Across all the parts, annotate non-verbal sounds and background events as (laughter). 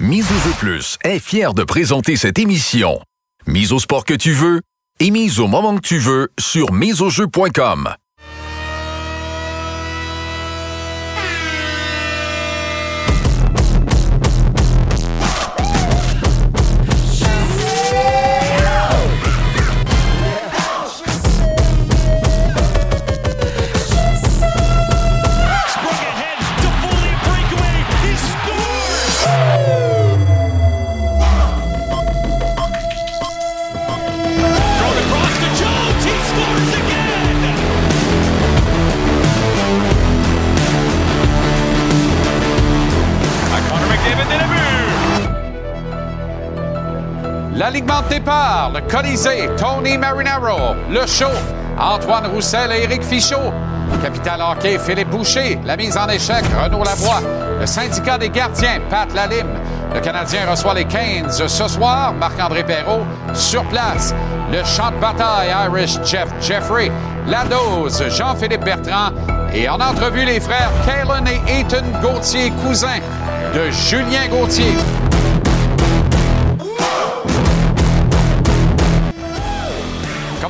Mise au jeu plus est fier de présenter cette émission. Mise au sport que tu veux et mise au moment que tu veux sur miseaujeu.com. départ, le Colisée, Tony Marinaro, le show, Antoine Roussel et Éric Fichaud. Capital Hockey, Philippe Boucher. La mise en échec, Renaud Lavoie. Le syndicat des gardiens, Pat Lalime. Le Canadien reçoit les Canes ce soir, Marc-André Perrault sur place. Le champ de bataille, Irish Jeff Jeffrey. La dose, Jean-Philippe Bertrand. Et en entrevue, les frères Kalen et Ethan Gauthier, cousins de Julien Gauthier.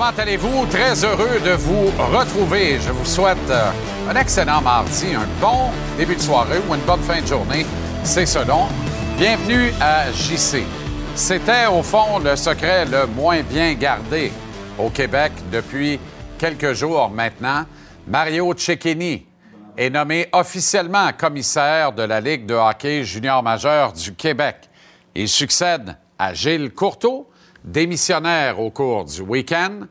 Comment allez-vous? Très heureux de vous retrouver. Je vous souhaite euh, un excellent mardi, un bon début de soirée ou une bonne fin de journée. C'est selon. Bienvenue à JC. C'était au fond le secret le moins bien gardé au Québec depuis quelques jours maintenant. Mario Cecchini est nommé officiellement commissaire de la Ligue de hockey junior majeur du Québec. Il succède à Gilles Courteau, démissionnaire au cours du week-end.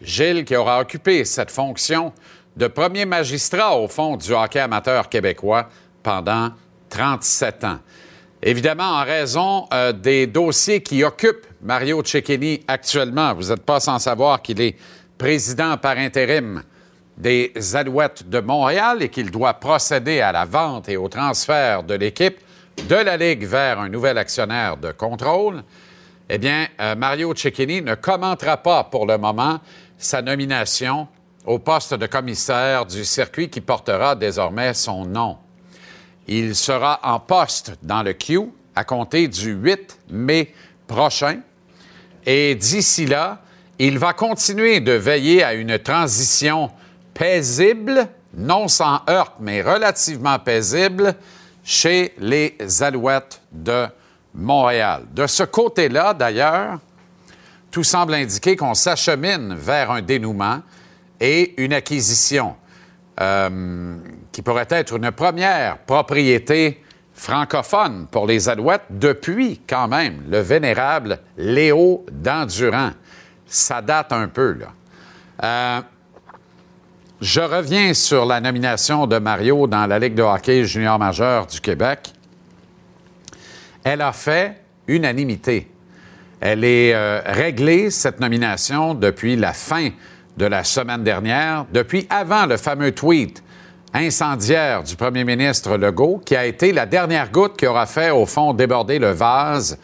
Gilles qui aura occupé cette fonction de premier magistrat au fond du hockey amateur québécois pendant 37 ans. Évidemment, en raison euh, des dossiers qui occupent Mario Cecchini actuellement, vous n'êtes pas sans savoir qu'il est président par intérim des Alouettes de Montréal et qu'il doit procéder à la vente et au transfert de l'équipe de la Ligue vers un nouvel actionnaire de contrôle. Eh bien, euh, Mario Cecchini ne commentera pas pour le moment sa nomination au poste de commissaire du circuit qui portera désormais son nom. Il sera en poste dans le Q à compter du 8 mai prochain. Et d'ici là, il va continuer de veiller à une transition paisible, non sans heurte, mais relativement paisible, chez les Alouettes de Montréal. De ce côté-là, d'ailleurs, tout semble indiquer qu'on s'achemine vers un dénouement et une acquisition euh, qui pourrait être une première propriété francophone pour les Alouettes depuis quand même le vénérable Léo d'Endurant. Ça date un peu, là. Euh, je reviens sur la nomination de Mario dans la Ligue de hockey junior majeur du Québec. Elle a fait unanimité. Elle est euh, réglée, cette nomination, depuis la fin de la semaine dernière, depuis avant le fameux tweet incendiaire du premier ministre Legault, qui a été la dernière goutte qui aura fait, au fond, déborder le vase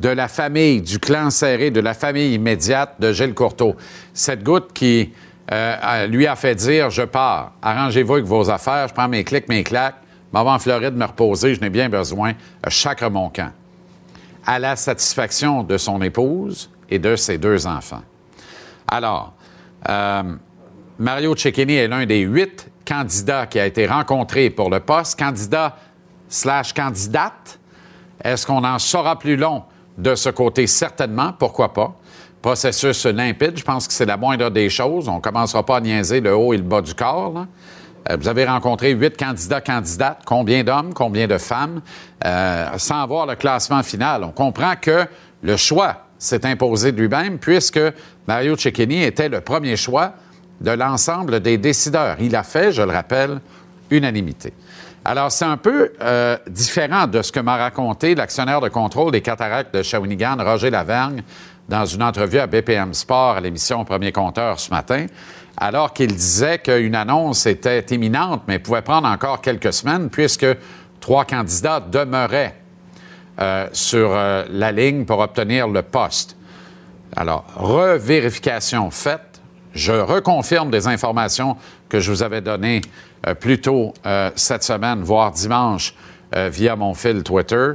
de la famille, du clan serré, de la famille immédiate de Gilles Courteau. Cette goutte qui euh, lui a fait dire Je pars, arrangez-vous avec vos affaires, je prends mes clics, mes claques, m'en vais en Floride me reposer, je n'ai bien besoin, chacre mon camp. À la satisfaction de son épouse et de ses deux enfants. Alors, euh, Mario Cecchini est l'un des huit candidats qui a été rencontré pour le poste, candidat slash candidate. Est-ce qu'on en saura plus long de ce côté? Certainement, pourquoi pas. Processus limpide, je pense que c'est la moindre des choses. On ne commencera pas à niaiser le haut et le bas du corps. Euh, vous avez rencontré huit candidats, candidates. Combien d'hommes, combien de femmes? Euh, sans voir le classement final. On comprend que le choix s'est imposé de lui-même puisque Mario Cecchini était le premier choix de l'ensemble des décideurs. Il a fait, je le rappelle, unanimité. Alors, c'est un peu euh, différent de ce que m'a raconté l'actionnaire de contrôle des cataractes de Shawinigan, Roger Lavergne, dans une entrevue à BPM Sport à l'émission Premier Compteur ce matin, alors qu'il disait qu'une annonce était imminente, mais pouvait prendre encore quelques semaines, puisque trois candidats demeuraient euh, sur euh, la ligne pour obtenir le poste. Alors, revérification faite, je reconfirme des informations que je vous avais données euh, plus tôt cette semaine, voire dimanche, via mon fil Twitter.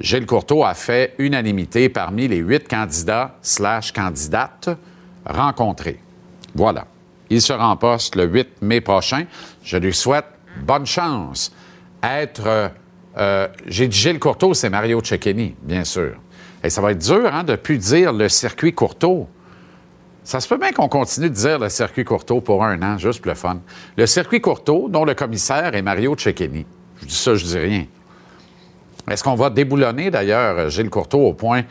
Gilles Courteau a fait unanimité parmi les huit candidats slash candidates rencontrés. Voilà. Il sera en poste le 8 mai prochain. Je lui souhaite bonne chance. Être. euh, euh, J'ai dit Gilles Courteau, c'est Mario Cecchini, bien sûr. Et ça va être dur hein, de plus dire le circuit Courteau. Ça se peut bien qu'on continue de dire le circuit Courteau pour un an, juste pour le fun. Le circuit Courteau, dont le commissaire est Mario Cecchini. Je dis ça, je dis rien. Est-ce qu'on va déboulonner d'ailleurs Gilles Courteau au point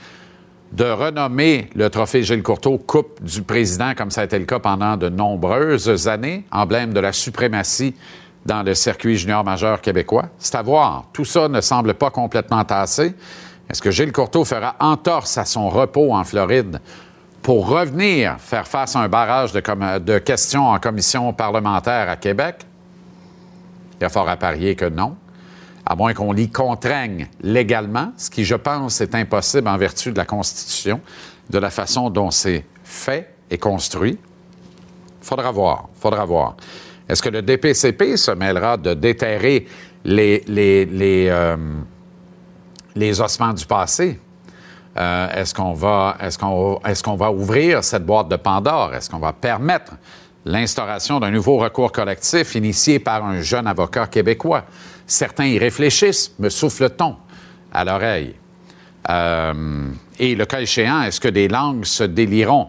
de renommer le trophée Gilles Courteau Coupe du Président, comme ça a été le cas pendant de nombreuses années, emblème de la suprématie dans le circuit junior majeur québécois? C'est à voir. Tout ça ne semble pas complètement tassé. Est-ce que Gilles Courteau fera entorse à son repos en Floride pour revenir faire face à un barrage de, questions en commission parlementaire à Québec? Il y a fort à parier que non à moins qu'on l'y contraigne légalement, ce qui, je pense, est impossible en vertu de la Constitution, de la façon dont c'est fait et construit. Faudra voir, faudra voir. Est-ce que le DPCP se mêlera de déterrer les, euh, ossements du passé? Euh, est-ce qu'on va ouvrir cette boîte de Pandore? Est-ce qu'on va permettre l'instauration d'un nouveau recours collectif initié par un jeune avocat québécois? Certains y réfléchissent, me souffle-t-on à l'oreille. Euh, et le cas échéant, est-ce que des langues se délieront?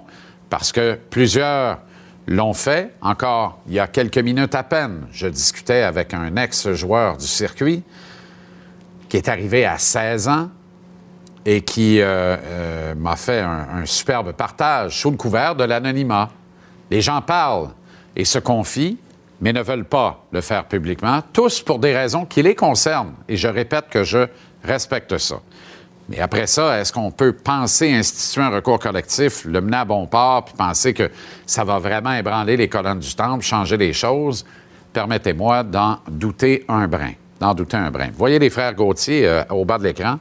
Parce que plusieurs l'ont fait. Encore il y a quelques minutes à peine, je discutais avec un ex-joueur du circuit qui est arrivé à 16 ans et qui euh, euh, m'a fait un superbe partage sous le couvert de l'anonymat. Les gens parlent et se confient, mais ne veulent pas le faire publiquement, tous pour des raisons qui les concernent. Et je répète que je respecte ça. Mais après ça, est-ce qu'on peut penser instituer un recours collectif, le mener à bon port, puis penser que ça va vraiment ébranler les colonnes du temple, changer les choses? Permettez-moi d'en douter un brin. D'en douter un brin. Voyez les frères Gauthier euh, au bas de l'écran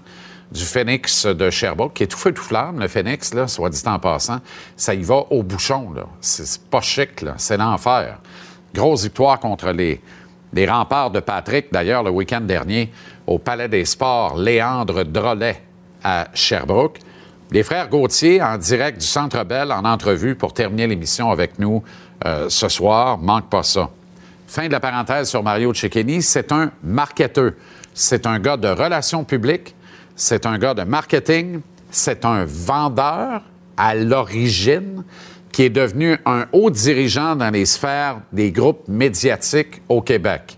du Phoenix de Sherbrooke, qui est tout feu tout flamme, le Phoenix, là, soit dit en passant. Ça y va au bouchon, là. C'est pas chic, là. C'est l'enfer. Grosse victoire contre les, les remparts de Patrick, d'ailleurs, le week-end dernier, au Palais des Sports, Léandre Drolet à Sherbrooke. Les frères Gauthier, en direct du Centre Bell, en entrevue pour terminer l'émission avec nous euh, ce soir. Manque pas ça. Fin de la parenthèse sur Mario Cecchini. C'est un marketeur. C'est un gars de relations publiques. C'est un gars de marketing. C'est un vendeur à l'origine qui est devenu un haut dirigeant dans les sphères des groupes médiatiques au Québec.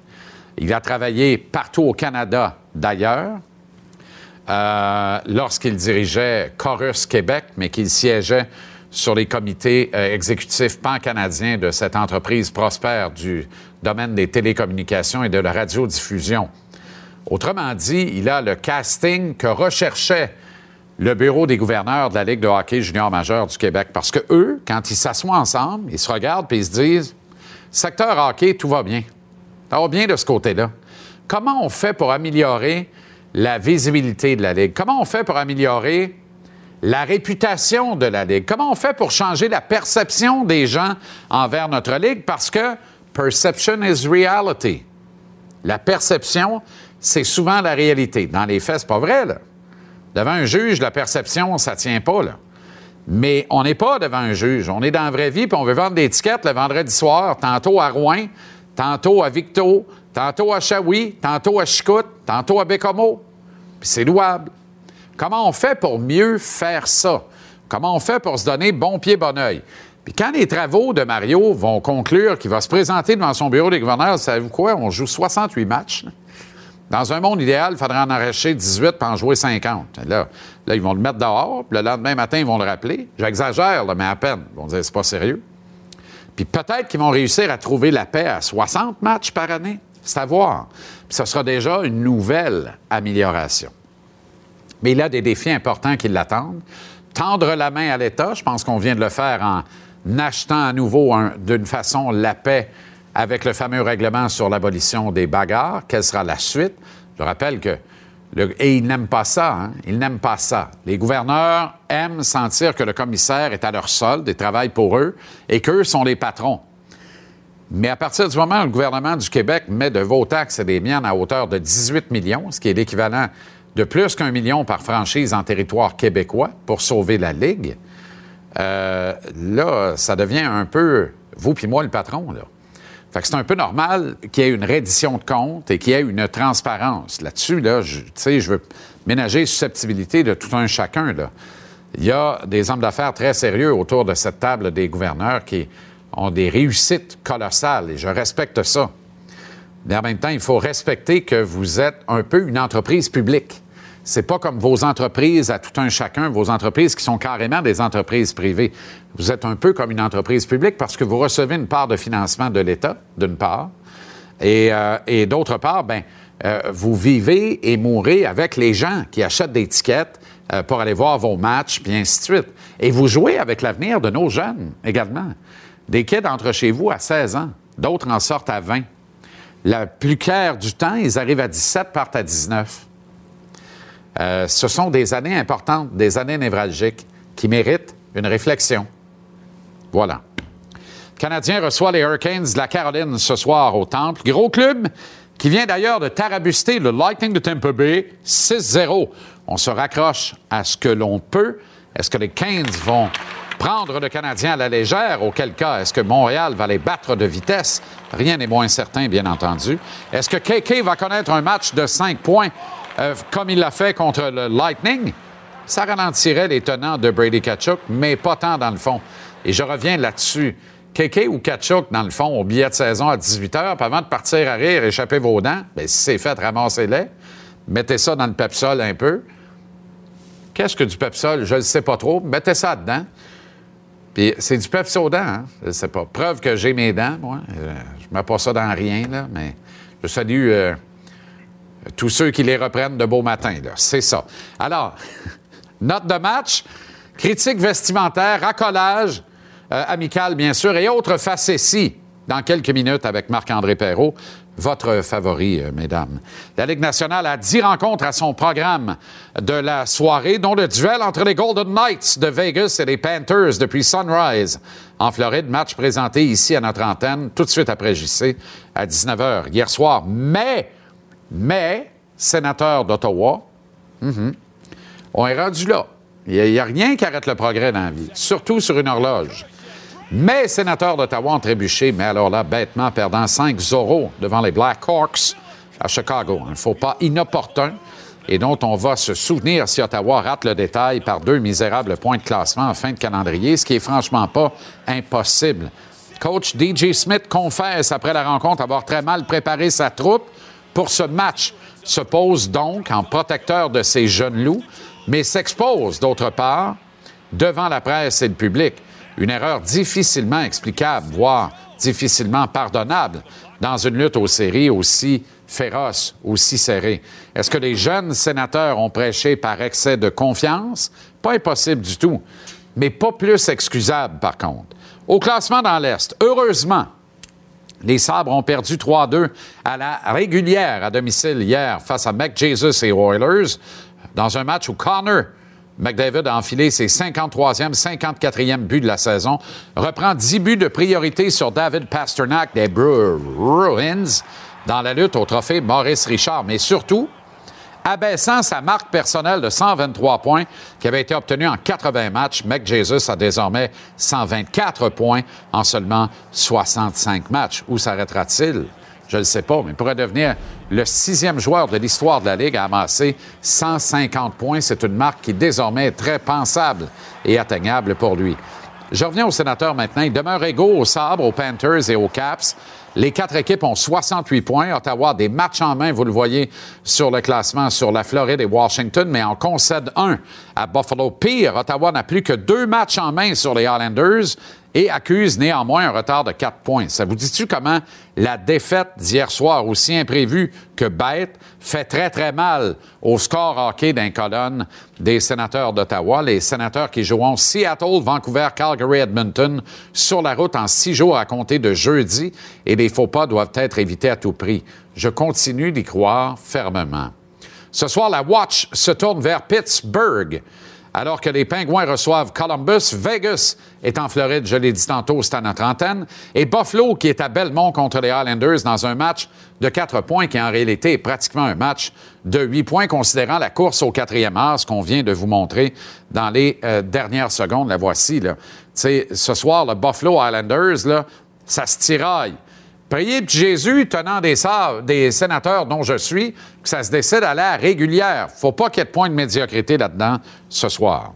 Il a travaillé partout au Canada d'ailleurs, euh, lorsqu'il dirigeait Chorus Québec, mais qu'il siégeait sur les comités euh, exécutifs pan-canadiens de cette entreprise prospère du domaine des télécommunications et de la radiodiffusion. Autrement dit, il a le casting que recherchait le bureau des gouverneurs de la Ligue de hockey junior majeur du Québec. Parce que eux, quand ils s'assoient ensemble, ils se regardent et ils se disent secteur hockey, tout va bien. Ça va bien de ce côté-là. Comment on fait pour améliorer la visibilité de la Ligue? Comment on fait pour améliorer la réputation de la Ligue? Comment on fait pour changer la perception des gens envers notre Ligue? Parce que perception is reality. La perception, c'est souvent la réalité. Dans les faits, c'est pas vrai, là. Devant un juge, la perception, ça tient pas, là. Mais on n'est pas devant un juge. On est dans la vraie vie, puis on veut vendre des tickets le vendredi soir, tantôt à Rouen, tantôt à Victo, tantôt à Shawi, tantôt à Chicout, tantôt à Bécomo. Puis c'est louable. Comment on fait pour mieux faire ça? Comment on fait pour se donner bon pied, bon oeil? Puis quand les travaux de Mario vont conclure qu'il va se présenter devant son bureau des gouverneurs, savez-vous quoi? On joue 68 matchs. Dans un monde idéal, il faudrait en arracher 18 puis en jouer 50. Là, là, ils vont le mettre dehors, puis le lendemain matin, ils vont le rappeler. J'exagère, mais à peine. Ils vont dire c'est pas sérieux. Puis peut-être qu'ils vont réussir à trouver la paix à 60 matchs par année. C'est à voir. Puis ce sera déjà une nouvelle amélioration. Mais il a des défis importants qui l'attendent. Tendre la main à l'État, je pense qu'on vient de le faire en achetant à nouveau un- d'une façon la paix avec le fameux règlement sur l'abolition des bagarres. Quelle sera la suite? Je rappelle que. le- et ils n'aiment pas ça, hein? Ils n'aiment pas ça. Les gouverneurs aiment sentir que le commissaire est à leur solde et travaille pour eux et qu'eux sont les patrons. Mais à partir du moment où le gouvernement du Québec met de vos taxes et des miennes à hauteur de 18 millions, ce qui est l'équivalent de plus qu'un million par franchise en territoire québécois pour sauver la Ligue, euh, là, ça devient un peu vous puis moi le patron, là. Fait que c'est un peu normal qu'il y ait une reddition de compte et qu'il y ait une transparence. Là-dessus, là, je, je veux ménager les susceptibilités de tout un chacun, là. Il y a des hommes d'affaires très sérieux autour de cette table des gouverneurs qui ont des réussites colossales et je respecte ça. Mais en même temps, il faut respecter que vous êtes un peu une entreprise publique. C'est pas comme vos entreprises à tout un chacun, vos entreprises qui sont carrément des entreprises privées. Vous êtes un peu comme une entreprise publique parce que vous recevez une part de financement de l'État, d'une part, et, euh, d'autre part, ben, euh, vous vivez et mourrez avec les gens qui achètent des tickets euh, pour aller voir vos matchs, puis ainsi de suite. Et vous jouez avec l'avenir de nos jeunes également. Des kids entrent chez vous à 16 ans, d'autres en sortent à 20. La plus claire du temps, ils arrivent à 17, partent à 19. Euh, ce sont des années importantes, des années névralgiques qui méritent une réflexion. Voilà. Le Canadien reçoit les Hurricanes de la Caroline ce soir au Temple. Gros club qui vient d'ailleurs de tarabuster le Lightning de Tampa Bay 6-0. On se raccroche à ce que l'on peut. Est-ce que les Canes vont prendre le Canadien à la légère? Auquel cas, est-ce que Montréal va les battre de vitesse? Rien n'est moins certain, bien entendu. Est-ce que KK va connaître un match de 5 points? Euh, comme il l'a fait contre le Lightning? Ça ralentirait les tenants de Brady Kachuk, mais pas tant dans le fond. Et je reviens là-dessus. KK ou Kachuk, dans le fond, au billet de saison à 18 h, avant de partir à rire, échapper vos dents, bien, si c'est fait, ramassez-les. Mettez ça dans le Pepsol un peu. Qu'est-ce que du Pepsol? Je ne sais pas trop. Mettez ça dedans. Puis c'est du Pepsodent, hein? Je sais pas. Preuve que j'ai mes dents, moi. Euh, je ne mets pas ça dans rien, là, mais je salue euh, tous ceux qui les reprennent de beau matin. C'est ça. Alors, (laughs) note de match, critique vestimentaire, racolage, euh, amical, bien sûr, et autres facéties dans quelques minutes avec Marc-André Perrault, votre favori, euh, mesdames. La Ligue nationale a 10 rencontres à son programme de la soirée, dont le duel entre les Golden Knights de Vegas et les Panthers depuis Sunrise en Floride. Match présenté ici à notre antenne tout de suite après JC à 19h hier soir. Mais, mais, sénateur d'Ottawa, mhm, on est rendu là. Il n'y a, rien qui arrête le progrès dans la vie, surtout sur une horloge. Mais sénateur d'Ottawa ont trébuché, mais alors là, bêtement perdant 5-0 devant les Blackhawks à Chicago. Un faux pas inopportun et dont on va se souvenir si Ottawa rate le détail par deux misérables points de classement en fin de calendrier, ce qui est franchement pas impossible. Coach DJ Smith confesse après la rencontre avoir très mal préparé sa troupe pour ce match. Se pose donc en protecteur de ses jeunes loups, mais s'expose d'autre part devant la presse et le public. Une erreur difficilement explicable, voire difficilement pardonnable dans une lutte aux séries aussi féroce, aussi serrée. Est-ce que les jeunes sénateurs ont prêché par excès de confiance? Pas impossible du tout, mais pas plus excusable par contre. Au classement dans l'Est, heureusement, les Sabres ont perdu 3-2 à la régulière à domicile hier face à McJesus et Oilers dans un match où Connor McDavid a enfilé ses 53e, 54e buts de la saison, reprend 10 buts de priorité sur David Pasternak des Bruins dans la lutte au trophée Maurice Richard, mais surtout abaissant sa marque personnelle de 123 points qui avait été obtenue en 80 matchs. McJesus a désormais 124 points en seulement 65 matchs. Où s'arrêtera-t-il? Je ne sais pas, mais il pourrait devenir le sixième joueur de l'histoire de la Ligue à amasser 150 points. C'est une marque qui désormais est très pensable et atteignable pour lui. Je reviens au sénateur maintenant. Il demeure égaux aux Sabres, aux Panthers et aux Caps. Les quatre équipes ont 68 points. Ottawa a des matchs en main, vous le voyez sur le classement, sur la Floride et Washington, mais en concède un à Buffalo. Pire, Ottawa n'a plus que deux matchs en main sur les Islanders et accuse néanmoins un retard de 4 points. Ça vous dit-tu comment la défaite d'hier soir, aussi imprévue que bête, fait très, très mal au score hockey d'un colonne des sénateurs d'Ottawa, les sénateurs qui joueront Seattle, Vancouver, Calgary, Edmonton sur la route en six jours à compter de jeudi et les faux pas doivent être évités à tout prix. Je continue d'y croire fermement. Ce soir, la Watch se tourne vers Pittsburgh Alors que les Pingouins reçoivent Columbus, Vegas est en Floride, je l'ai dit tantôt, c'est à notre antenne, et Buffalo qui est à Belmont contre les Highlanders dans un match de quatre points qui en réalité est pratiquement un match de huit points considérant la course au quatrième heure, qu'on vient de vous montrer dans les euh, dernières secondes. La voici. Là. Ce soir, le Buffalo Highlanders, là, ça se tiraille. Priez Jésus, tenant des, des sénateurs dont je suis, que ça se décide à la régulière. Faut pas qu'il y ait de point de médiocrité là-dedans ce soir.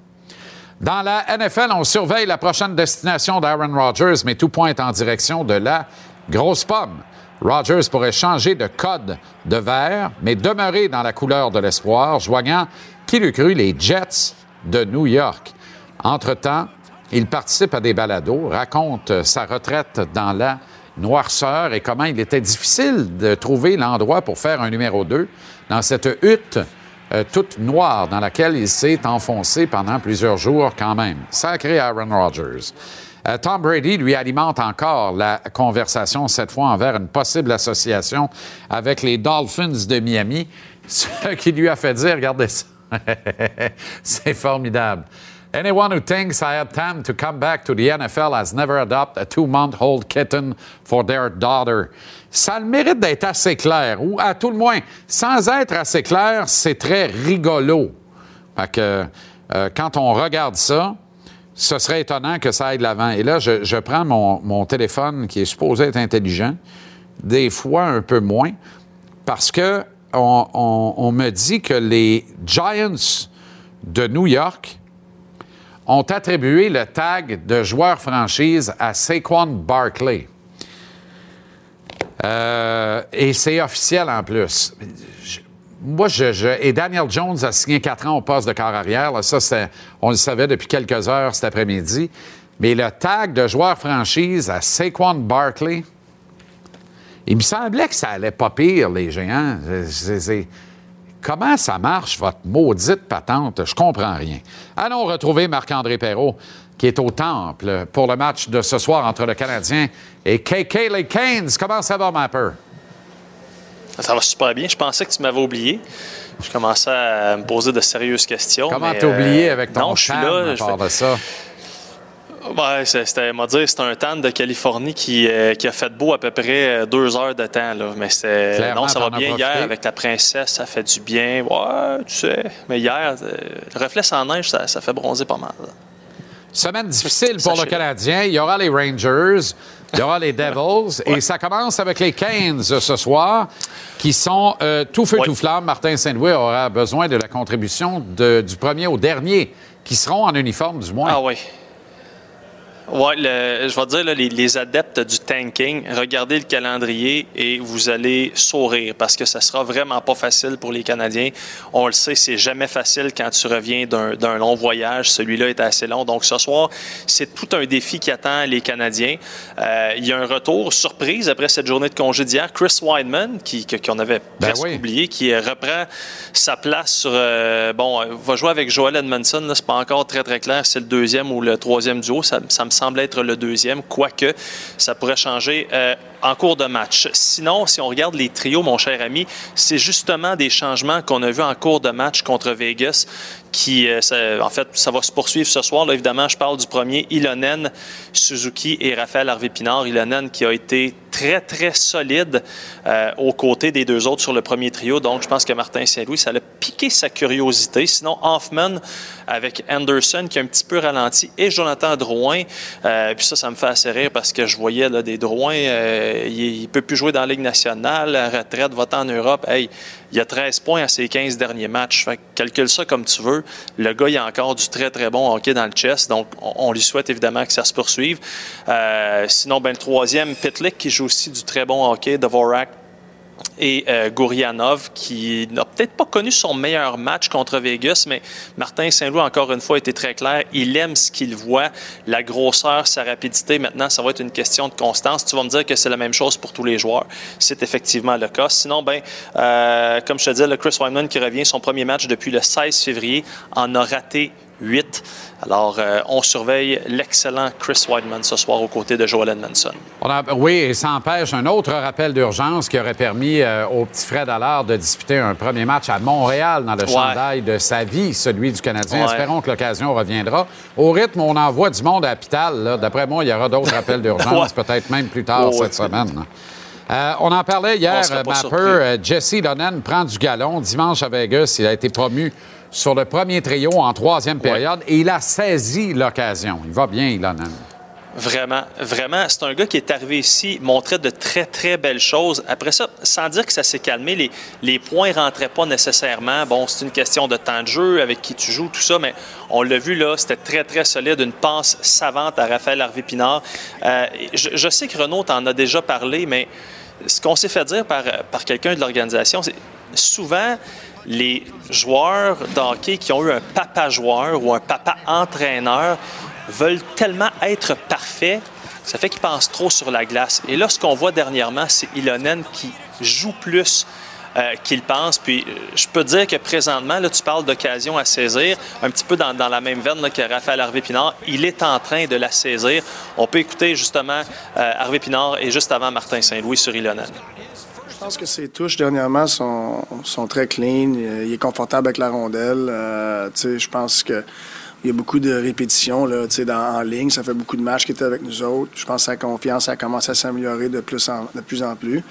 Dans la NFL, on surveille la prochaine destination d'Aaron Rodgers, mais tout pointe en direction de la grosse pomme. Rodgers pourrait changer de code de vert, mais demeurer dans la couleur de l'espoir, joignant, qui l'eût cru, les Jets de New York. Entre-temps, il participe à des balados, raconte sa retraite dans la noirceur et comment il était difficile de trouver l'endroit pour faire un numéro 2 dans cette hutte euh, toute noire dans laquelle il s'est enfoncé pendant plusieurs jours quand même. Sacré Aaron Rodgers. Euh, Tom Brady lui alimente encore la conversation, cette fois envers une possible association avec les Dolphins de Miami, (laughs) ce qui lui a fait dire, regardez ça, (laughs) c'est formidable. Anyone who thinks I had time to come back to the NFL has never adopted a two-month-old kitten for their daughter. Ça a le mérite d'être assez clair, ou à tout le moins, sans être assez clair, c'est très rigolo. Fait que, euh, quand on regarde ça, ce serait étonnant que ça aille de l'avant. Et là, je, prends mon, téléphone qui est supposé être intelligent, des fois un peu moins, parce que on me dit que les Giants de New York ont attribué le tag de joueur franchise à Saquon Barkley. Euh, et c'est officiel en plus. moi, je, et Daniel Jones a signé quatre ans au poste de quart arrière. ça, on le savait depuis quelques heures cet après-midi. Mais le tag de joueur franchise à Saquon Barkley, il me semblait que ça allait pas pire, les géants. Comment ça marche, votre maudite patente? Je comprends rien. Allons retrouver Marc-André Perrault, qui est au temple pour le match de ce soir entre le Canadien et KK Les Canes. Comment ça va, Mapper? Ça va super bien. Je pensais que tu m'avais oublié. Je commençais à me poser de sérieuses questions. Comment t'as oublié avec ton non, je suis là, à de ça? Ouais, c'était, m'a dire, c'est un tan de Californie qui, euh, qui, a fait beau à peu près euh, deux heures de temps. Là. Mais c'est, non, ça va bien hier avec la princesse, ça fait du bien. Ouais, tu sais. Mais hier, euh, le reflet sans neige, ça, ça fait bronzer pas mal. Semaine difficile pour le Canadien. Il y aura les Rangers, il y aura les (laughs) Devils. Et ça commence avec les Canes ce soir, qui sont tout feu, tout flamme. Martin Saint-Louis aura besoin de la contribution du premier au dernier, qui seront en uniforme du moins. Ah oui. Oui, je vais dire, les, adeptes du tanking, regardez le calendrier et vous allez sourire parce que ça sera vraiment pas facile pour les Canadiens. On le sait, c'est jamais facile quand tu reviens d'un long voyage. Celui-là est assez long. Donc ce soir, c'est tout un défi qui attend les Canadiens. Euh, il y a un retour surprise après cette journée de congé d'hier. Chris Weidman, qui, qu'on avait ben presque oublié, qui reprend sa place sur. Euh, bon, va jouer avec Joel Edmondson. C'est pas encore très, très clair. C'est le deuxième ou le troisième duo. Ça, ça me semble être le deuxième, quoique ça pourrait changer euh, en cours de match. Sinon, si on regarde les trios, mon cher ami, c'est justement des changements qu'on a vus en cours de match contre Vegas qui, euh, en fait, ça va se poursuivre ce soir. Là, évidemment, je parle du premier, Ilonen Suzuki et Raphaël Harvey-Pinard. Ilonen qui a été très, très solide euh, aux côtés des deux autres sur le premier trio. Donc, je pense que Martin Saint-Louis, ça a piqué sa curiosité. Sinon, Hoffman avec Anderson qui a un petit peu ralenti et Jonathan Drouin. Euh, puis ça, ça me fait assez rire parce que je voyais là, des Drouin, il ne peut plus jouer dans la Ligue nationale, la retraite, va en Europe. Hey, il a 13 points à ses 15 derniers matchs. Fait calcule ça comme tu veux. Le gars, il a encore du très, très bon hockey dans le chest. Donc, on, lui souhaite évidemment que ça se poursuive. Euh, sinon, ben, le troisième, Pitlick, qui joue aussi du très bon hockey. Dvorak, et euh, Gourianov, qui n'a peut-être pas connu son meilleur match contre Vegas, mais Martin Saint-Louis, encore une fois, été très clair. Il aime ce qu'il voit, la grosseur, sa rapidité. Maintenant, ça va être une question de constance. Tu vas me dire que c'est la même chose pour tous les joueurs. C'est effectivement le cas. Sinon, ben, euh, comme je te disais, le Chris Wyman qui revient son premier match depuis le 16 février en a raté 8. Alors, euh, on surveille l'excellent Chris Weidman ce soir aux côtés de Joel Edmondson. On a- oui, et ça empêche un autre rappel d'urgence qui aurait permis euh, au petit Fred Allard de disputer un premier match à Montréal dans le Ouais. chandail de sa vie, celui du Canadien. Ouais. Espérons que l'occasion reviendra. Au rythme, on envoie du monde à l'hôpital. D'après moi, il y aura d'autres (laughs) rappels d'urgence, peut-être même plus tard ouais. cette semaine. Euh, on en parlait hier. Mapper. Jesse Lonen prend du galon. Dimanche à Vegas, il a été promu sur le premier trio en troisième période et il a saisi l'occasion. Il va bien, Lonen. Vraiment, vraiment. C'est un gars qui est arrivé ici, montrait de très, très belles choses. Après ça, sans dire que ça s'est calmé, les, les points ne rentraient pas nécessairement. Bon, c'est une question de temps de jeu, avec qui tu joues, tout ça, mais on l'a vu là, c'était très, très solide. Une passe savante à Raphaël Harvey-Pinard. Euh, je, je sais que Renaud t'en a déjà parlé, mais ce qu'on s'est fait dire par, par quelqu'un de l'organisation, c'est souvent les joueurs de hockey qui ont eu un papa joueur ou un papa entraîneur veulent tellement être parfaits, ça fait qu'ils pensent trop sur la glace. Et là, ce qu'on voit dernièrement, c'est Ilonen qui joue plus euh, qu'il pense. Puis euh, je peux te dire que présentement, là, tu parles d'occasion à saisir, un petit peu dans, la même veine que Raphaël Harvey-Pinard. Il est en train de la saisir. On peut écouter justement euh, Harvey Pinard et juste avant Martin Saint-Louis sur Ilonen. Je pense que ses touches dernièrement sont, sont très clean. Il est confortable avec la rondelle. Euh, je pense que il y a beaucoup de répétitions là, en ligne. Ça fait beaucoup de matchs qu'il était avec nous autres. Je pense que sa confiance a commencé à s'améliorer de plus en, de plus en plus.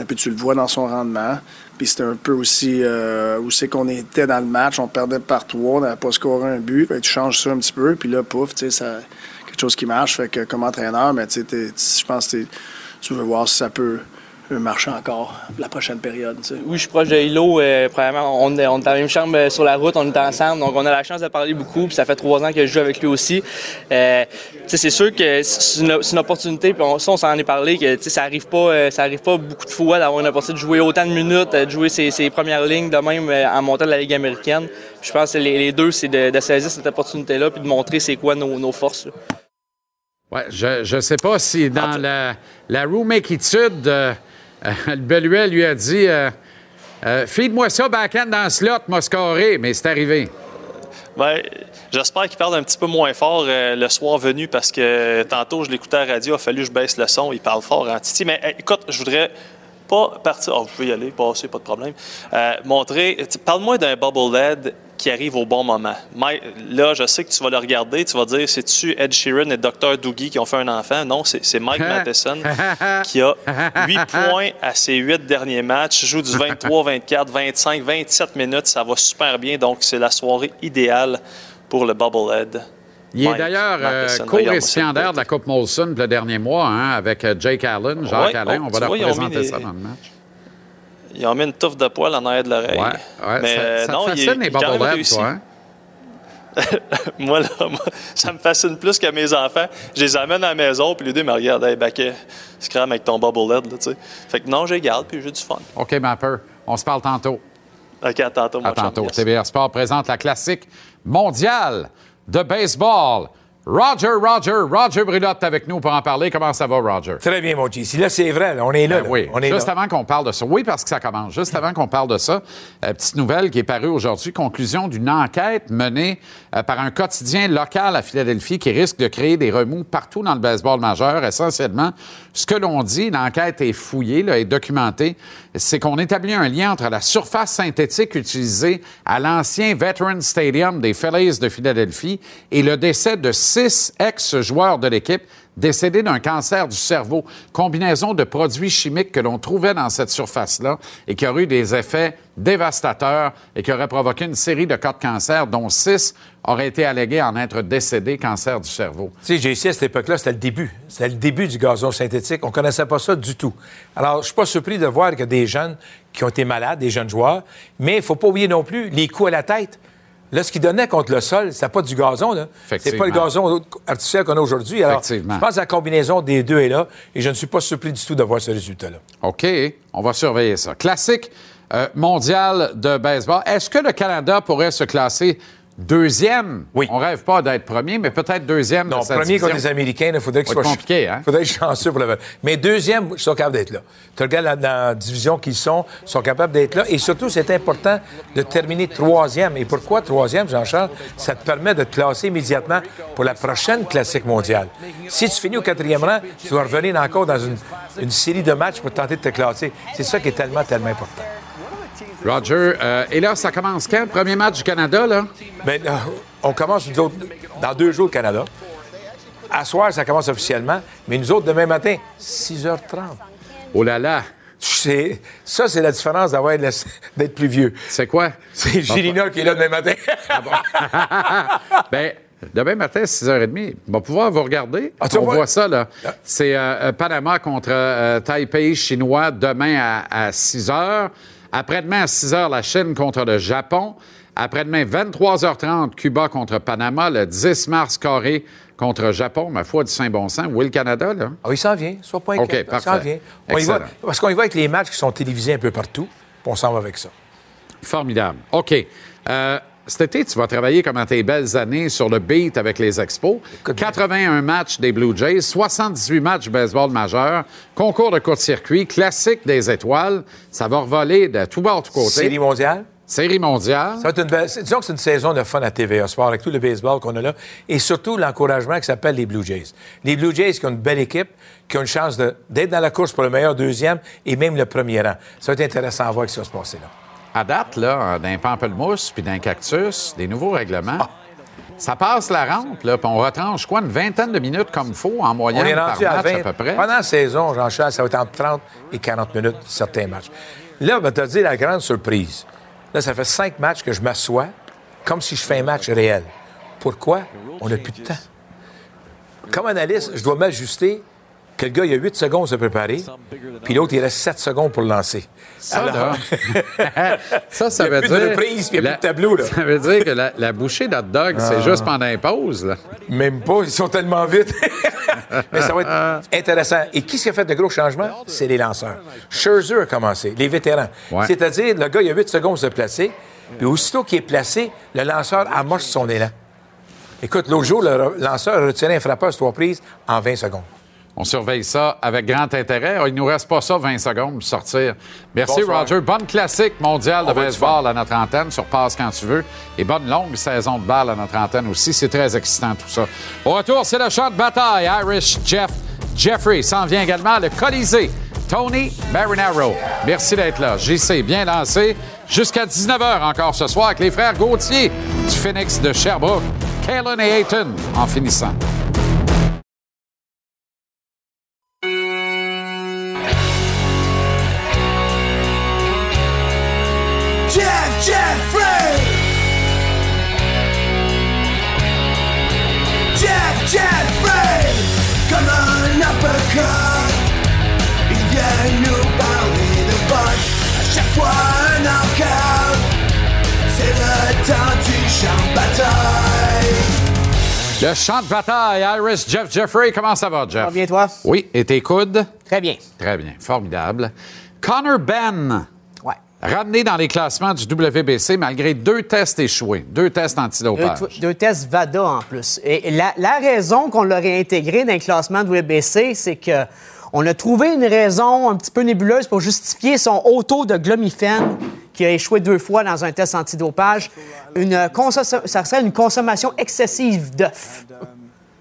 Et puis tu le vois dans son rendement. Puis c'était un peu aussi euh, où c'est qu'on était dans le match. On perdait par trois, on n'avait pas scoré un but. Tu changes ça un petit peu. Puis là, pouf, ça quelque chose qui marche. Fait que comme entraîneur, mais je pense que tu veux voir si ça peut encore la prochaine période. tu sais. Oui, je suis proche de Hilo. Euh, premièrement, on, est- on est dans la même chambre euh, sur la route, on est ensemble, donc on a la chance de parler beaucoup. Puis ça fait trois ans que je joue avec lui aussi. Euh, c'est sûr que c'est une, opportunité. Puis on, ça, on s'en est parlé que ça arrive pas, euh, ça arrive pas beaucoup de fois d'avoir une opportunité de jouer autant de minutes, de jouer ses, ses premières lignes de même euh, en montant de la Ligue américaine. Puis je pense que les, les deux, c'est de, de saisir cette opportunité-là puis de montrer c'est quoi nos, nos forces. là. Ouais, je ne sais pas si dans la, la room-équitude, euh, euh, le Beluet lui a dit euh, euh, Feed-moi ça, backhand dans le slot, m'a scoré, mais c'est arrivé. Ben, J'espère qu'il parle un petit peu moins fort euh, le soir venu parce que tantôt, je l'écoutais à la radio, il a fallu que je baisse le son. Il parle fort en Titi. Mais euh, écoute, je voudrais pas partir. Ah, vous pouvez y aller, passer, pas de problème. Euh, montrer. Parle-moi d'un bubble LED qui arrive au bon moment. Là, je sais que tu vas le regarder. Tu vas dire c'est-tu Ed Sheeran et Dr. Doogie qui ont fait un enfant? Non, c'est Mike (laughs) Matheson qui a 8 (laughs) points à ses 8 derniers matchs. Joue du 23, 24, 25, 27 minutes. Ça va super bien. Donc, c'est la soirée idéale pour le bubble LED. Il est d'ailleurs euh, co-récipiendaire de la Coupe Molson le dernier mois hein, avec euh, Jake Allen, Jacques Ouais, Allen. oh, On va tu leur présenter ça dans le match. Ils ont mis une touffe de poil en arrière de l'oreille. Ouais, ouais, Mais ça, euh, ça non, te il, fascine les il a quand même toi, hein? (laughs) moi, là, moi, ça me fascine plus que mes enfants. Je les amène à la maison, puis les deux me regardent. Hey, Baquet, scram avec ton bobblehead, là, tu sais. Fait que non, je les garde, puis j'ai du fun. OK, Mapper, on se parle tantôt. OK, à tantôt, mon À tantôt. TVR Sport présente la classique mondiale de baseball. Roger, Roger, Roger Brulotte avec nous pour en parler. Comment ça va, Roger? Très bien, mon JC. Là, c'est vrai, là, on est là. Ben là. oui, on est juste là. avant qu'on parle de ça. Oui, parce que ça commence. Juste avant qu'on parle de ça, euh, petite nouvelle qui est parue aujourd'hui, conclusion d'une enquête menée euh, par un quotidien local à Philadelphie qui risque de créer des remous partout dans le baseball majeur. Essentiellement, ce que l'on dit, l'enquête est fouillée, là, est documentée, c'est qu'on établit un lien entre la surface synthétique utilisée à l'ancien Veterans Stadium des Phillies de Philadelphie et le décès de six ex-joueurs de l'équipe décédés d'un cancer du cerveau. Combinaison de produits chimiques que l'on trouvait dans cette surface-là et qui aurait eu des effets dévastateurs et qui aurait provoqué une série de cas de cancer, dont six auraient été allégués en être décédés cancer du cerveau. Tu sais, JC, à cette époque-là, c'était le début. C'était le début du gazon synthétique. On connaissait pas ça du tout. Alors, je suis pas surpris de voir que des jeunes qui ont été malades, des jeunes joueurs, mais il faut pas oublier non plus les coups à la tête. Là, ce qu'ils donnaient contre le sol, c'était pas du gazon, là. C'est pas le gazon artificiel qu'on a aujourd'hui. Alors, je pense que la combinaison des deux est là et je ne suis pas surpris du tout de voir ce résultat-là. OK, on va surveiller ça. Classique euh, mondial de baseball. Est-ce que le Canada pourrait se classer deuxième. Oui. On rêve pas d'être premier, mais peut-être deuxième. Non, de cette premier contre les Américains, il faudrait que soit compliqué, hein? faudrait être chanceux pour le Mais deuxième, ils sont capables d'être là. Tu regardes la, dans la division qu'ils sont, ils sont capables d'être là. Et surtout, c'est important de terminer troisième. Et pourquoi troisième, Jean-Charles? Ça te permet de te classer immédiatement pour la prochaine classique mondiale. Si tu finis au quatrième rang, tu dois revenir encore dans une, une série de matchs pour tenter de te classer. C'est ça qui est tellement, tellement important. Roger, euh, et là, ça commence quand? Premier match du Canada, là? Mais euh, on commence, nous autres, dans deux jours au Canada. À soir, ça commence officiellement. Mais nous autres, demain matin, 6h30. Oh là là! C'est- ça, c'est la différence d'avoir d'être plus vieux. C'est quoi? C'est Gilina qui est là demain matin. (laughs) ben, demain matin, 6h30, on va pouvoir vous regarder. Ah, on vois? voit ça, là. C'est euh, euh, Panama contre euh, Taipei chinois demain à, à 6h. Après-demain, à 6h, la Chine contre le Japon. Après-demain, 23h30, Cuba contre Panama. Le 10 mars, Corée contre Japon. Ma foi du Saint-Bon sens. Où est le Canada, là? Ah, il s'en vient. Sois pas inquiet. OK, Il s'en parfait. vient. On y va, Excellent. parce qu'on y va avec les matchs qui sont télévisés un peu partout. puis on s'en va avec ça. Formidable. OK. Euh, cet été, tu vas travailler comme dans tes belles années sur le beat avec les Expos. 81 matchs des Blue Jays, 78 matchs baseball majeur, concours de court-circuit, classique des étoiles. Ça va revoler de tout bord, de tout côté. Série mondiale? Série mondiale. Ça va être une belle- c'est- disons que c'est une saison de fun à TVA Sport avec tout le baseball qu'on a là et surtout l'encouragement qui s'appelle les Blue Jays. Les Blue Jays qui ont une belle équipe, qui ont une chance d'être dans la course pour le meilleur deuxième et même le premier rang. Ça va être intéressant à voir ce qui va se passer là. À date, là, d'un pamplemousse puis d'un cactus, des nouveaux règlements. Ah. Ça passe la rampe, là, puis on retranche quoi, une vingtaine de minutes comme il faut en On moyenne est par à match 20. à peu près. Pendant la saison, Jean-Charles, ça va être entre 30 et 40 minutes, certains matchs. Là, on va te dire la grande surprise. Là, ça fait cinq matchs que je m'assois comme si je fais un match réel. Pourquoi? On n'a plus de temps. Comme analyste, je dois m'ajuster que le gars, il a 8 secondes à se préparer, puis l'autre, il reste 7 secondes pour le lancer. Ça, Alors- (laughs) ça, ça Il veut plus dire... de puis il y a la- plus de tableau, là. Ah. Ça veut dire que la, la bouchée d'hot dog, c'est juste pendant les pauses, là. Même pas, ils sont tellement vite. (laughs) Mais ça va être intéressant. Et qui s'est fait de gros changements? C'est les lanceurs. Scherzer a commencé, les vétérans. Ouais. C'est-à-dire, le gars, il a 8 secondes pour se placer, puis aussitôt qu'il est placé, le lanceur amorce son élan. Écoute, l'autre jour, le lanceur a retiré un frappeur sur trois prises en 20 secondes. On surveille ça avec grand intérêt. Il nous reste pas ça 20 secondes pour sortir. Merci, Bonsoir. Roger. Bonne classique mondiale de baseball à notre antenne sur Passe quand tu veux. Et bonne longue saison de balle à notre antenne aussi. C'est très excitant tout ça. Au retour, c'est le champ de bataille. Irish Jeff Jeffrey s'en vient également. Le Colisée. Tony Marinaro. Merci d'être là. JC, bien lancé. Jusqu'à 19h encore ce soir avec les frères Gauthier du Phoenix de Sherbrooke. Kalen et Ayton en finissant. Jeffrey! Jeff Jeffrey! Comme un uppercut! Il vient nous parler de boxe, à chaque fois un knockout! C'est le temps du champ de bataille! Le champ de bataille, Iris Jeff Jeffrey. Comment ça va, Jeff? Ça va bien, toi? Oui, et tes coudes? Très bien. Très bien, formidable. Connor Ben. Ramené dans les classements du WBC malgré deux tests échoués, deux tests antidopage. deux tests VADA en plus. Et la, la raison qu'on l'a réintégré dans le classement de WBC, c'est que on a trouvé une raison un petit peu nébuleuse pour justifier son haut taux de glomifène qui a échoué deux fois dans un test antidopage. Une ça serait une consommation excessive d'œufs.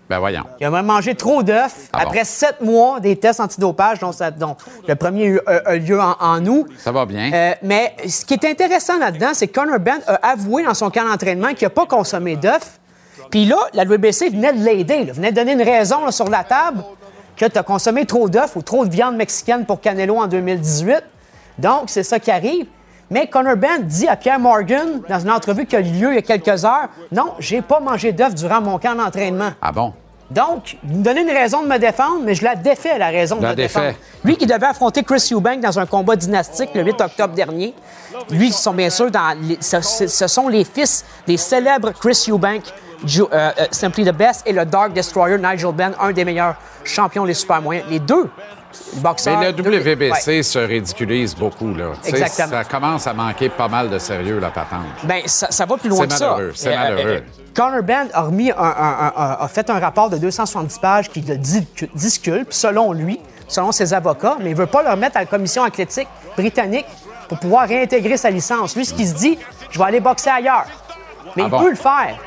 Ben voyons. Il a même mangé trop d'œufs. Ah bon? Après sept mois des tests antidopage, dont, ça- dont le premier a eu, a- a lieu en, en août. Ça va bien. Euh, mais ce qui est intéressant là-dedans, c'est que Connor Ben a avoué dans son camp d'entraînement qu'il n'a pas consommé d'œufs. Puis là, la WBC venait de l'aider, venait de donner une raison là, sur la table que tu as consommé trop d'œufs ou trop de viande mexicaine pour Canelo en 2018. Donc, c'est ça qui arrive. Mais Connor Ben dit à Pierre Morgan, dans une entrevue qui a eu lieu il y a quelques heures, non, j'ai pas mangé d'œufs durant mon camp d'entraînement. Ah bon? Donc, il me donnait une raison de me défendre, mais je la défais, la raison de La me défendre. Lui qui devait affronter Chris Eubank dans un combat dynastique le 8 octobre dernier. Lui, ce sont bien sûr dans les- ce, sont les fils des célèbres Chris Eubank, Ju- euh, euh, Simply the Best, et le Dark Destroyer Nigel Benn, un des meilleurs champions des super moyens. Les deux boxeur. Mais le WBC Ouais. se ridiculise beaucoup, là. Exactement. Ça commence à manquer pas mal de sérieux, la patente. Ben, ça, ça va plus loin que ça. c'est Euh, malheureux. euh, Conor Bend a, remis un- un- un- a fait un rapport de 270 pages qui le dis- disculpe, selon lui, selon ses avocats, mais il ne veut pas le remettre à la commission athlétique britannique pour pouvoir réintégrer sa licence. Lui, ce qu'il se dit, je vais aller boxer ailleurs. Mais Ah il bon? peut le faire.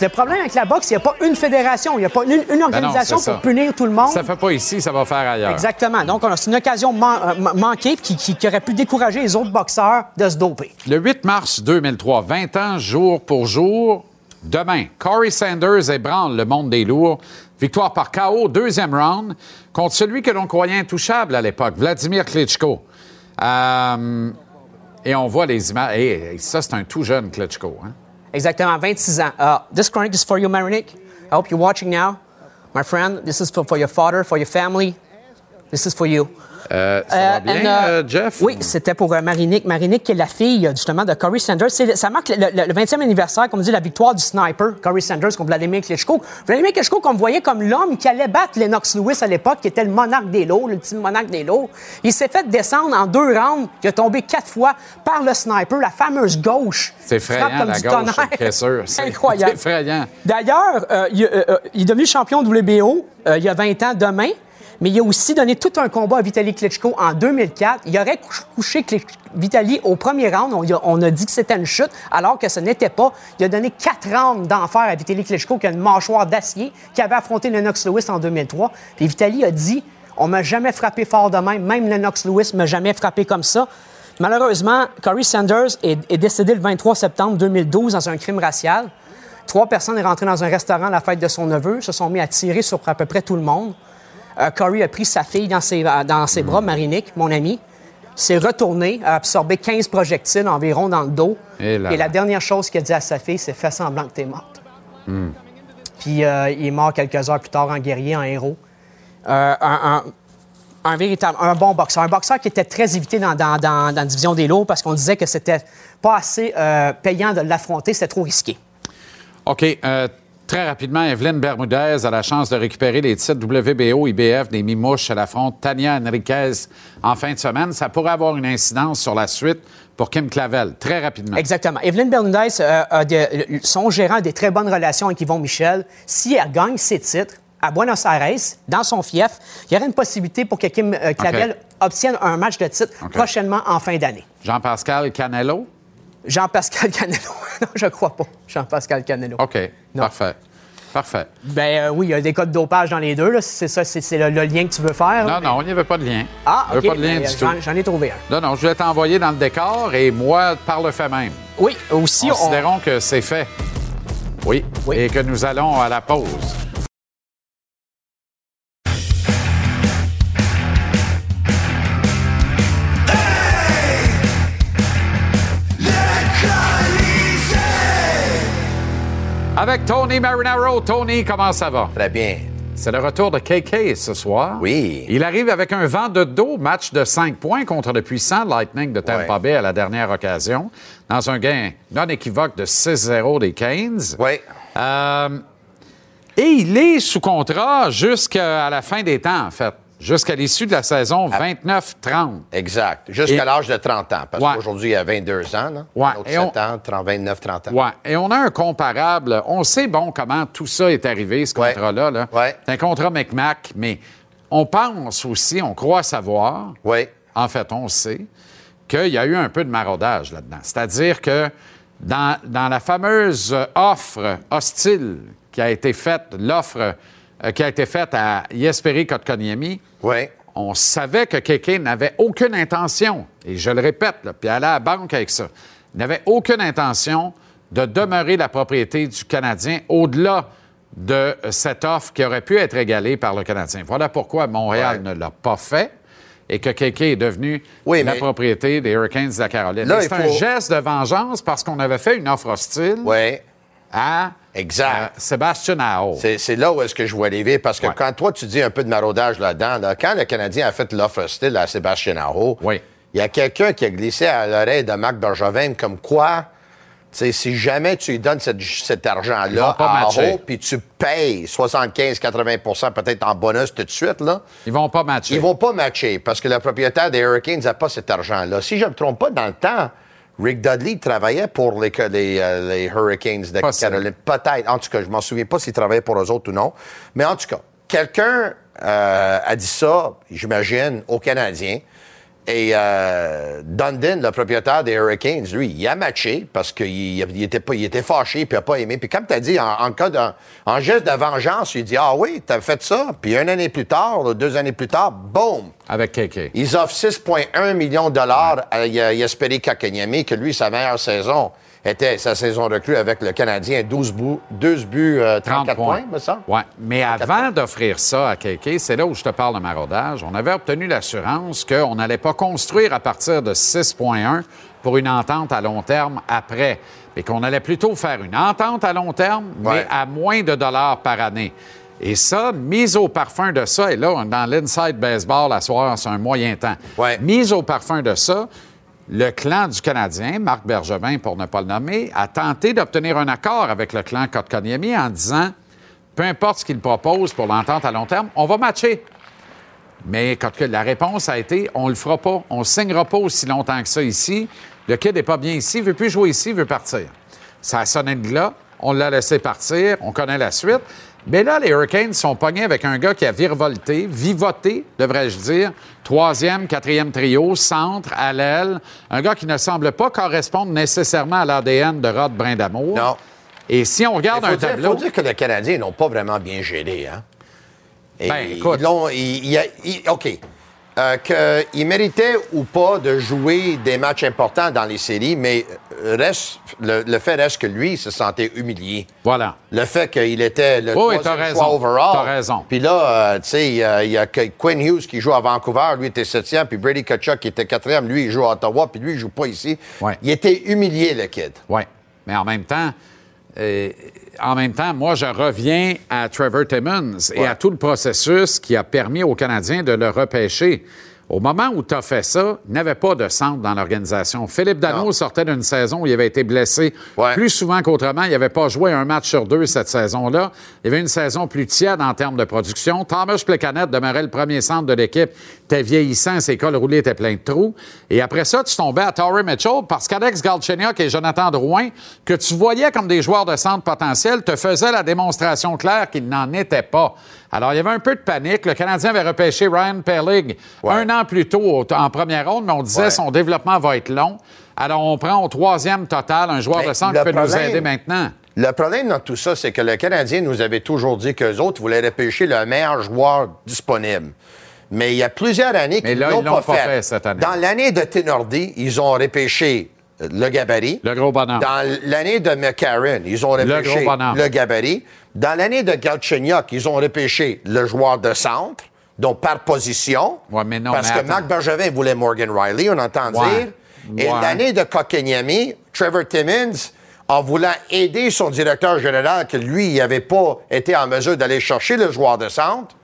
Le problème avec la boxe, il n'y a pas une fédération, il n'y a pas une, une Ben non, organisation pour punir tout le monde. Ça fait pas ici, ça va faire ailleurs. Exactement. Donc, c'est une occasion man- euh, man- manquée qui, qui- qui aurait pu décourager les autres boxeurs de se doper. Le 8 mars 2003, 20 ans jour pour jour. Demain, Corey Sanders ébranle le monde des lourds. Victoire par KO, deuxième round, contre celui que l'on croyait intouchable à l'époque, Vladimir Klitschko. Euh, et on voit les images. Et, ça, c'est un tout jeune Klitschko. Hein? Exactement, 26 ans. Uh, this chronic is for you, Marinick. I hope you're watching now. My friend, this is for, for your father, for your family. This is for you. Euh, ça va Euh, bien, uh, euh, Jeff? Oui, c'était pour Marinick. Marinick, qui est la fille, justement, de Corey Sanders. Ça marque le, le- le 20e anniversaire, comme on dit, la victoire du sniper, Corey Sanders contre Vladimir Klitschko. Vladimir Klitschko, qu'on voyait comme l'homme qui allait battre Lennox Lewis à l'époque, qui était le monarque des lots, l'ultime monarque des lots. Il s'est fait descendre en deux rounds, il a tombé quatre fois par le sniper, la fameuse gauche. C'est effrayant, comme la du gauche, tonnerre. c'est (laughs) Incroyable. C'est effrayant. D'ailleurs, euh, il, euh, euh, il est devenu champion WBO euh, il y a 20 ans demain, mais il a aussi donné tout un combat à Vitaly Klitschko en 2004. Il aurait couch- couché Vitaly au premier round. On, y a- on a dit que c'était une chute, alors que ce n'était pas. Il a donné quatre rounds d'enfer à Vitaly Klitschko, qui a une mâchoire d'acier, qui avait affronté Lennox Lewis en 2003. Puis Vitaly a dit On m'a jamais frappé fort de même, même Lennox Lewis m'a jamais frappé comme ça. Malheureusement, Corey Sanders est, est décédé le 23 septembre 2012 dans un crime racial. Trois personnes sont rentrées dans un restaurant à la fête de son neveu, se sont mis à tirer sur à peu près tout le monde. Euh, Corey a pris sa fille dans ses, dans ses bras, Marinique, mon ami, s'est retourné, a absorbé 15 projectiles environ dans le dos. Et là Et la dernière chose qu'il a dit à sa fille, c'est fais semblant que t'es morte. Puis euh, il est mort quelques heures plus tard en guerrier, en héros. Euh, un, un- un véritable, un bon boxeur. Un boxeur qui était très évité dans, dans- dans- dans la division des lots parce qu'on disait que c'était pas assez euh, payant de l'affronter, c'était trop risqué. OK. Euh, très rapidement, Evelyne Bermudez a la chance de récupérer les titres WBO, IBF des Mimouches. Elle affronte Tania Enriquez en fin de semaine. Ça pourrait avoir une incidence sur la suite pour Kim Clavel. Très rapidement. Exactement. Evelyne Bermudez euh, a de- son gérant a des très bonnes relations avec Yvon Michel. Si elle gagne ses titres à Buenos Aires, dans son fief, il y aurait une possibilité pour que Kim euh, Clavel obtienne un match de titre prochainement en fin d'année. Jean-Pascal Canelo. Jean-Pascal (laughs) Canelo. non, je crois pas. Jean-Pascal Canelo. OK. Non. Parfait. Parfait. Ben euh, oui, il y a des de dopage dans les deux. là. C'est ça, c'est c'est le, le lien que tu veux faire. Non, non, il n'y avait pas de lien. Ah, OK. pas de lien Ben, du tout. j'en- J'en ai trouvé un. Non, non, je voulais t'envoyer dans le décor et moi, par le fait même. Oui, aussi, on... Considérons que c'est fait. Oui. Oui. Et que nous allons à la pause. Avec Tony Marinaro. Tony, comment ça va? Très bien. C'est le retour de KK ce soir. Oui. Il arrive avec un vent de dos, match de 5 points contre le puissant Lightning de Tampa Ouais. Bay à la dernière occasion, dans un gain non équivoque de 6-0 des Canes. Oui. Euh, et il est sous contrat jusqu'à la fin des temps, en fait. Jusqu'à l'issue de la saison 29-30. Exact. Jusqu'à Et- l'âge de 30 ans. Parce Ouais. qu'aujourd'hui, il a 22 ans. Là. Ouais. Autre Et on- 7 ans, 30, 29, 30 ans. Ouais. Et on a un comparable. On sait, bon, comment tout ça est arrivé, ce contrat-là. là. C'est un contrat McMac, mais on pense aussi, on croit savoir, Oui. en fait, on sait, qu'il y a eu un peu de maraudage là-dedans. C'est-à-dire que dans, dans la fameuse offre hostile qui a été faite, l'offre qui a été faite à Yesperi Kotkaniemi, Oui. on savait que Kéké n'avait aucune intention, et je le répète, là, puis aller à la banque avec ça, n'avait aucune intention de demeurer la propriété du Canadien au-delà de euh, cette offre qui aurait pu être égalée par le Canadien. Voilà pourquoi Montréal Ouais. ne l'a pas fait et que Kéké est devenu Oui, la propriété des Hurricanes de la Caroline. C'est un geste de vengeance parce qu'on avait fait une offre hostile Oui. À Exact. euh, Sébastien Ao. C'est là où est-ce que je vois les parce que Ouais. quand toi, tu dis un peu de maraudage là-dedans, là, quand le Canadien a fait l'offre hostile à Sébastien Aho, Oui. il y a quelqu'un qui a glissé à l'oreille de Marc Bergevin comme quoi sais, si jamais tu lui donnes cette- cet argent-là matcher. haut, puis tu payes 75-80% peut-être en bonus tout de suite, là, Ils vont pas matcher. ils vont pas matcher parce que le propriétaire des Hurricanes n'a pas cet argent-là. Si je ne me trompe pas, dans le temps, Rick Dudley travaillait pour les, les, euh, les Hurricanes de Possible. Caroline. Peut-être. En tout cas, je m'en souviens pas s'il travaillait pour eux autres ou non. Mais en tout cas, quelqu'un euh, a dit ça, j'imagine, aux Canadiens. Et euh, Dundon, le propriétaire des Hurricanes, lui, il a matché parce qu'il il était, pas- il était fâché puis il n'a pas aimé. Puis comme tu as dit, en, en cas en geste de vengeance, il dit Ah oui, t'as fait ça. Puis une année plus tard, deux années plus tard, boum! Avec KK. Ils offrent 6,1 millions de dollars à Y- Jesperi Kakanyemi, que lui, sa meilleure saison était sa saison recrue avec le Canadien, 12 buts, 12 buts euh, 30 34 points, me semble. Ouais. Mais avant d'offrir ça à KK, c'est là où je te parle de maraudage. On avait obtenu l'assurance qu'on n'allait pas construire à partir de 6,1 pour une entente à long terme après, mais qu'on allait plutôt faire une entente à long terme, mais Ouais. à moins de dollars par année. Et ça, mise au parfum de ça, et là, dans l'inside baseball, à soir, c'est un moyen temps. Ouais. Mise au parfum de ça, le clan du Canadien, Marc Bergevin pour ne pas le nommer, a tenté d'obtenir un accord avec le clan Kotkaniemi en disant peu importe ce qu'il propose pour l'entente à long terme, on va matcher. Mais la réponse a été on le fera pas, on signera pas aussi longtemps que ça ici. Le kid n'est pas bien ici, il veut plus jouer ici, il veut partir. Ça a sonné de là, on l'a laissé partir, on connaît la suite. Mais là, les Hurricanes sont pognés avec un gars qui a virevolté, vivoté, devrais-je dire. Troisième, quatrième trio, centre, à l'aile. Un gars qui ne semble pas correspondre nécessairement à l'ADN de Rod Brindamour. Non. Et si on regarde Il un dire, tableau... faut dire que les Canadiens n'ont pas vraiment bien géré. Hein? Et Ben, écoute. ils il il- OK. Euh, qu'ils méritaient ou pas de jouer des matchs importants dans les séries, mais reste, le, le fait reste que lui, il se sentait humilié. Voilà. Le fait qu'il était le Oui, troisième choix overall. T'as raison. Puis là, euh, tu sais, il y a- y, Quinn Hughes qui joue à Vancouver, lui était septième, puis Brady Kachuk qui était quatrième, lui il joue à Ottawa, puis lui il joue pas ici. Ouais. Il était humilié, le kid. Oui. Mais en même temps, en même temps, moi, je reviens à Trevor Timmons et Ouais. à tout le processus qui a permis aux Canadiens de le repêcher. Au moment où tu as fait ça, il n'y avait pas de centre dans l'organisation. Philippe Dano Non. sortait d'une saison où il avait été blessé Ouais. plus souvent qu'autrement. Il n'avait pas joué un match sur deux cette saison-là. Il y avait une saison plus tiède en termes de production. Thomas Plecanet demeurait le premier centre de l'équipe. Était vieillissant, ses cols roulés étaient pleins de trous. Et après ça, tu tombais à Torrey Mitchell parce qu'Alex Galchenyuk et Jonathan Drouin, que tu voyais comme des joueurs de centre potentiels, te faisaient la démonstration claire qu'ils n'en étaient pas. Alors, il y avait un peu de panique. Le Canadien avait repêché Ryan Ouais. un an plus tôt en première ronde, mais on disait Ouais. son développement va être long. Alors, on prend au troisième total un joueur Mais de centre qui peut nous aider maintenant. Le problème dans tout ça, c'est que le Canadien nous avait toujours dit qu'eux autres voulaient repêcher le meilleur joueur disponible. Mais il y a plusieurs années qu'ils ne l'ont pas, pas fait. fait cette année. Dans l'année de Tenordi, ils ont repêché le gabarit. Le gros bonhomme. Dans l'année de McCarron, ils ont Le repêché gros bonhomme. le gabarit. Dans l'année de Galchenyuk, ils ont repêché le joueur de centre, donc par position. Ouais, mais non, parce mais que. Marc Bergevin voulait Morgan Riley, on entend Ouais. dire. Et l'année de Kotkaniemi, Trevor Timmons, en voulant aider son directeur général, que lui, il n'avait pas été en mesure d'aller chercher le joueur de centre,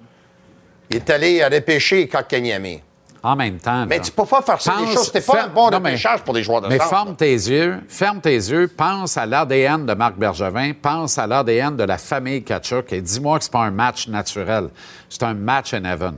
il est allé repêcher Kotkaniemi. En même temps. Mais là. tu peux pas faire ça. Les Pense- choses, c'était pas un bon non, mais- repêchage pour des joueurs de Mais centre. ferme tes yeux, ferme tes yeux, pense à l'ADN de Marc Bergevin, pense à l'ADN de la famille Kachuk et dis-moi que c'est pas un match naturel. C'est un match in heaven.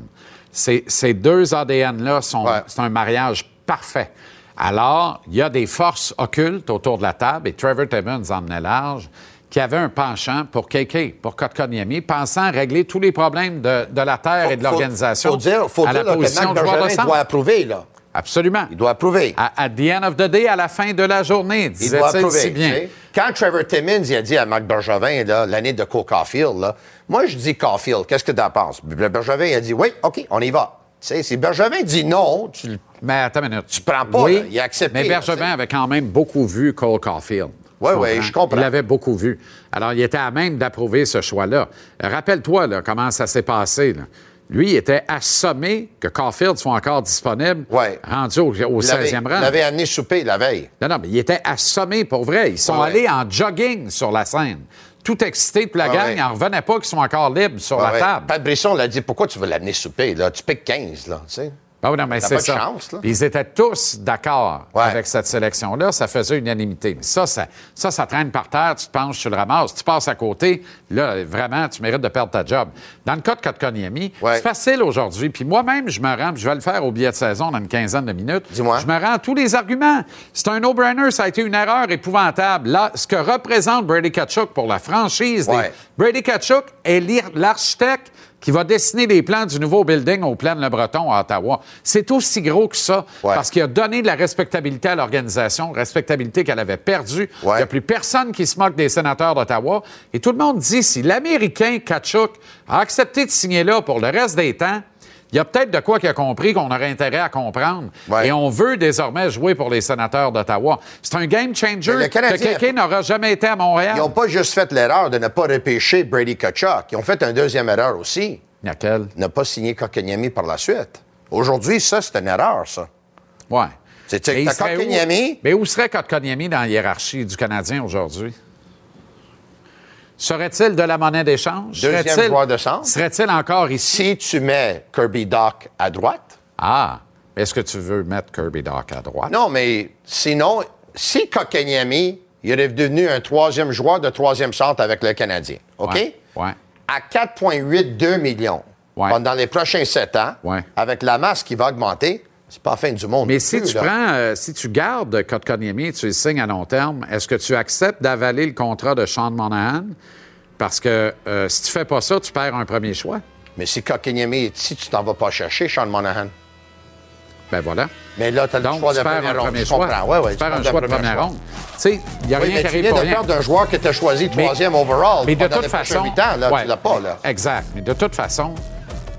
Ces, ces deux ADN-là sont, Ouais. c'est un mariage parfait. Alors, il y a des forces occultes autour de la table et Trevor Timmons en menait large qui avait un penchant pour KK, pour Kotkaniemi, pensant régler tous les problèmes de, de la terre et de Faut- l'organisation Faut dire, faut à dire la là, que position Marc de doit approuver, là. Absolument. Il doit approuver. À, at the end of the day, à la fin de la journée, Il doit disait-il approuver. si bien. tu sais. Quand Trevor Timmons il a dit à Marc Bergevin, l'année de Cole Caulfield, là, moi, je dis Caulfield, qu'est-ce que tu en penses? Bergevin il a dit, oui, OK, on y va. Si Bergevin dit non, tu le- Mais attends une minute. Tu prends pas, là. Il a accepté, Mais Bergevin avait quand même beaucoup vu Cole Caulfield. Ouais, Tu ouais, je comprends. Il l'avait beaucoup vu. Alors, il était à même d'approuver ce choix-là. Rappelle-toi là, comment ça s'est passé. là. Lui, il était assommé que Caulfield soit encore disponible, Ouais. rendu au, au il l'avait- 16e il rang. l'avait amené souper la veille. Non, non, mais il était assommé pour vrai. Ils sont Ouais, allés en jogging sur la scène. Tout excité pour la Ouais, gang, n'en revenaient pas qu'ils sont encore libres sur la table. Pat Brisson l'a dit, pourquoi tu veux l'amener souper, là? Tu piques 15, là, tu sais. Ben non, mais c'est ça. chance, là. Ils étaient tous d'accord Ouais. avec cette sélection-là. Ça faisait unanimité. Mais ça, ça, ça, ça traîne par terre, tu te penches, tu le ramasses, tu passes à côté. Là, vraiment, tu mérites de perdre ta job. Dans le cas de Kotkaniemi, Ouais. c'est facile aujourd'hui. Puis moi-même, je me rends, je vais le faire au billet de saison dans une quinzaine de minutes. Dis-moi. Je me rends à tous les arguments. C'est un no-brainer. Ça a été une erreur épouvantable. Là, ce que représente Brady Kachuk pour la franchise, des-. Brady Kachuk est l'architecte qui va dessiner les plans du nouveau building au plan Le Breton à Ottawa. C'est aussi gros que ça Ouais. parce qu'il a donné de la respectabilité à l'organisation, respectabilité qu'elle avait perdue. Ouais. Il n'y a plus personne qui se moque des sénateurs d'Ottawa. Et tout le monde dit si l'Américain Kachuk a accepté de signer là pour le reste des temps, il y a peut-être de quoi qu'il a compris qu'on aurait intérêt à comprendre. Ouais. Et on veut désormais jouer pour les sénateurs d'Ottawa. C'est un game changer le que Canadien- quelqu'un n'aura jamais été à Montréal. Ils n'ont pas juste fait l'erreur de ne pas repêcher Brady Kachuk. Ils ont fait une deuxième erreur aussi. Laquelle? Ne pas signer Kotkaniemi par la suite. Aujourd'hui, ça, c'est une erreur, ça. Ouais. C'est-. Mais où serait Kotkaniemi dans la hiérarchie du Canadien aujourd'hui? Serait-il de la monnaie d'échange? Deuxième Serait-il- joueur de centre. Serait-il encore ici? Si tu mets Kirby Doc à droite, Ah! Est-ce que tu veux mettre Kirby Doc à droite? non, mais sinon, si Kotkaniemi, il est devenu un troisième joueur de troisième centre avec le Canadien, OK? Ouais. ouais. À 4,82 millions Ouais. pendant les prochains sept ans, Ouais. avec la masse qui va augmenter, c'est pas la fin du monde. Mais si plus, tu là. prends, euh, si tu gardes Kotkaniemi et tu le signes à long terme, est-ce que tu acceptes d'avaler le contrat de Sean Monahan? Parce que euh, si tu fais pas ça, tu perds un premier choix. Mais si Kotkaniemi est ici, tu t'en vas pas chercher, Sean Monahan. Ben voilà. Mais là, tu as le choix tu de perds un ronde. premier choix. Ouais, ouais, tu perds un choix de première ronde. Tu sais, il n'y a Oui, rien mais qui tu arrive viens pour de rien. perdre un joueur que tu as choisi troisième overall. Mais de toute façon. huit ans, là, ouais, tu l'as pas, là. Exact. Mais de toute façon,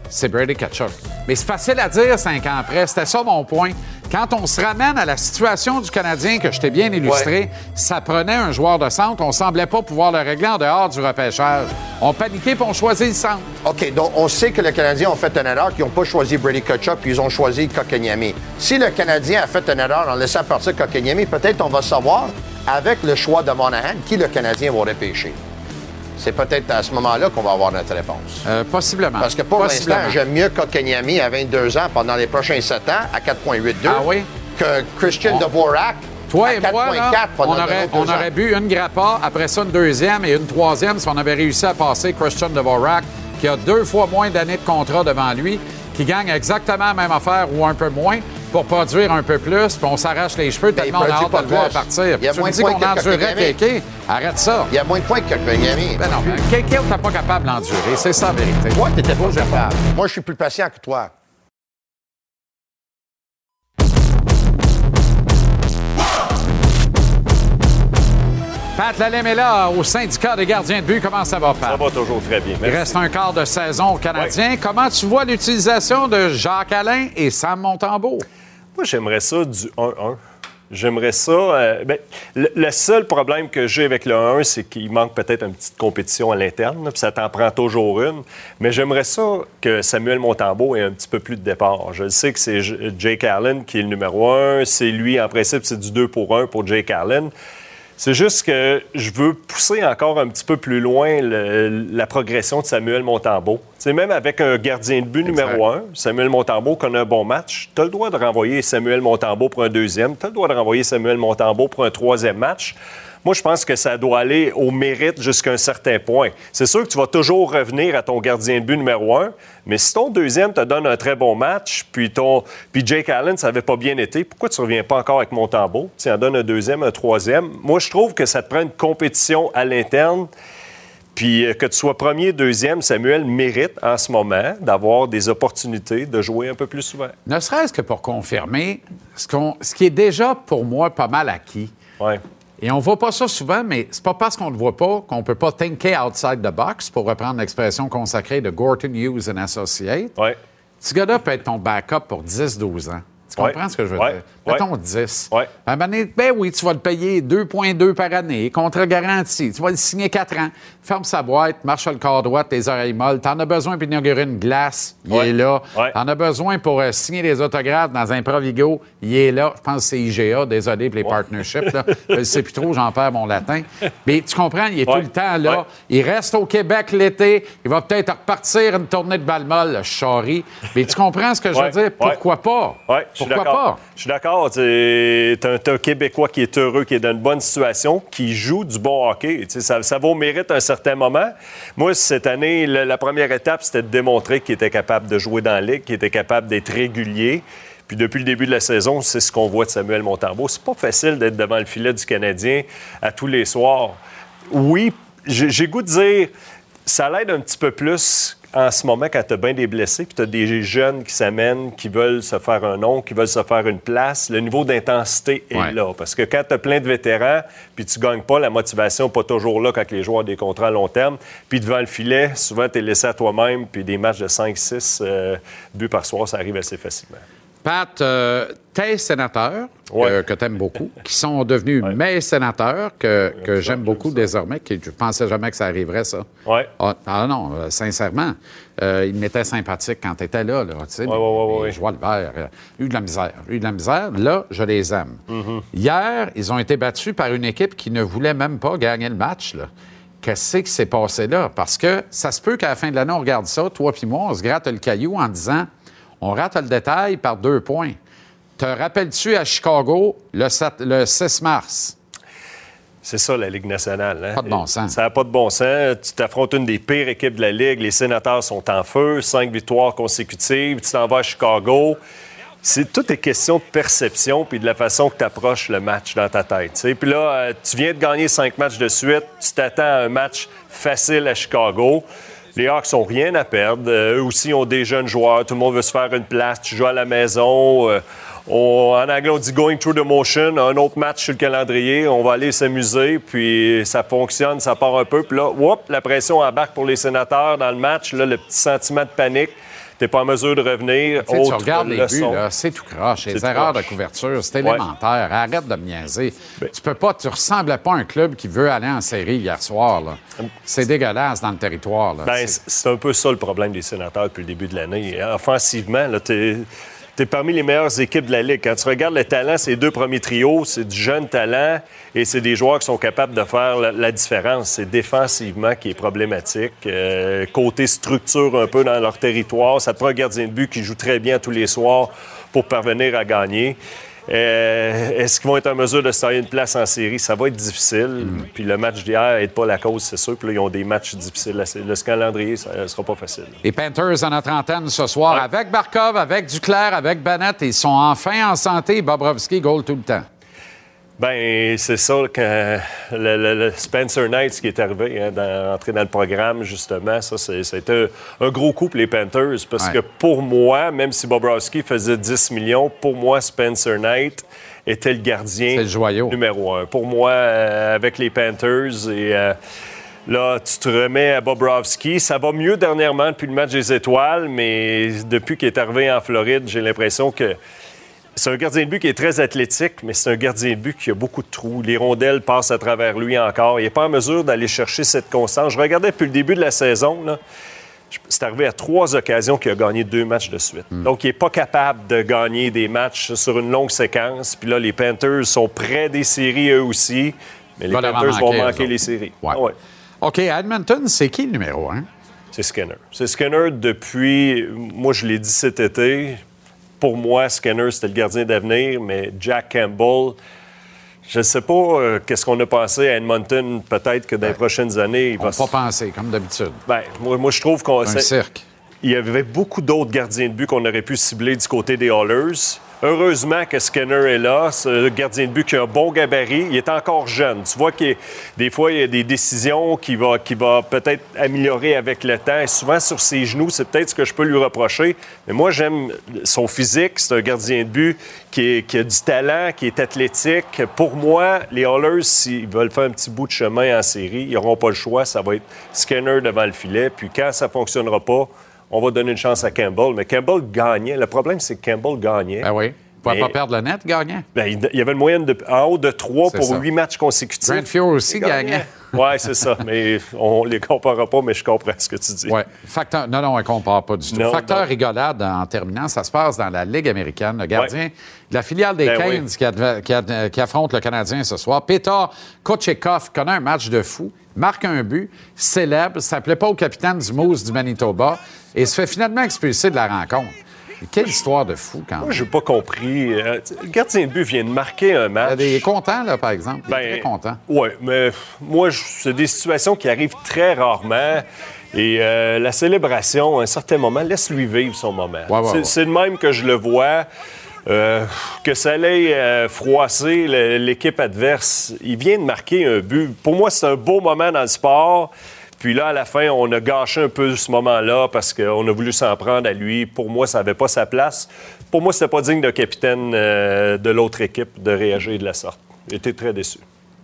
c'est Brady Kachuk. Mais c'est facile à dire cinq ans après. C'était ça mon point. Quand on se ramène à la situation du Canadien que je t'ai bien illustré, ça prenait un joueur de centre. On semblait pas pouvoir le régler en dehors du repêchage. On paniquait puis on choisit le centre. OK, donc on sait que les Canadiens ont fait une erreur, qu'ils n'ont pas choisi Brady Kachuk, puis ils ont choisi Kotkaniemi. Si le Canadien a fait une erreur en laissant partir Kotkaniemi, peut-être on va savoir, avec le choix de Monahan, qui le Canadien va repêcher. C'est peut-être à ce moment-là qu'on va avoir notre réponse. Euh, possiblement. Parce que pour l'instant, j'aime mieux Kotkaniemi à 22 ans pendant les prochains 7 ans à 4,82 Ah oui? que Christian On- Dvorak Toi à et moi, là, 4,4 pendant on aurait, on aurait bu une grappa, après ça une deuxième et une troisième si on avait réussi à passer Christian Dvorak, qui a deux fois moins d'années de contrat devant lui, qui gagne exactement la même affaire ou un peu moins pour produire un peu plus, puis on s'arrache les cheveux il tellement on a hâte pas de le voir partir. Il y a tu moins me de dis points qu'on que endurait. Kéké? Arrête ça. Il y a moins de points que Kotkaniemi. Ben non, Kéké, t'es pas capable d'endurer. C'est ça la vérité. Toi, t'étais pas capable. Moi, je suis plus patient que toi. Pat Lalem est là au syndicat des gardiens de but. Comment ça va, Pat? Ça va toujours très bien. Il reste un quart de saison au Canadien. Comment tu vois l'utilisation de Jacques Alain et Sam Montembeau? Moi, j'aimerais ça du 1-1. J'aimerais ça. euh, ben, le, seul problème que j'ai avec le 1, c'est qu'il manque peut-être une petite compétition à l'interne, puis ça t'en prend toujours une. Mais j'aimerais ça que Samuel Montembeau ait un petit peu plus de départ. Je sais que c'est Jake Allen qui est le numéro 1. C'est lui, en principe, c'est du 2 pour 1 pour Jake Allen. C'est juste que je veux pousser encore un petit peu plus loin le- la progression de Samuel Montembeau. Tu sais, même avec un gardien de but numéro un, Samuel Montembeau connaît un bon match, tu as le droit de renvoyer Samuel Montembeau pour un deuxième, tu as le droit de renvoyer Samuel Montembeau pour un troisième match. Moi, je pense que ça doit aller au mérite jusqu'à un certain point. C'est sûr que tu vas toujours revenir à ton gardien de but numéro un, mais si ton deuxième te donne un très bon match, puis, ton, puis Jake Allen, ça n'avait pas bien été, pourquoi tu ne reviens pas encore avec Montembeau? Tu en donnes un deuxième, un troisième. Moi, je trouve que ça te prend une compétition à l'interne. Puis euh, que tu sois premier, deuxième, Samuel mérite en ce moment d'avoir des opportunités de jouer un peu plus souvent. Ne serait-ce que pour confirmer ce, ce qui est déjà pour moi pas mal acquis. Ouais. Et on voit pas ça souvent, mais c'est pas parce qu'on ne le voit pas qu'on peut pas thinker outside the box, pour reprendre l'expression consacrée de Gorton Hughes and Associates. Ouais. Ce gars-là peut être ton backup pour 10-12 ans. Tu Ouais. comprends ce que je veux Ouais. dire? Mettons 10. Ouais. À un moment donné, ben oui, tu vas le payer 2,2 par année, contrat garanti. Tu vas le signer 4 ans. Ferme sa boîte, marche sur le corps droit, tes oreilles molles. T'en as besoin pour inaugurer une glace, il est là. T'en as besoin pour euh, signer les autographes dans un Provigo, il est là. Je pense que c'est IGA, désolé pour les partnerships. Là. Je sais plus trop, j'en perds mon latin. Mais tu comprends, il est tout le temps là. Il reste au Québec l'été. Il va peut-être repartir une tournée de balle molle, le charrie. Mais tu comprends ce que je veux dire? Pourquoi pas? Je suis Pourquoi d'accord. pas? Je suis d'accord. Tu es un Québécois qui est heureux, qui est dans une bonne situation, qui joue du bon hockey. Ça, ça vaut mérite à un certain moment. Moi, cette année, la première étape, c'était de démontrer qu'il était capable de jouer dans la ligue, qu'il était capable d'être régulier. Puis depuis le début de la saison, c'est ce qu'on voit de Samuel Montembeau. C'est pas facile d'être devant le filet du Canadien à tous les soirs. Oui, j'ai j'ai goût de dire, ça l'aide un petit peu plus en ce moment quand tu as bien des blessés, puis tu as des jeunes qui s'amènent, qui veulent se faire un nom, qui veulent se faire une place. Le niveau d'intensité est Ouais. là. Parce que quand tu as plein de vétérans, puis tu gagnes pas, la motivation n'est pas toujours là quand les joueurs ont des contrats à long terme. Puis devant le filet, souvent tu es laissé à toi-même, puis des matchs de 5-6 euh, buts par soir, ça arrive assez facilement. Pat, euh, tes sénateurs, Ouais. que, tu aimes beaucoup, qui sont devenus mes sénateurs, que, que j'aime beaucoup désormais, que je pensais jamais que ça arriverait, ça. Ouais. Ah, ah non, euh, sincèrement, euh, il m'était sympathique quand tu étais là, là, tu sais. Vert. euh, eu de la misère. Eu de la misère. Là, je les aime. Hier, ils ont été battus par une équipe qui ne voulait même pas gagner le match, là. Qu'est-ce qui s'est passé là? Parce que ça se peut qu'à la fin de l'année, on regarde ça, toi puis moi, on se gratte le caillou en disant on rate le détail par deux points. Te rappelles-tu à Chicago le, sept- le 6 mars? C'est ça, la Ligue nationale. hein? Pas de bon sens. Ça n'a pas de bon sens. Tu t'affrontes une des pires équipes de la Ligue. Les sénateurs sont en feu. Cinq victoires consécutives. Tu t'en vas à Chicago. C'est tout est question de perception puis de la façon que tu approches le match dans ta tête. tu sais. Puis là, euh, tu viens de gagner cinq matchs de suite. Tu t'attends à un match facile à Chicago. Les Hawks n'ont rien à perdre. Euh, eux aussi ont des jeunes joueurs. Tout le monde veut se faire une place. Tu joues à la maison. Euh, en anglais, on dit going through the motion. Un autre match sur le calendrier. On va aller s'amuser. Puis ça fonctionne, ça part un peu. Puis là, la pression embarque pour les sénateurs dans le match. Le petit sentiment de panique. Tu n'es pas en mesure de revenir. Tu sais, tu regardes les buts, là, c'est tout croche. Les erreurs de couverture, c'est Ouais. Ben élémentaire. Arrête de me niaiser. tu peux pas, tu ressembles pas à un club qui veut aller en série hier soir. là. C'est dégueulasse dans le territoire. Là. Ben, C'est- un peu ça le problème des sénateurs depuis le début de l'année. Offensivement, es, parmi les meilleures équipes de la Ligue. Quand tu regardes le talent, ces deux premiers trios, c'est du jeune talent et c'est des joueurs qui sont capables de faire la, la différence. C'est défensivement qui est problématique. Euh, côté structure un peu dans leur territoire, ça te prend un gardien de but qui joue très bien tous les soirs pour parvenir à gagner. Euh, Est-ce qu'ils vont être en mesure de se tailler une place en série? Ça va être difficile. Puis le match d'hier n'aide pas la cause, c'est sûr. Puis là, ils ont des matchs difficiles. Le calendrier, ça ne sera pas facile. Les Panthers en notre antenne ce soir Ouais. avec Barkov, avec Duclair, avec Bennett. Ils sont enfin en santé. Bobrovski goal tout le temps. Ben c'est ça quand le, le- le Spencer Knight qui est arrivé, hein, dans, entré dans le programme justement, ça c'était un gros coup pour les Panthers parce Ouais. que pour moi, même si Bobrovski faisait 10 millions, pour moi Spencer Knight était le gardien le numéro un. Pour moi, euh, avec les Panthers et euh, Là, tu te remets à Bobrovski. Ça va mieux dernièrement depuis le match des étoiles, mais depuis qu'il est arrivé en Floride, j'ai l'impression que c'est un gardien de but qui est très athlétique, mais c'est un gardien de but qui a beaucoup de trous. Les rondelles passent à travers lui encore. Il n'est pas en mesure d'aller chercher cette constance. Je regardais depuis le début de la saison, là, c'est arrivé à trois occasions qu'il a gagné deux matchs de suite. Donc, il n'est pas capable de gagner des matchs sur une longue séquence. Puis là, les Panthers sont près des séries eux aussi, mais les Panthers vont manquer, les séries. Ouais. Ouais. OK, Edmonton, c'est qui le numéro un? C'est Skinner. C'est Skinner depuis, moi je l'ai dit cet été, pour moi, Skinner c'était le gardien d'avenir, mais Jack Campbell, je ne sais pas euh, qu'est-ce qu'on a pensé à Edmonton, peut-être que dans les prochaines années, il On va pas penser, comme d'habitude. Ben, moi, moi, je trouve qu'on... Un cirque. il y avait beaucoup d'autres gardiens de but qu'on aurait pu cibler du côté des Hallers. Heureusement que Skinner est là. C'est gardien de but qui a un bon gabarit. Il est encore jeune. Tu vois que des fois, il y a des décisions qu'il va, va peut-être améliorer avec le temps. Souvent, sur ses genoux, c'est peut-être ce que je peux lui reprocher. Mais moi, j'aime son physique. C'est un gardien de but qui, qui a du talent, qui est athlétique. Pour moi, les Hallers, s'ils veulent faire un petit bout de chemin en série, ils n'auront pas le choix. Ça va être Skinner devant le filet. Puis quand ça ne fonctionnera pas, on va donner une chance à Campbell. Mais Campbell gagnait. Le problème, c'est que Campbell gagnait. Ben oui. ne pouvait Mais- pas perdre le net, gagnant. Ben, il il y avait une moyenne de, en haut de 3 C'est pour ça. 8 matchs consécutifs. Fuhr aussi Il gagnait. (laughs) Oui, c'est ça. Mais on les comparera pas, mais je comprends ce que tu dis. Oui. Facteur, non, non, on ne compare pas du tout. Non, Facteur non. rigolade en terminant, ça se passe dans la Ligue américaine. Le gardien de la filiale des Ben Canes oui. qui, adve- qui ad- qui affronte le Canadien ce soir. Petar Kochekov connaît un match de fou, marque un but, célèbre, s'appelait pas au capitaine du Moose du Manitoba et se fait finalement expulser de la rencontre. Quelle histoire de fou, quand Moi, même. j'ai pas compris. Euh, le gardien de but vient de marquer un match. Il est content, là, par exemple. Il est Ben, très content. Oui, mais moi, c'est des situations qui arrivent très rarement. Et euh, la célébration, à un certain moment, laisse-lui vivre son moment. Ouais, ouais, c'est, ouais. de même que je le vois. Euh, que ça allait euh, froisser le- l'équipe adverse. Il vient de marquer un but. Pour moi, c'est un beau moment dans le sport. Puis là, à la fin, on a gâché un peu ce moment-là parce qu'on a voulu s'en prendre à lui. Pour moi, ça n'avait pas sa place. Pour moi, c'était pas digne de capitaine euh, de l'autre équipe de réagir de la sorte. J'étais très déçu.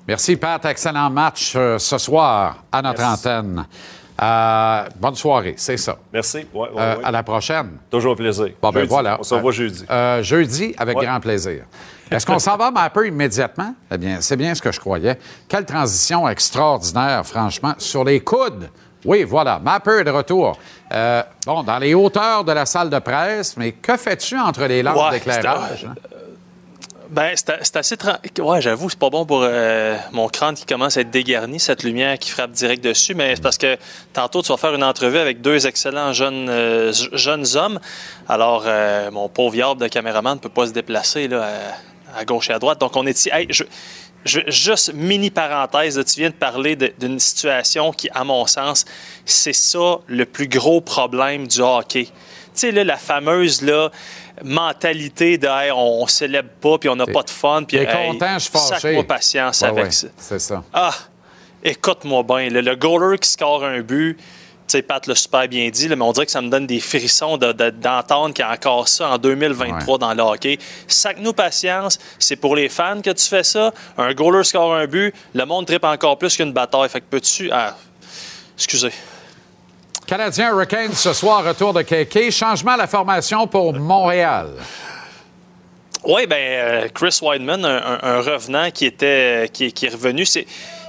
Merci, Pat. Excellent match euh, ce soir à notre Merci. antenne. Euh, bonne soirée, c'est ça. Merci. Ouais, ouais, ouais. À la prochaine. Toujours un plaisir. Bon, ben voilà. On se revoit jeudi. Jeudi, avec grand plaisir. Est-ce qu'on s'en va Mapper immédiatement? Eh bien, c'est bien ce que je croyais. Quelle transition extraordinaire, franchement, sur les coudes. Oui, voilà, Mapper est de retour. Euh, bon, dans les hauteurs de la salle de presse, mais que fais-tu entre les lampes Ouais, d'éclairage? hein? Ben, c'est assez. Ouais, j'avoue, c'est pas bon pour euh, mon crâne qui commence à être dégarni, cette lumière qui frappe direct dessus, mais c'est parce que tantôt, tu vas faire une entrevue avec deux excellents jeunes, euh, jeunes hommes. Alors, euh, mon pauvre yarbe de caméraman ne peut pas se déplacer là, à, gauche et à droite. Donc, on est ici. Hey, je, je- juste mini parenthèse, tu viens de parler d'une situation qui, à mon sens, c'est ça le plus gros problème du hockey. Tu sais, là, la fameuse là, mentalité de Hey, on, on célèbre pas, puis on n'a pas de fun, puis hey, content, je sac-moi patience Ouais, avec ouais, ça. C'est ça. Ah, écoute-moi bien, le goaler qui score un but, sais, Pat l'a super bien dit, là, mais on dirait que ça me donne des frissons de- de- d'entendre qu'il y a encore ça en 2023 dans le hockey. Sac-nous patience, c'est pour les fans que tu fais ça. Un goaler score un but, le monde tripe encore plus qu'une bataille. Fait que peux-tu... Ah, excusez. Canadien Hurricanes ce soir, retour de KK. Changement à la formation pour Montréal. Oui, ben euh, Chris un- un revenant qui était qui, qui est revenu, c'est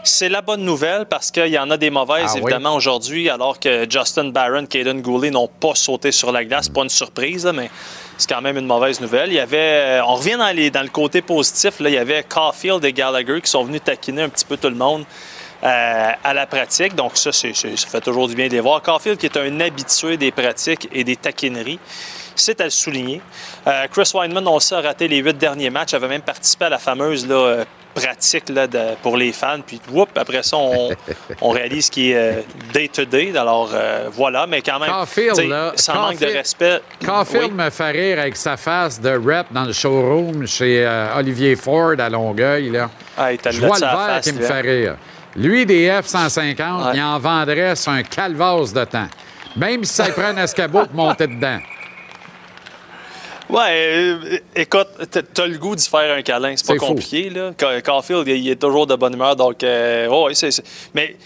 c'est la bonne nouvelle parce qu'il y en a des mauvaises Ah oui? évidemment aujourd'hui, alors que Justin Barron, Caden Goulet n'ont pas sauté sur la glace. Pas une surprise, là, mais c'est quand même une mauvaise nouvelle. Il y avait, euh, on revient dans, les, dans le côté positif. Là, il y avait Caulfield et Gallagher qui sont venus taquiner un petit peu tout le monde. euh, à la pratique. Donc, ça, ça fait toujours du bien de les voir. Caulfield, qui est un habitué des pratiques et des taquineries, c'est à le souligner. Euh, Chris Weinman, on le sait, a raté les huit derniers matchs, avait même participé à la fameuse là, pratique là, de- pour les fans. Puis, whoop, après ça, on, (laughs) on réalise qu'il est euh, day-to-day. Alors, euh, voilà, mais quand même, Caulfield, là, sans manque de respect. Caulfield oui. me fait rire avec sa face de rep dans le showroom chez euh, Olivier Ford à Longueuil. Là. Ah, Je vois le vert qui me lui, fait rire. Lui, des F-150, Ouais. il en vendrait sur un calvasse de temps. Même si ça prend un escabeau pour monter dedans. Ouais, euh, écoute, t'as le goût d'y faire un câlin. C'est pas fou. compliqué, là. Ca- Caulfield, il est toujours de bonne humeur, donc... euh, c'est- Mais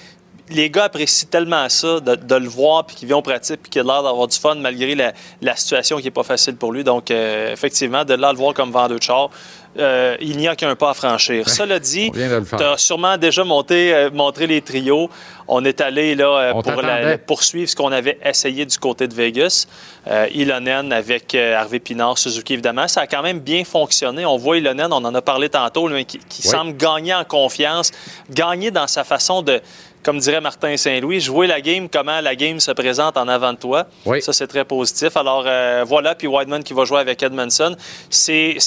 les gars apprécient tellement ça, de, de le voir, puis qu'il vient au pratique, puis qu'il a l'air d'avoir du fun, malgré la, la situation qui est pas facile pour lui. Donc, euh, effectivement, de là le voir comme vendeur de char, euh, il n'y a qu'un pas à franchir. Cela dit, tu as sûrement déjà monté, euh, montré les trios. On est allé là, euh, pour la- poursuivre ce qu'on avait essayé du côté de Vegas. Ilonen avec Harvey Pinard, Suzuki, évidemment. Ça a quand même bien fonctionné. On voit Ilonen, on en a parlé tantôt, lui, qui, qui Oui. semble gagner en confiance, gagner dans sa façon de, comme dirait Martin Saint-Louis, jouer la game, comment la game se présente en avant de toi. Oui. Ça, c'est très positif. Alors, euh, voilà, puis Whiteman qui va jouer avec Edmondson. C'est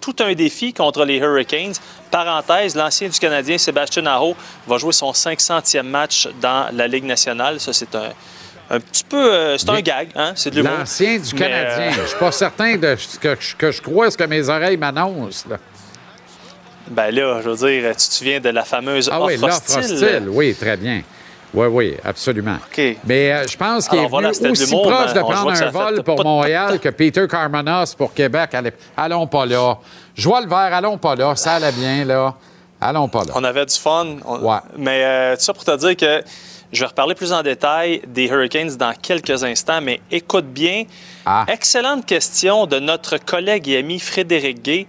tout un défi contre les Hurricanes. Parenthèse, l'ancien du Canadien, Sébastien Aho, va jouer son 500e match dans la Ligue nationale. Ça, c'est un, un petit peu... euh, c'est un gag, hein? C'est de. L'ancien du Mais, Canadien. euh, Je suis pas certain de ce que, que je crois ce que mes oreilles m'annoncent. Ben là, je veux dire, tu te souviens de la fameuse Ah oui, offre l'offre hostile? hostile. Oui, très bien. Oui, oui, absolument. OK. Mais euh, je pense qu'il est voilà, venu aussi proche mais de prendre un vol pour Montréal (laughs) que Peter Carmenas pour Québec. Allez- allons pas là. Je vois le vert, allons pas là. Ça allait bien, là. Allons pas là. On avait du fun. On- Ouais. Mais euh, tout ça pour te dire que Je vais reparler plus en détail des Hurricanes dans quelques instants, mais écoute bien. Ah. Excellente question de notre collègue et ami Frédéric Gay.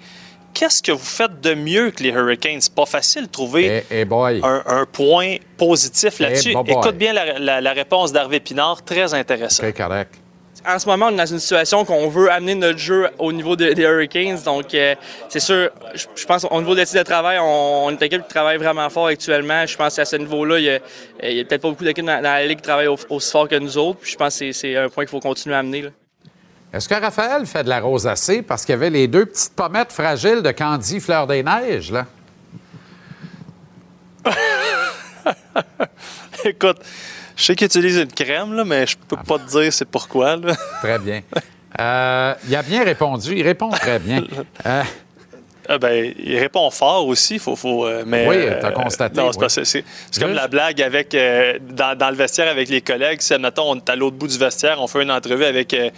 Qu'est-ce que vous faites de mieux que les Hurricanes? C'est pas facile de trouver Eh, eh boy. un, un point positif là-dessus. Eh, boy. Écoute bien la, la- la réponse d'Harvey Pinard, très intéressant. Correct. En ce moment, on est dans une situation qu'on veut amener notre jeu au niveau de- des Hurricanes. Donc, euh, c'est sûr, je, je pense qu'au niveau de l'équipe de travail, on, on est une équipe qui travaille vraiment fort actuellement. Je pense qu'à ce niveau-là, il y a, peut-être pas beaucoup d'équipes dans, dans la Ligue qui travaillent au- aussi fort que nous autres. Puis je pense que c'est- c'est un point qu'il faut continuer à amener. là. Est-ce que Raphaël fait de la rosacée parce qu'il y avait les deux petites pommettes fragiles de Candy Fleur des Neiges, là? (laughs) Écoute, je sais qu'il utilise une crème, là, mais je peux pas te dire c'est pourquoi. là. Très bien. Euh, il a bien répondu. Il répond très bien. Euh, (laughs) Ah ben, il répond fort aussi, faut, faut, euh, mais, Oui, euh, t'as constaté, non, c'est oui. comme la blague avec euh, dans, dans le vestiaire avec les collègues. Si, admettons, on est à l'autre bout du vestiaire, on fait une entrevue avec euh,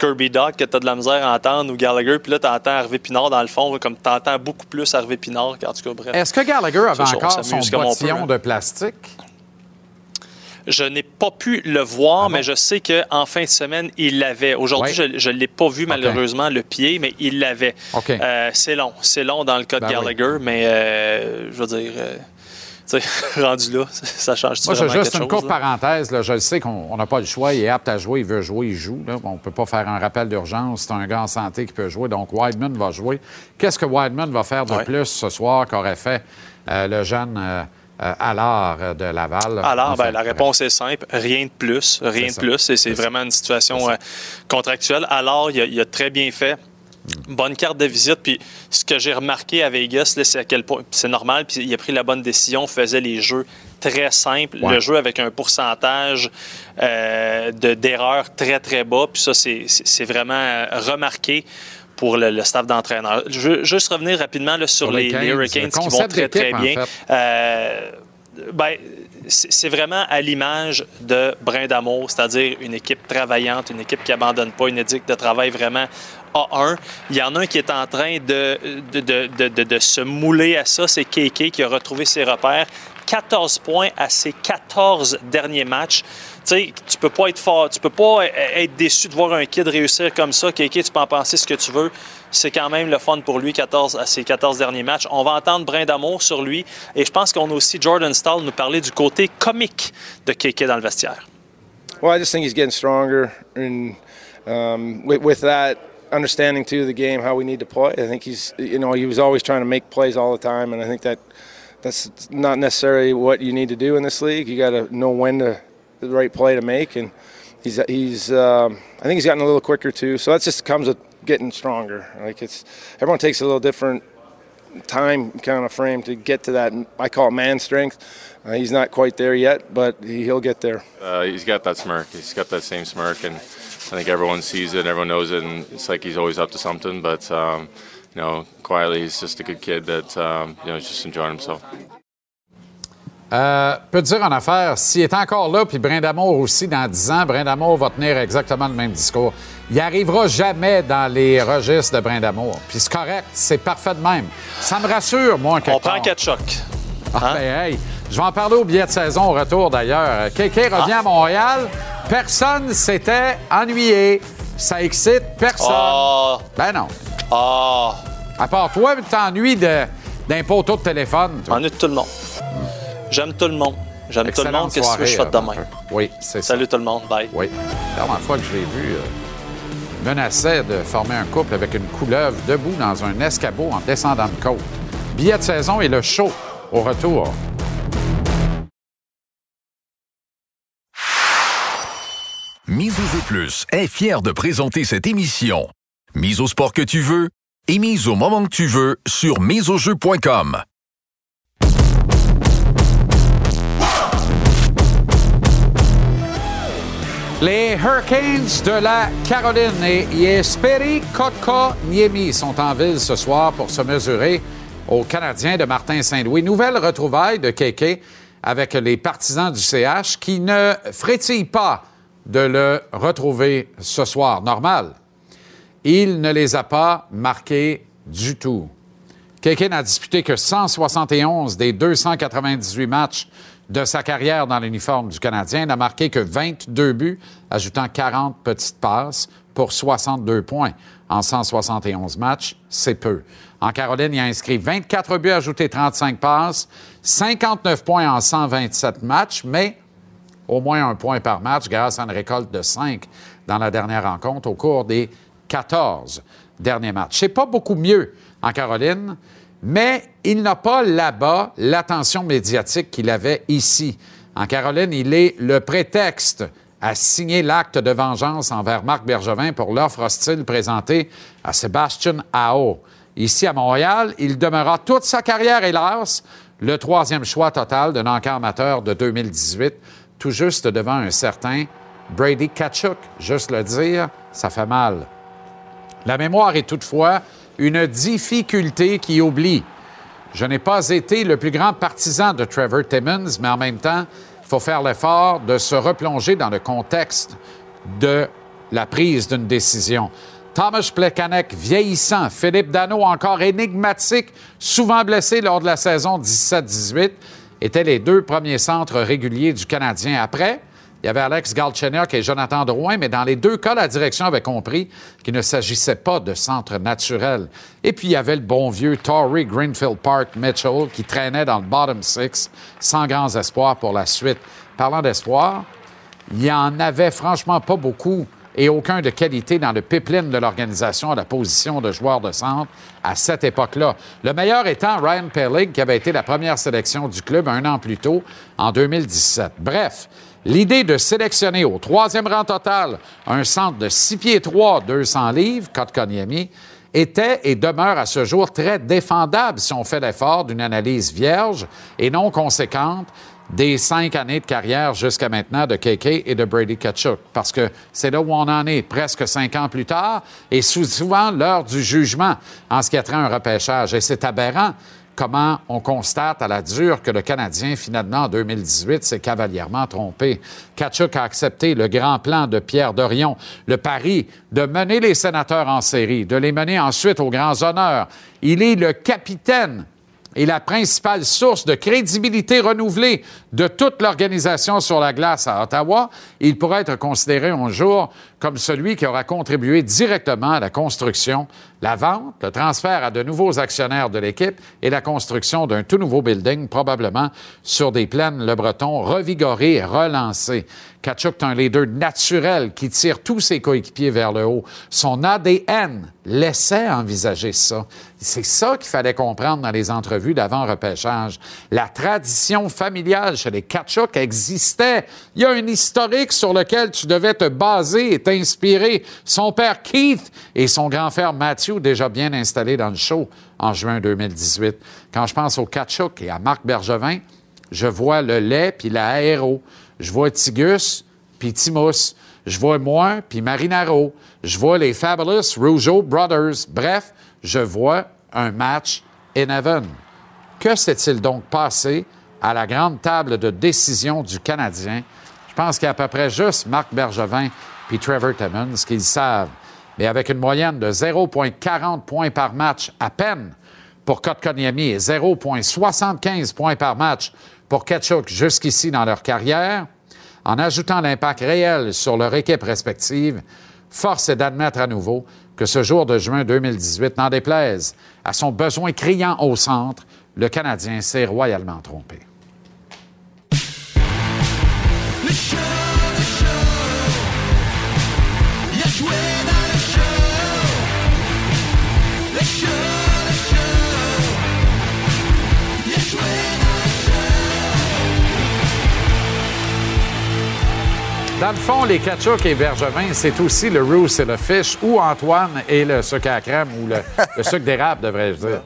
Kirby Doc que t'as de la misère à entendre ou Gallagher, puis là, t'entends Harvey Pinard dans le fond, là, comme t'entends beaucoup plus Harvey Pinard qu'en tout cas, bref. Est-ce que Gallagher avait ça, encore son bottillon de plastique? Je n'ai pas pu le voir, Ah bon? mais je sais qu'en fin de semaine, il l'avait. Aujourd'hui, je ne l'ai pas vu, malheureusement, le pied, mais il l'avait. Euh, c'est long. C'est long dans le cas Ben de Gallagher, mais euh, je veux dire, euh, tu (laughs) rendu là, ça change Moi, vraiment juste une chose, courte là? parenthèse. Là. Je le sais qu'on on n'a pas le choix. Il est apte à jouer. Il veut jouer. Il joue. Là. On ne peut pas faire un rappel d'urgence. C'est un gars en santé qui peut jouer. Donc, Wideman va jouer. Qu'est-ce que Wideman va faire de Ouais. plus ce soir qu'aurait fait euh, le jeune euh, euh, Allard euh, de Laval? Alors, ben, la réponse est simple. Rien de plus. Rien de ça. plus. Et c'est vraiment une situation contractuelle. Alors, il a, il a très bien fait. Bonne carte de visite. Puis ce que j'ai remarqué à Vegas, là, c'est à quel point. C'est normal. Puis il a pris la bonne décision. Faisait les jeux très simples. Ouais. Le jeu avec un pourcentage euh, de- d'erreurs très, très bas. Puis ça, c'est- vraiment euh, remarqué pour le, le staff d'entraîneur. Je veux juste revenir rapidement là, sur, Sur les les, les 15, Hurricanes qui vont très, très en bien. fait. Euh, ben, c'est vraiment à l'image de Brin d'Amour, c'est-à-dire une équipe travaillante, une équipe qui abandonne pas, une éthique de travail vraiment A1. Il y en a un qui est en train de, se mouler à ça, c'est KK qui a retrouvé ses repères. 14 points à ses 14 derniers matchs. Sais, tu peux pas être fort, tu peux pas être déçu de voir un kid réussir comme ça. KK, tu peux en penser ce que tu veux. C'est quand même le fun pour lui 14, à ses 14 derniers matchs. On va entendre Brin d'amour sur lui. Et je pense qu'on a aussi Jordan Stahl nous parler du côté comique de KK dans le vestiaire. Well, I just think he's getting stronger, and um, with, with that understanding too the game, how we need to play. I think he's, you know, he was always trying to make plays all the time, and I think that that's not necessarily what you need to do in this league. You got to know when to the right play to make, and he's he's. Um, I think he's gotten a little quicker too. So that just comes with getting stronger. Like it's everyone takes a little different time kind of frame to get to that. I call it man strength. Uh, he's not quite there yet, but he, he'll get there. Uh, he's got that smirk. He's got that same smirk, and I think everyone sees it, everyone knows it, and it's like he's always up to something. But um, you know, quietly, he's just a good kid that um, you know just enjoying himself. Euh, peut dire en affaire, s'il est encore là, puis Brindamour aussi, dans 10 ans, Brindamour va tenir exactement le même discours. Il n'arrivera jamais dans les registres de Brindamour. Puis c'est correct, c'est parfait de même. Ça me rassure, moi, quelque On prend quatre chocs. Ah, ben, hey, je vais en parler au billet de saison au retour, d'ailleurs. Kéké revient à Montréal. Personne s'était ennuyé. Ça excite personne. Ah, Ben non. ah, À part toi, tu t'ennuies de- d'un poteau de téléphone. on est tout le monde. J'aime tout le monde. J'aime tout le monde. Qu'est-ce que tu veux que je fasse Excellente demain? euh, Oui, c'est ça. Salut tout le monde. Bye. Oui. La dernière fois que je l'ai vu, euh, il menaçait de former un couple avec une couleuvre debout dans un escabeau en descendant de côte. Billet de saison et le show au retour. Mise au jeu plus est fier de présenter cette émission. Mise au sport que tu veux et mise au moment que tu veux sur miseaujeu.com. Les Hurricanes de la Caroline et Jesperi Kotkaniemi sont en ville ce soir pour se mesurer aux Canadiens de Martin Saint-Louis. Nouvelle retrouvaille de Kéké avec les partisans du CH qui ne frétillent pas de le retrouver ce soir. Normal. Il ne les a pas marqués du tout. Kéké n'a disputé que 171 des 298 matchs de sa carrière dans l'uniforme du Canadien. N'a marqué que 22 buts, ajoutant 40 petites passes pour 62 points en 171 matchs. C'est peu. En Caroline, il a inscrit 24 buts, ajouté 35 passes, 59 points en 127 matchs, mais au moins un point par match grâce à une récolte de 5 dans la dernière rencontre au cours des 14 derniers matchs. C'est pas beaucoup mieux en Caroline, mais il n'a pas là-bas l'attention médiatique qu'il avait ici. En Caroline, il est le prétexte à signer l'acte de vengeance envers Marc Bergevin pour l'offre hostile présentée à Sébastien Ao. Ici à Montréal, il demeura toute sa carrière, hélas, le troisième choix total de l'enquête amateur de 2018, tout juste devant un certain Brady Kachuk. Juste le dire, ça fait mal. La mémoire est toutefois une difficulté qui oublie. Je n'ai pas été le plus grand partisan de Trevor Timmons, mais en même temps, il faut faire l'effort de se replonger dans le contexte de la prise d'une décision. Thomas Plekanec, vieillissant. Philippe Dano, encore énigmatique, souvent blessé lors de la saison 17-18, étaient les deux premiers centres réguliers du Canadien. Après, il y avait Alex Galchenyuk et Jonathan Drouin, mais dans les deux cas, la direction avait compris qu'il ne s'agissait pas de centre naturel. Et puis, il y avait le bon vieux Tory Greenfield Park Mitchell qui traînait dans le bottom six, sans grands espoirs pour la suite. Parlant d'espoir, il n'y en avait franchement pas beaucoup et aucun de qualité dans le pipeline de l'organisation à la position de joueur de centre à cette époque-là. Le meilleur étant Ryan Pellig, qui avait été la première sélection du club un an plus tôt, en 2017. Bref, L'idée de sélectionner au troisième rang total un centre de 6 pieds 3, 200 livres, Kotkaniemi, était et demeure à ce jour très défendable si on fait l'effort d'une analyse vierge et non conséquente des cinq années de carrière jusqu'à maintenant de KK et de Brady Kachuk. Parce que c'est là où on en est, presque cinq ans plus tard, et souvent l'heure du jugement en ce qui a trait à un repêchage. Et c'est aberrant comment on constate à la dure que le Canadien, finalement, en 2018, s'est cavalièrement trompé. Kachuk a accepté le grand plan de Pierre Dorion, le pari de mener les sénateurs en série, de les mener ensuite aux grands honneurs. Il est le capitaine et la principale source de crédibilité renouvelée de toute l'organisation sur la glace à Ottawa, il pourrait être considéré un jour comme celui qui aura contribué directement à la construction, la vente, le transfert à de nouveaux actionnaires de l'équipe et la construction d'un tout nouveau building, probablement sur des plaines Le Breton revigorées et relancées. Kachuk est un leader naturel qui tire tous ses coéquipiers vers le haut. Son ADN laissait envisager ça. C'est ça qu'il fallait comprendre dans les entrevues d'avant-repêchage. La tradition familiale chez les Kachuk existait. Il y a un historique sur lequel tu devais te baser et t'inspirer. Son père Keith et son grand frère Matthew, déjà bien installés dans le show en juin 2018. Quand je pense aux Kachuk et à Marc Bergevin, je vois le lait puis l'aéro. Je vois Tigus puis Timous. Je vois moi puis Marinaro. Je vois les Fabulous Rougeau Brothers. Bref, je vois un match in heaven. Que s'est-il donc passé à la grande table de décision du Canadien? Je pense qu'il y a à peu près juste Marc Bergevin puis Trevor Timmons qui le savent. Mais avec une moyenne de 0,40 points par match à peine pour Kotkaniemi et 0,75 points par match pour Ketchuk jusqu'ici dans leur carrière, en ajoutant l'impact réel sur leur équipe respective, force est d'admettre à nouveau que ce jour de juin 2018 n'en déplaise à son besoin criant au centre, le Canadien s'est royalement trompé. Dans le fond, les Kachuk et Bergevin, c'est aussi le Roos et le Fish, ou Antoine et le sucre à crème, ou le, (laughs) le sucre d'érable, devrais-je dire.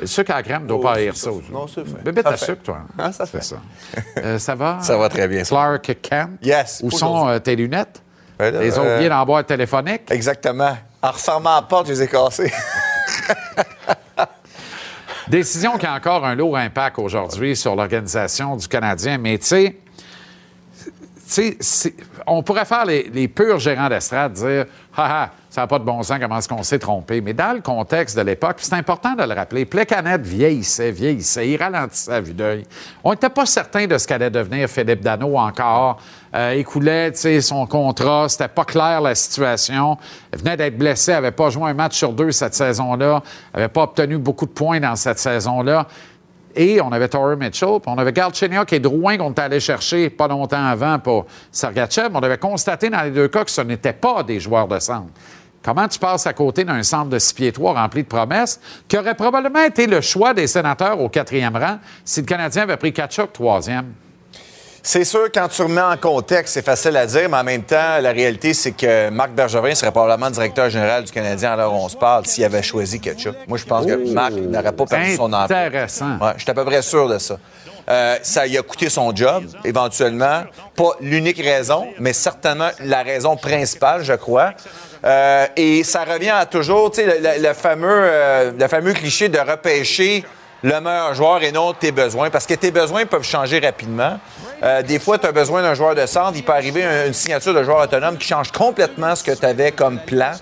Le sucre à la crème ne doit pas haïr ça. Non, c'est fait. Bébé, t'as sucre, toi. Ah, ça fait. Ça. (laughs) Euh, ça va? Ça va très bien. Clark Kent? Yes, Où sont euh, tes lunettes? Là, Les ont oubliées dans la boîte téléphonique? Exactement. En refermant la porte, je les ai cassés. (laughs) Décision qui a encore un lourd impact aujourd'hui sur l'organisation du Canadien, mais tu sais, on pourrait faire les, purs gérants d'estrade, dire Ah ah, ça n'a pas de bon sens, comment est-ce qu'on s'est trompé. Mais dans le contexte de l'époque, c'est important de le rappeler, Plekanec vieillissait, vieillissait, il ralentissait à vue d'œil. On n'était pas certain de ce qu'allait devenir Philippe Dano encore. Euh, écoulait tu sais, son contrat, c'était pas clair la situation. Il venait d'être blessé, n'avait pas joué un match sur deux cette saison-là, n'avait pas obtenu beaucoup de points dans cette saison-là. Et on avait Torrey Mitchell, puis on avait Galchenyuk et Drouin qu'on était allé chercher pas longtemps avant pour Sergachev. On avait constaté dans les deux cas que ce n'étaient pas des joueurs de centre. Comment tu passes à côté d'un centre de 6 pieds 3 rempli de promesses, qui aurait probablement été le choix des sénateurs au quatrième rang si le Canadien avait pris Kachuk troisième? C'est sûr, quand tu remets en contexte, c'est facile à dire, mais en même temps, la réalité, c'est que Marc Bergevin serait probablement directeur général du Canadien à l'heure où on se parle s'il avait choisi Ketchup. Moi, je pense que Marc n'aurait pas perdu son emploi. Intéressant. Ouais, je suis à peu près sûr de ça. Euh, ça lui a coûté son job, éventuellement. Pas l'unique raison, mais certainement la raison principale, je crois. Euh, et ça revient à toujours, tu sais, le, le- le fameux, euh, le fameux cliché de repêcher le meilleur joueur et non tes besoins, parce que tes besoins peuvent changer rapidement. Euh, des fois, tu as besoin d'un joueur de centre, il peut arriver un- une signature de joueur autonome qui change complètement ce que tu avais comme plan.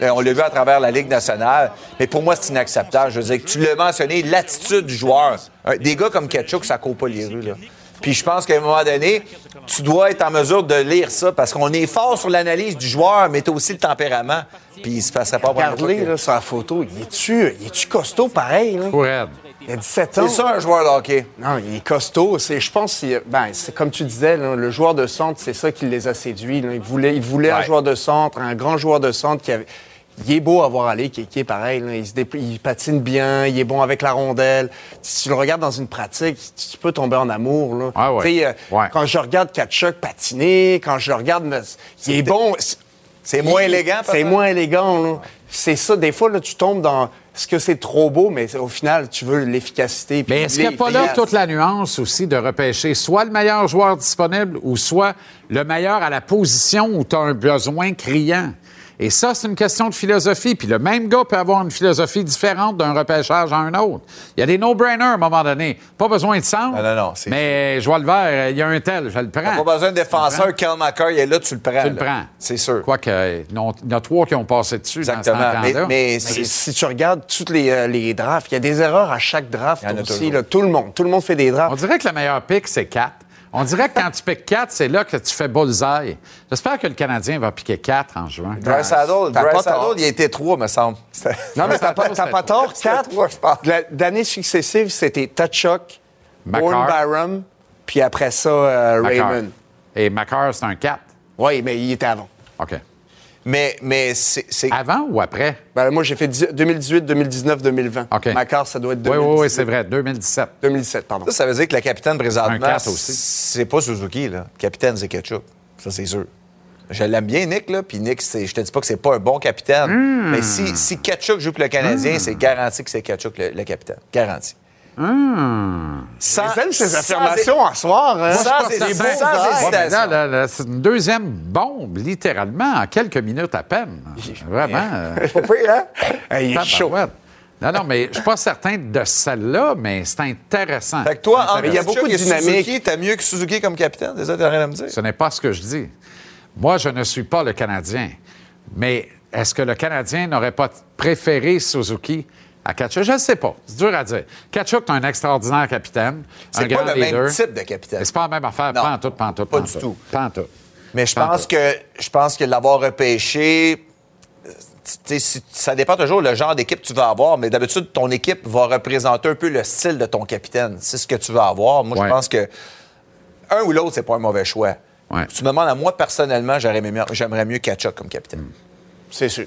Euh, on l'a vu à travers la Ligue nationale. Mais pour moi, c'est inacceptable. Je veux dire, que tu l'as mentionné, l'attitude du joueur. Un- Des gars comme Ketchuk, ça court pas les rues. Là. Puis je pense qu'à un moment donné, tu dois être en mesure de lire ça parce qu'on est fort sur l'analyse du joueur, mais tu as aussi le tempérament. Puis il se passerait pas pour Regarde-les là, sur la photo. Il est-tu il est-tu costaud pareil? Là? Il a 17 ans. C'est ça un joueur de hockey. Non, il est costaud. C'est, je pense, que ben, c'est comme tu disais, là, le joueur de centre, c'est ça qui les a séduits. là. Il voulait, il voulait un joueur de centre, un grand joueur de centre qui avait. Il est beau à voir aller, qui, est pareil. là. Il, se dépl- il patine bien, il est bon avec la rondelle. Si tu le regardes dans une pratique, tu peux tomber en amour. Là. Ah ouais. Euh, Ouais. Quand je regarde Kachuk patiner, quand je le regarde, me- il est bon. C'est moins élégant, C'est moins élégant. là. C'est ça. Des fois, là, tu tombes dans. Est-ce que c'est trop beau, mais au final, tu veux l'efficacité. Mais est-ce qu'il n'y a pas là toute la nuance aussi de repêcher soit le meilleur joueur disponible ou soit le meilleur à la position où tu as un besoin criant? Et ça, c'est une question de philosophie. Puis le même gars peut avoir une philosophie différente d'un repêchage à un autre. Il y a des no-brainers à un moment donné. Pas besoin de centre. Non, non, non, Mais je vois le vert, il y a un tel, je le prends. Pas besoin de défenseur. McCarr, il est là, tu le prends. Tu le prends. C'est sûr. Quoique, il y en a- trois qui ont passé dessus Exactement. dans ce Mais, si tu regardes tous les, euh, les drafts, il y a des erreurs à chaque draft aussi. là. tout le monde. Tout le monde fait des On drafts. dirait que le meilleur pick, c'est 4. On dirait que quand tu piques 4, c'est là que tu fais bullseye. J'espère que le Canadien va piquer 4 en juin. Dry Saddle, il a été 3, me semble. Non, mais t'as pas, t'as pas tort. C'était Quatre? trois, je pense. d'années successives, c'était Tachuk, Makar. Bourne Byram, puis après ça, euh. Raymond. Et Macar, c'est un 4. Oui, mais il était avant. OK. Mais, mais c'est. Avant ou après? Ben, moi, j'ai fait dix- 2018, 2019, 2020. OK. Macar, ça doit être Oui, 2017. oui, oui, c'est vrai. 2017. 2017, pardon. Ça, ça veut dire que le capitaine présentement, c'est pas Suzuki, là. Le capitaine, c'est Ketchup. Ça, c'est sûr. Je l'aime bien, Nick, là. Puis Nick, c'est- je te dis pas que c'est pas un bon capitaine. Hmm. Mais si, si Ketchup joue pour le Canadien, c'est garanti que c'est Ketchup le, le capitaine. Garanti. Hmm. J'aime ces affirmations à soir. Hein? Sans C'est Ouais, là, là, c'est une deuxième bombe, littéralement, en quelques minutes à peine. Vraiment. (laughs) euh, Pas pire, hein? Il est chaud. Non, non, mais je suis pas certain de celle-là, mais c'est intéressant. Fait que toi, en il y a beaucoup de dynamique. T'as mieux que Suzuki comme capitaine? Ça, t'as rien à me dire? Ce n'est pas ce que je dis. Moi, je ne suis pas le Canadien. Mais est-ce que le Canadien n'aurait pas préféré Suzuki à Kachuk? Je ne sais pas. C'est dur à dire. Kachuk est un extraordinaire capitaine. C'est pas le même type de capitaine. C'est pas la même affaire. Non. Pas en tout, pas en tout, Pas en du tout. tout. Pas en tout. Mais je pense que je pense que l'avoir repêché, euh, tu ça dépend toujours le genre d'équipe que tu vas avoir, mais d'habitude, ton équipe va représenter un peu le style de ton capitaine. C'est ce que tu vas avoir. Moi, Ouais. je pense que un ou l'autre, c'est pas un mauvais choix. Ouais. Tu me demandes à moi, personnellement, aimé mieux- j'aimerais mieux Kachuk comme capitaine. C'est sûr.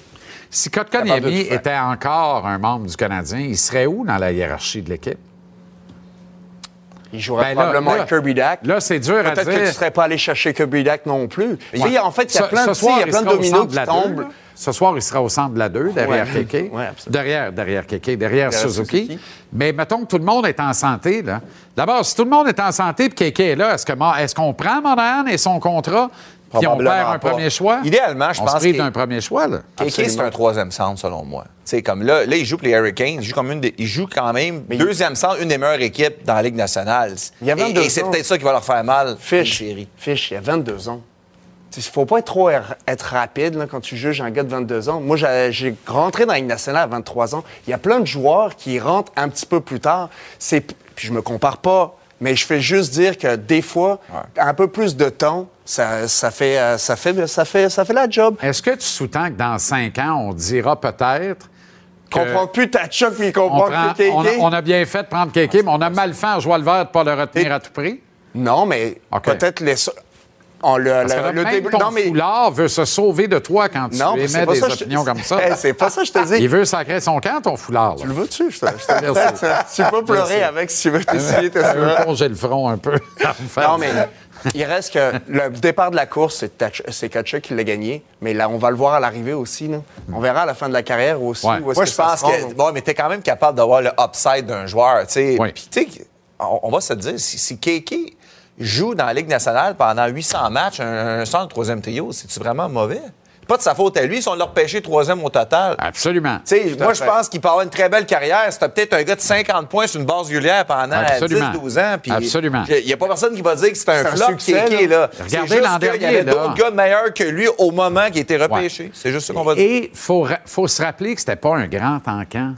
Si Kotkaniemi était encore un membre du Canadien, il serait où dans la hiérarchie de l'équipe? Il jouerait Ben probablement là, Kirby Dack. Là, c'est dur à Peut-être dire. que tu ne serais pas allé chercher Kirby Dack non plus. En fait, il y a plein de, soir, il y a plein de dominos qui deux, tombent. Ce soir, il sera au centre de la 2, derrière Ouais. Derrière, derrière Kéké, derrière, Derrière Suzuki. Suzuki. Mais mettons que tout le monde est en santé. là. D'abord, si tout le monde est en santé et Kéké est là, est-ce que Ma- est-ce qu'on prend Monahan et son contrat? Puis on perd un pas. premier choix? Idéalement, je on pense qu'il- d'un premier choix, là. KK, c'est un troisième centre, selon moi. Tu sais, comme là, là, il joue pour les Hurricanes. Il joue, comme une des- il joue quand même deuxième centre, une des meilleures équipes dans la Ligue nationale. Il y a Et- 22 et, c'est ans. peut-être ça qui va leur faire mal. Fish, une série. Fish, il y a 22 ans. Il faut pas être trop être rapide là, quand tu juges un gars de 22 ans. Moi, j'ai j'ai rentré dans la Ligue nationale à 23 ans. Il y a plein de joueurs qui rentrent un petit peu plus tard. C'est Puis je me compare pas, mais je fais juste dire que des fois, un peu plus de temps, ça, ça, fait, euh, ça, fait, ça, fait, ça fait la job. Est-ce que tu sous-tends que dans cinq ans, on dira peut-être. que Comprends plus ta choc, puis il comprend prend- plus on a, on a bien fait de prendre Kéké, mais on a mal fait en jouant le vert de pas le retenir à tout prix? Non, mais peut-être les. On le, Parce le- que même début- ton non, mais foulard veut se sauver de toi quand tu Non, émets des ça, je te- opinions comme (laughs) ça. Hey, c'est pas ça, je te dis. Il veut sacrer son camp, ton foulard. Tu le veux-tu? Je te, je te (laughs) Merci. Tu peux pleurer Merci. avec si tu veux t'essuyer (laughs) tes Je veux sueurs. plonger le front un peu. Non, mais il reste que le départ de la course, c'est Kachuk qui l'a gagné. Mais là, on va le voir à l'arrivée aussi. là. On verra à la fin de la carrière aussi. où est-ce Moi, que je pense que. Bon, mais t'es quand même capable d'avoir le upside d'un joueur. tu sais. Puis, tu sais, on, on va se dire, si, si joue dans la Ligue nationale pendant 800 matchs, un, un centre troisième trio, c'est-tu vraiment mauvais? C'est Pas de sa faute à lui, si on l'a repêché troisième au total. Absolument. Moi, je pense qu'il peut avoir une très belle carrière. C'était peut-être un gars de 50 points sur une base régulière pendant Absolument. 10-12 ans. Absolument. Il n'y a pas personne qui va dire que c'est un flop succès, KK, là. là. Regardez l'an qu'il y avait d'autres gars meilleurs que lui au moment qu'il était repêché. C'est juste ça qu'on va dire. Et il faut, faut se rappeler que c'était pas un grand encamp.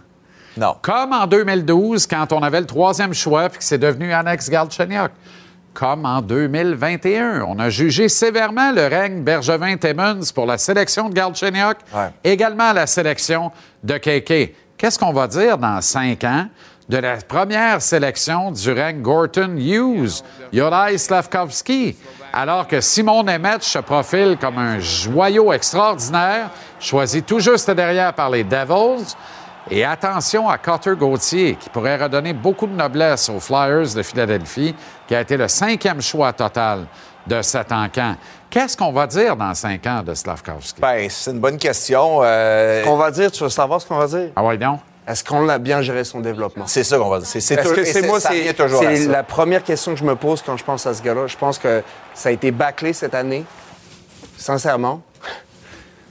Non. Comme en 2012, quand on avait le troisième choix puis que c'est devenu Alex Galchenyuk. Comme en 2021, on a jugé sévèrement le règne Bergevin-Timmons pour la sélection de Galchenyuk, également la sélection de Keke. Qu'est-ce qu'on va dire dans cinq ans de la première sélection du règne Gorton Hughes, Juraj Slavkovski, alors que Simon Nemeth se profile comme un joyau extraordinaire, choisi tout juste derrière par les Devils. Et attention à Carter Gauthier, qui pourrait redonner beaucoup de noblesse aux Flyers de Philadelphie, qui a été le cinquième choix total de cet encamp. Qu'est-ce qu'on va dire dans cinq ans de Slavkovski? Ben, c'est une bonne question. euh, Ce qu'on va dire, tu veux savoir ce qu'on va dire? Ah ouais, donc? Est-ce qu'on a bien géré son développement? C'est ça qu'on va dire. C'est, c'est et c'est moi, ça c'est la première question que je me pose quand je pense à ce gars-là. Je pense que ça a été bâclé cette année, sincèrement.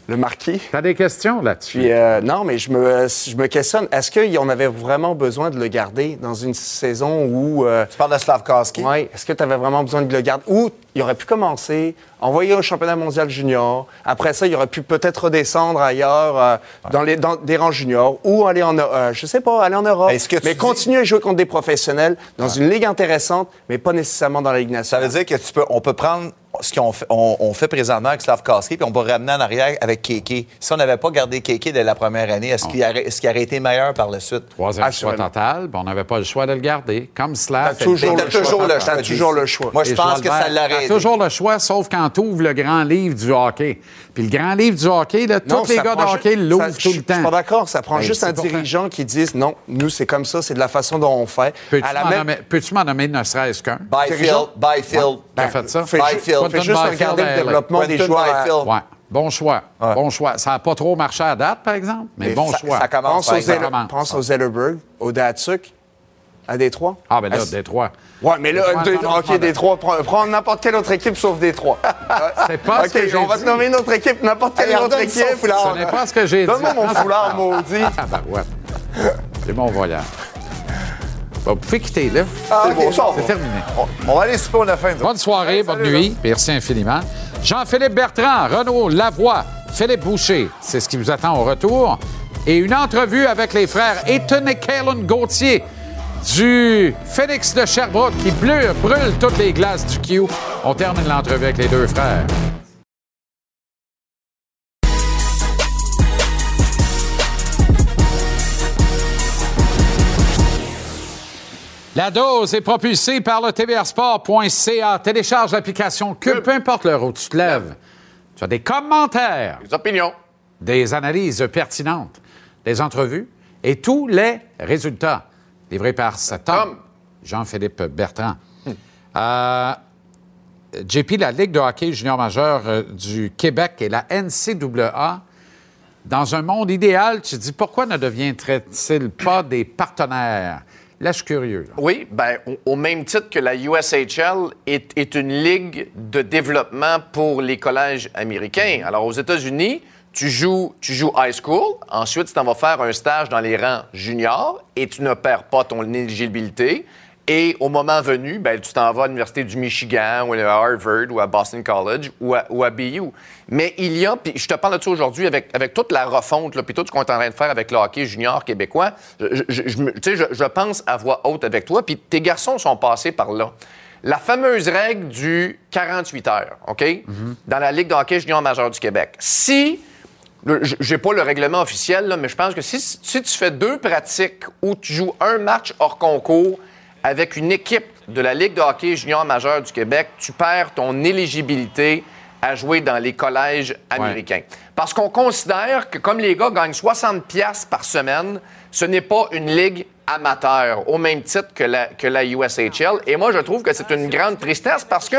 Le marquis. T'as des questions là-dessus? Puis, euh, non, mais je me, je me questionne, est-ce qu'on avait vraiment besoin de le garder dans une saison où... euh, Tu parles de Slavkovski? Oui. Est-ce que tu avais vraiment besoin de le garder? Ou il aurait pu commencer, envoyer au championnat mondial junior. Après ça, il aurait pu peut-être redescendre ailleurs, euh, dans, les, dans des rangs juniors, ou aller en, euh, je sais pas, aller en Europe. Est-ce que tu mais dis- continuer à jouer contre des professionnels dans une ligue intéressante, mais pas nécessairement dans la Ligue Ça nationale. veut dire que tu peux, on peut prendre ce qu'on fait, on, on fait présentement avec Slavkovski, puis on peut ramener en arrière avec Keke. Si on n'avait pas gardé Keke dès la première année, est-ce qu'il, aurait, est-ce qu'il aurait été meilleur par la suite? Troisième choix total, on n'avait pas le choix de le garder. Comme Slav. T'as toujours le choix. toujours le choix, toujours le choix. Moi, je Et pense que ça l'aurait toujours le choix, sauf quand tu ouvres le grand livre du hockey. Puis le grand livre du hockey, là, Non, tous les gars de hockey l'ouvrent tout je- le Je temps. suis pas d'accord. Ça prend juste un dirigeant qui dise non, nous, c'est comme ça, c'est de la façon dont on fait. Peux-tu m'en même- nommer- ne serait-ce qu'un? Byfield? Byfield. T'as fait ça? Fais, Byfield. fais juste regarder le développement des joueurs. à-. Ouais. Bon choix. Bon choix. Ça n'a pas trop marché à date, par exemple, mais, Mais bon ça- choix. ça commence, Pense par aux, exemple. Pense aux Zellerberg, au Datsuk, à Détroit. Ah, ben là, Est-ce- Détroit. Ouais, mais là, Détroit, Dé- non, non, OK, non, Détroit, prends, prends n'importe quelle autre équipe sauf Détroit. (laughs) C'est pas ce OK, que j'ai on va dit. te nommer une autre équipe, n'importe quelle autre équipe. foulard. Ce n'est pas ce que j'ai dit. Donne-moi mon foulard, (laughs) maudit. Ah, ben ouais. C'est mon voyage. Bon, vous pouvez quitter, là. Ah, C'est terminé. On, on va aller souper, on a faim. Bonne soirée, bonne salut, nuit. Merci infiniment. Jean-Philippe Bertrand, Renaud Lavoie, Philippe Boucher, c'est ce qui vous attend au retour. Et une entrevue avec les frères Ethan et Kalen Gauthier du Phoenix de Sherbrooke qui bleu- brûle toutes les glaces du Q. On termine l'entrevue avec les deux frères. La dose est propulsée par le tvrsport.ca. Télécharge l'application Cube, peu importe l'heure où tu te lèves. Tu as des commentaires, Les opinions. des analyses pertinentes, des entrevues et tous les résultats livrés par cet homme, Jean-Philippe Bertrand. Euh, JP, la Ligue de hockey junior majeur euh, du Québec et la NCAA, dans un monde idéal, tu te dis pourquoi ne deviennent-ils pas des partenaires? Là, je suis curieux. Oui, ben, au, au même titre que la USHL est, est une ligue de développement pour les collèges américains. Alors, aux États-Unis, tu joues, tu joues high school, ensuite, tu t'en vas faire un stage dans les rangs juniors et tu ne perds pas ton éligibilité. Et au moment venu, ben, tu t'en vas à l'Université du Michigan ou à Harvard ou à Boston College ou à, ou à BU. Mais il y a, puis je te parle de ça aujourd'hui avec, avec toute la refonte, là, puis tout ce qu'on est en train de faire avec le hockey junior québécois, je, je- pense à voix haute avec toi, puis tes garçons sont passés par là. La fameuse règle du 48 heures, OK? Dans la Ligue de hockey junior majeur du Québec. Si J'ai pas le règlement officiel, là, mais je pense que si, si tu fais deux pratiques où tu joues un match hors concours avec une équipe de la Ligue de hockey junior majeur du Québec, tu perds ton éligibilité à jouer dans les collèges américains. Parce qu'on considère que comme les gars gagnent 60 pièces par semaine, ce n'est pas une ligue amateur, au même titre que la, que la USHL. Et moi, je trouve que c'est une grande tristesse parce que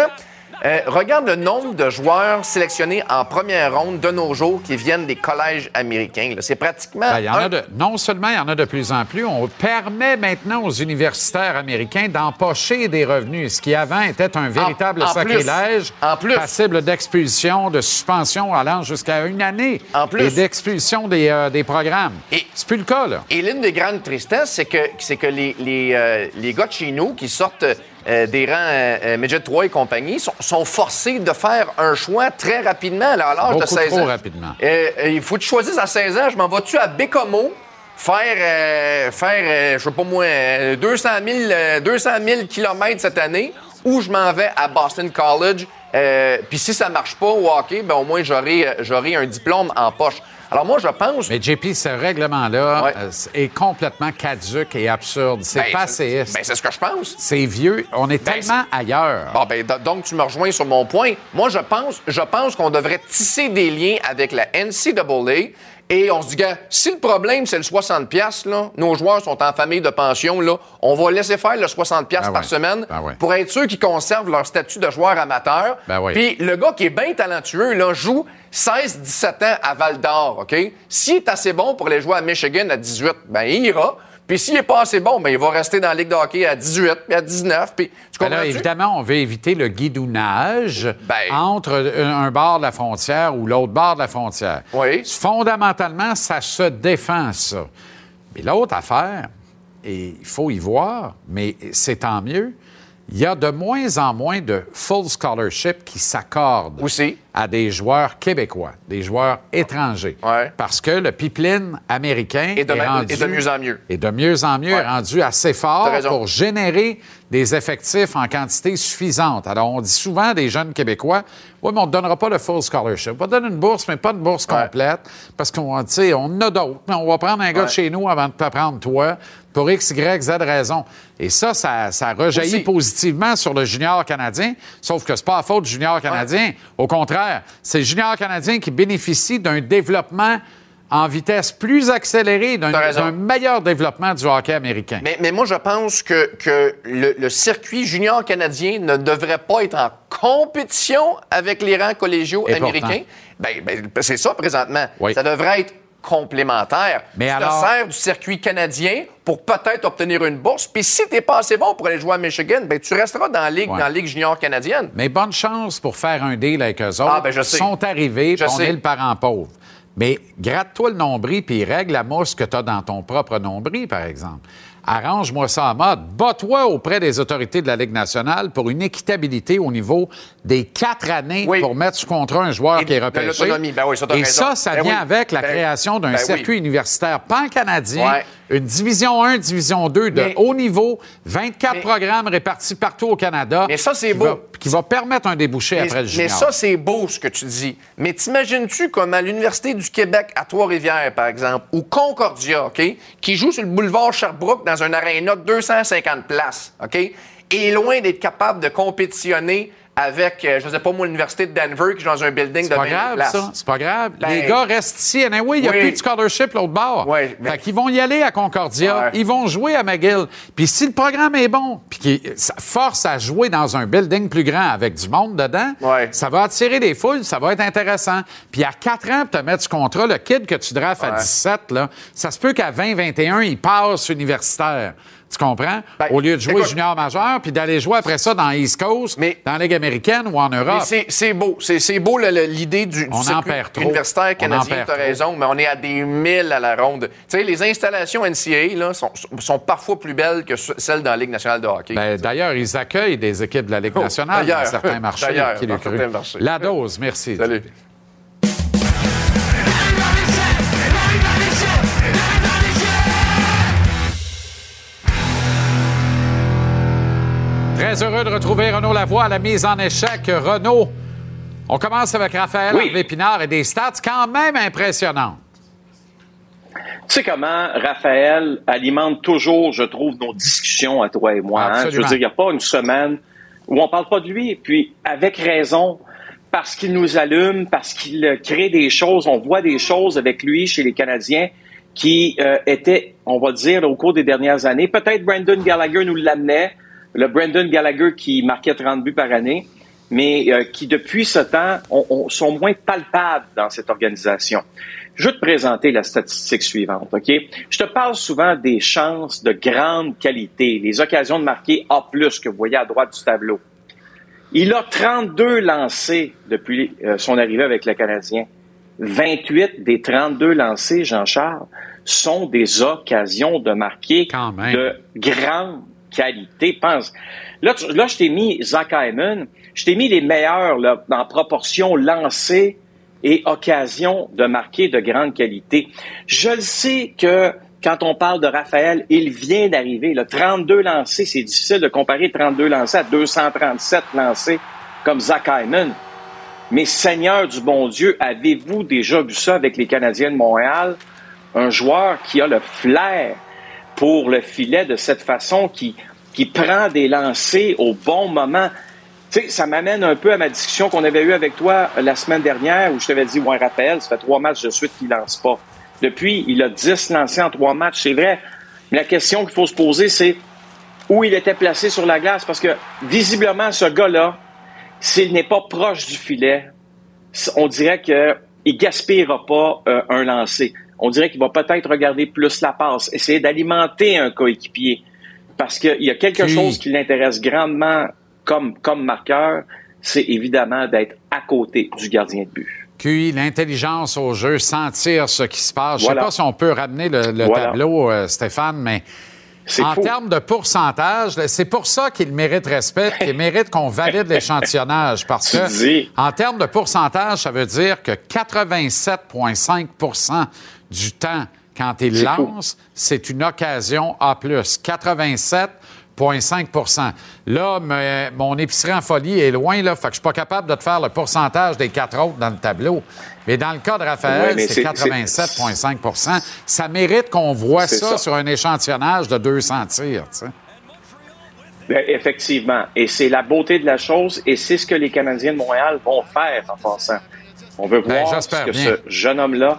euh, regarde le nombre de joueurs sélectionnés en première ronde de nos jours qui viennent des collèges américains. C'est pratiquement. Ben, y en un- a de- non seulement il y en a de plus en plus, on permet maintenant aux universitaires américains d'empocher des revenus, ce qui avant était un véritable en plus. sacrilège, En plus. passible d'expulsion, de suspension allant jusqu'à une année, En plus. et d'expulsion des, euh, des programmes. C'est plus le cas, là. Et l'une des grandes tristesses, c'est que, c'est que les, les, euh, les gars de chez nous qui sortent euh, des rangs euh, euh, Midget 3 et compagnie sont, sont forcés de faire un choix très rapidement là, à l'âge de Beaucoup 16 trop ans. rapidement. Euh, il faut que tu choisisses à 16 ans, je m'en vas-tu à Bécomo faire, faire je sais pas moi, euh, 200 000, euh, 200 000 kilomètres cette année ou je m'en vais à Boston College. Puis si ça marche pas au hockey, ben au moins j'aurai un diplôme en poche. Alors moi, je pense... Mais JP, ce règlement-là Ouais. euh, est complètement caduque et absurde. C'est Ben, passéiste. Ben, c'est ce que je pense. c'est vieux. On est Ben, tellement ailleurs. Bon, ben, do- donc, tu me rejoins sur mon point. Moi, je pense, je pense qu'on devrait tisser des liens avec la NCAA et on se dit, gars, si le problème, c'est le 60$, piastres, là, nos joueurs sont en famille de pension, là, on va laisser faire le 60$ piastres Ben par ouais. semaine Ben ouais. pour être sûr qu'ils conservent leur statut de joueur amateur. Ben. Puis le gars qui est bien talentueux, là, joue 16-17 ans à Val d'Or, OK? S'il est assez bon pour aller jouer à Michigan à 18, ben il ira. Puis s'il est pas assez bon, ben il va rester dans la Ligue de hockey à 18, puis à 19, puis tu comprends là, évidemment, on veut éviter le guidounage Ben. entre un, un bord de la frontière ou l'autre bord de la frontière. Oui. Fondamentalement, ça se défend, ça. Mais l'autre affaire, et il faut y voir, mais c'est tant mieux, il y a de moins en moins de full scholarship qui s'accordent à des joueurs québécois, des joueurs étrangers. Ouais. Parce que le pipeline américain Et de, est, ma- rendu, et de mieux en mieux. et de mieux en mieux Ouais. est rendu assez fort pour générer des effectifs en quantité suffisante. Alors, on dit souvent des jeunes Québécois, oui, mais on ne donnera pas le full scholarship. On va donner une bourse, mais pas une bourse Ouais. complète, parce qu'on on en a d'autres. On va prendre un gars de chez nous avant de te prendre toi, pour X, Y, Z raison. Et ça, ça, ça rejaillit Aussi. positivement sur le junior canadien, sauf que c'est pas la faute du junior canadien. Au contraire, c'est le junior canadien qui bénéficie d'un développement en vitesse plus accélérée, d'un meilleur développement du hockey américain. Mais, mais moi, je pense que, que le, le circuit junior canadien ne devrait pas être en compétition avec les rangs collégiaux Et américains. Ben, ben, c'est ça, présentement. Oui. Ça devrait être complémentaire. Mais tu alors- te sers du circuit canadien pour peut-être obtenir une bourse. Puis si t'es pas assez bon pour aller jouer à Michigan, ben, tu resteras dans la ligue, Ouais. dans la ligue junior canadienne. Mais bonne chance pour faire un deal avec eux autres. Ah, ben, je sais. Ils sont arrivés, Je puis on sais. est le parent pauvre. Mais gratte-toi le nombril, puis règle la mousse que tu as dans ton propre nombril, par exemple. Arrange-moi ça en mode. Bats-toi auprès des autorités de la Ligue nationale pour une équitabilité au niveau des quatre années Oui. pour mettre sous contrat un joueur Et qui est repêché. Ben oui, ça, Et raison. ça, ça Ben vient oui. avec la Ben- création d'un ben circuit universitaire pan-canadien, Ouais. Une division 1, division 2 de Mais- haut niveau, 24 Mais- programmes répartis partout au Canada. Mais ça, c'est qui beau. va- qui va permettre un débouché Mais, après le mais junior. ça, c'est beau ce que tu dis. Mais t'imagines-tu comme à l'Université du Québec à Trois-Rivières, par exemple, ou Concordia, OK, qui joue sur le boulevard Sherbrooke dans un aréna de 250 places, OK, est loin d'être capable de compétitionner avec, euh, je sais pas moi, l'Université de Denver qui joue dans un building de pas 20 000 grave, places. ça. C'est pas grave. Ben- les gars restent ici. oui, il n'y a plus de scholarship l'autre bord. Oui, mais- Fait qu'ils vont y aller à Concordia. Ouais. Ils vont jouer à McGill. Puis si le programme est bon, puis ça force à jouer dans un building plus grand avec du monde dedans, Ouais. ça va attirer des foules, ça va être intéressant. Puis à 4 ans, pour te mettre ce contrat, le kid que tu drafts à Ouais. 17, là, ça se peut qu'à 20, 21, il passe universitaire. Tu comprends? Ben, Au lieu de jouer écoute- junior majeur, puis d'aller jouer après ça dans East Coast, dans la Ligue américaine ou en Mais Europe. c'est- c'est beau. C'est beau l'idée du, du On en circuit perd trop. universitaire canadien. Tu as raison, mais on est à des milles à la ronde. Tu sais, les installations NCAA là, sont, sont parfois plus belles que ce- celles dans la Ligue nationale de hockey. Ben, D'ailleurs, ils accueillent des équipes de la Ligue Oh, nationale dans certains marchés. D'ailleurs, qui dans certains marchés. La dose, merci. Salut. Très heureux de retrouver Renaud Lavoie à la mise en échec. Renaud, on commence avec Raphaël Oui. Pinard et des stats quand même impressionnantes. Tu sais comment Raphaël alimente toujours, je trouve, nos discussions à toi et moi. hein? Je veux dire, il n'y a pas une semaine où on parle pas de lui. Puis, avec raison, parce qu'il nous allume, parce qu'il euh, crée des choses, on voit des choses avec lui chez les Canadiens qui euh, étaient, on va dire, au cours des dernières années. Peut-être Brandon Gallagher nous l'amenait, le Brandon Gallagher qui marquait 30 buts par année, mais euh, qui, depuis ce temps, on- on- sont moins palpables dans cette organisation. Je vais te présenter la statistique suivante, OK? Je te parle souvent des chances de grande qualité, les occasions de marquer A+, que vous voyez à droite du tableau. Il a 32 lancés depuis euh, son arrivée avec le Canadien. 28 des 32 lancés, Jean-Charles, sont des occasions de marquer de grande qualité. Pense. Là, là je t'ai mis Zach Hyman, je t'ai mis les meilleurs en proportion lancés et occasions de marquer de grande qualité. Je le sais que quand on parle de Raphaël, il vient d'arriver. Le 32 lancés, c'est difficile de comparer 32 lancés à 237 lancés comme Zach Hyman. Mais Seigneur du bon Dieu, avez-vous déjà vu ça avec les Canadiens de Montréal? Un joueur qui a le flair pour le filet de cette façon, qui, qui prend des lancers au bon moment. Tu sais, ça m'amène un peu à ma discussion qu'on avait eue avec toi la semaine dernière où je t'avais dit, ouais, Raphaël, ça fait trois matchs de suite qu'il lance pas. Depuis, il a 10 lancés en trois matchs, c'est vrai. Mais la question qu'il faut se poser, c'est où il était placé sur la glace. Parce que, visiblement, ce gars-là, s'il n'est pas proche du filet, on dirait qu'il gaspillera pas euh, un lancer. On dirait qu'il va peut-être regarder plus la passe, essayer d'alimenter un coéquipier. Parce qu'il y a quelque chose qui l'intéresse grandement comme, comme marqueur, c'est évidemment d'être à côté du gardien de but. QI, l'intelligence au jeu, sentir ce qui se passe. Je ne sais pas si on peut ramener le, le Voilà. tableau, euh, Stéphane, mais en termes de pourcentage, c'est pour ça qu'il mérite respect, qu'il mérite qu'on valide l'échantillonnage. (laughs) Parce que, en termes de pourcentage, ça veut dire que 87,5 du temps, quand il lance, c'est une occasion A+. 87,5% Là, mon épicerie en folie est loin, là, fait que je suis pas capable de te faire le pourcentage des quatre autres dans le tableau. Mais dans le cas de Raphaël, c'est c'est- 87,5% Ça mérite qu'on voit ça, ça. sur un échantillonnage de 200 tirs. tu sais. Ben, effectivement. Et c'est la beauté de la chose et c'est ce que les Canadiens de Montréal vont faire en passant. On veut Ben, voir ce que bien. ce jeune homme-là.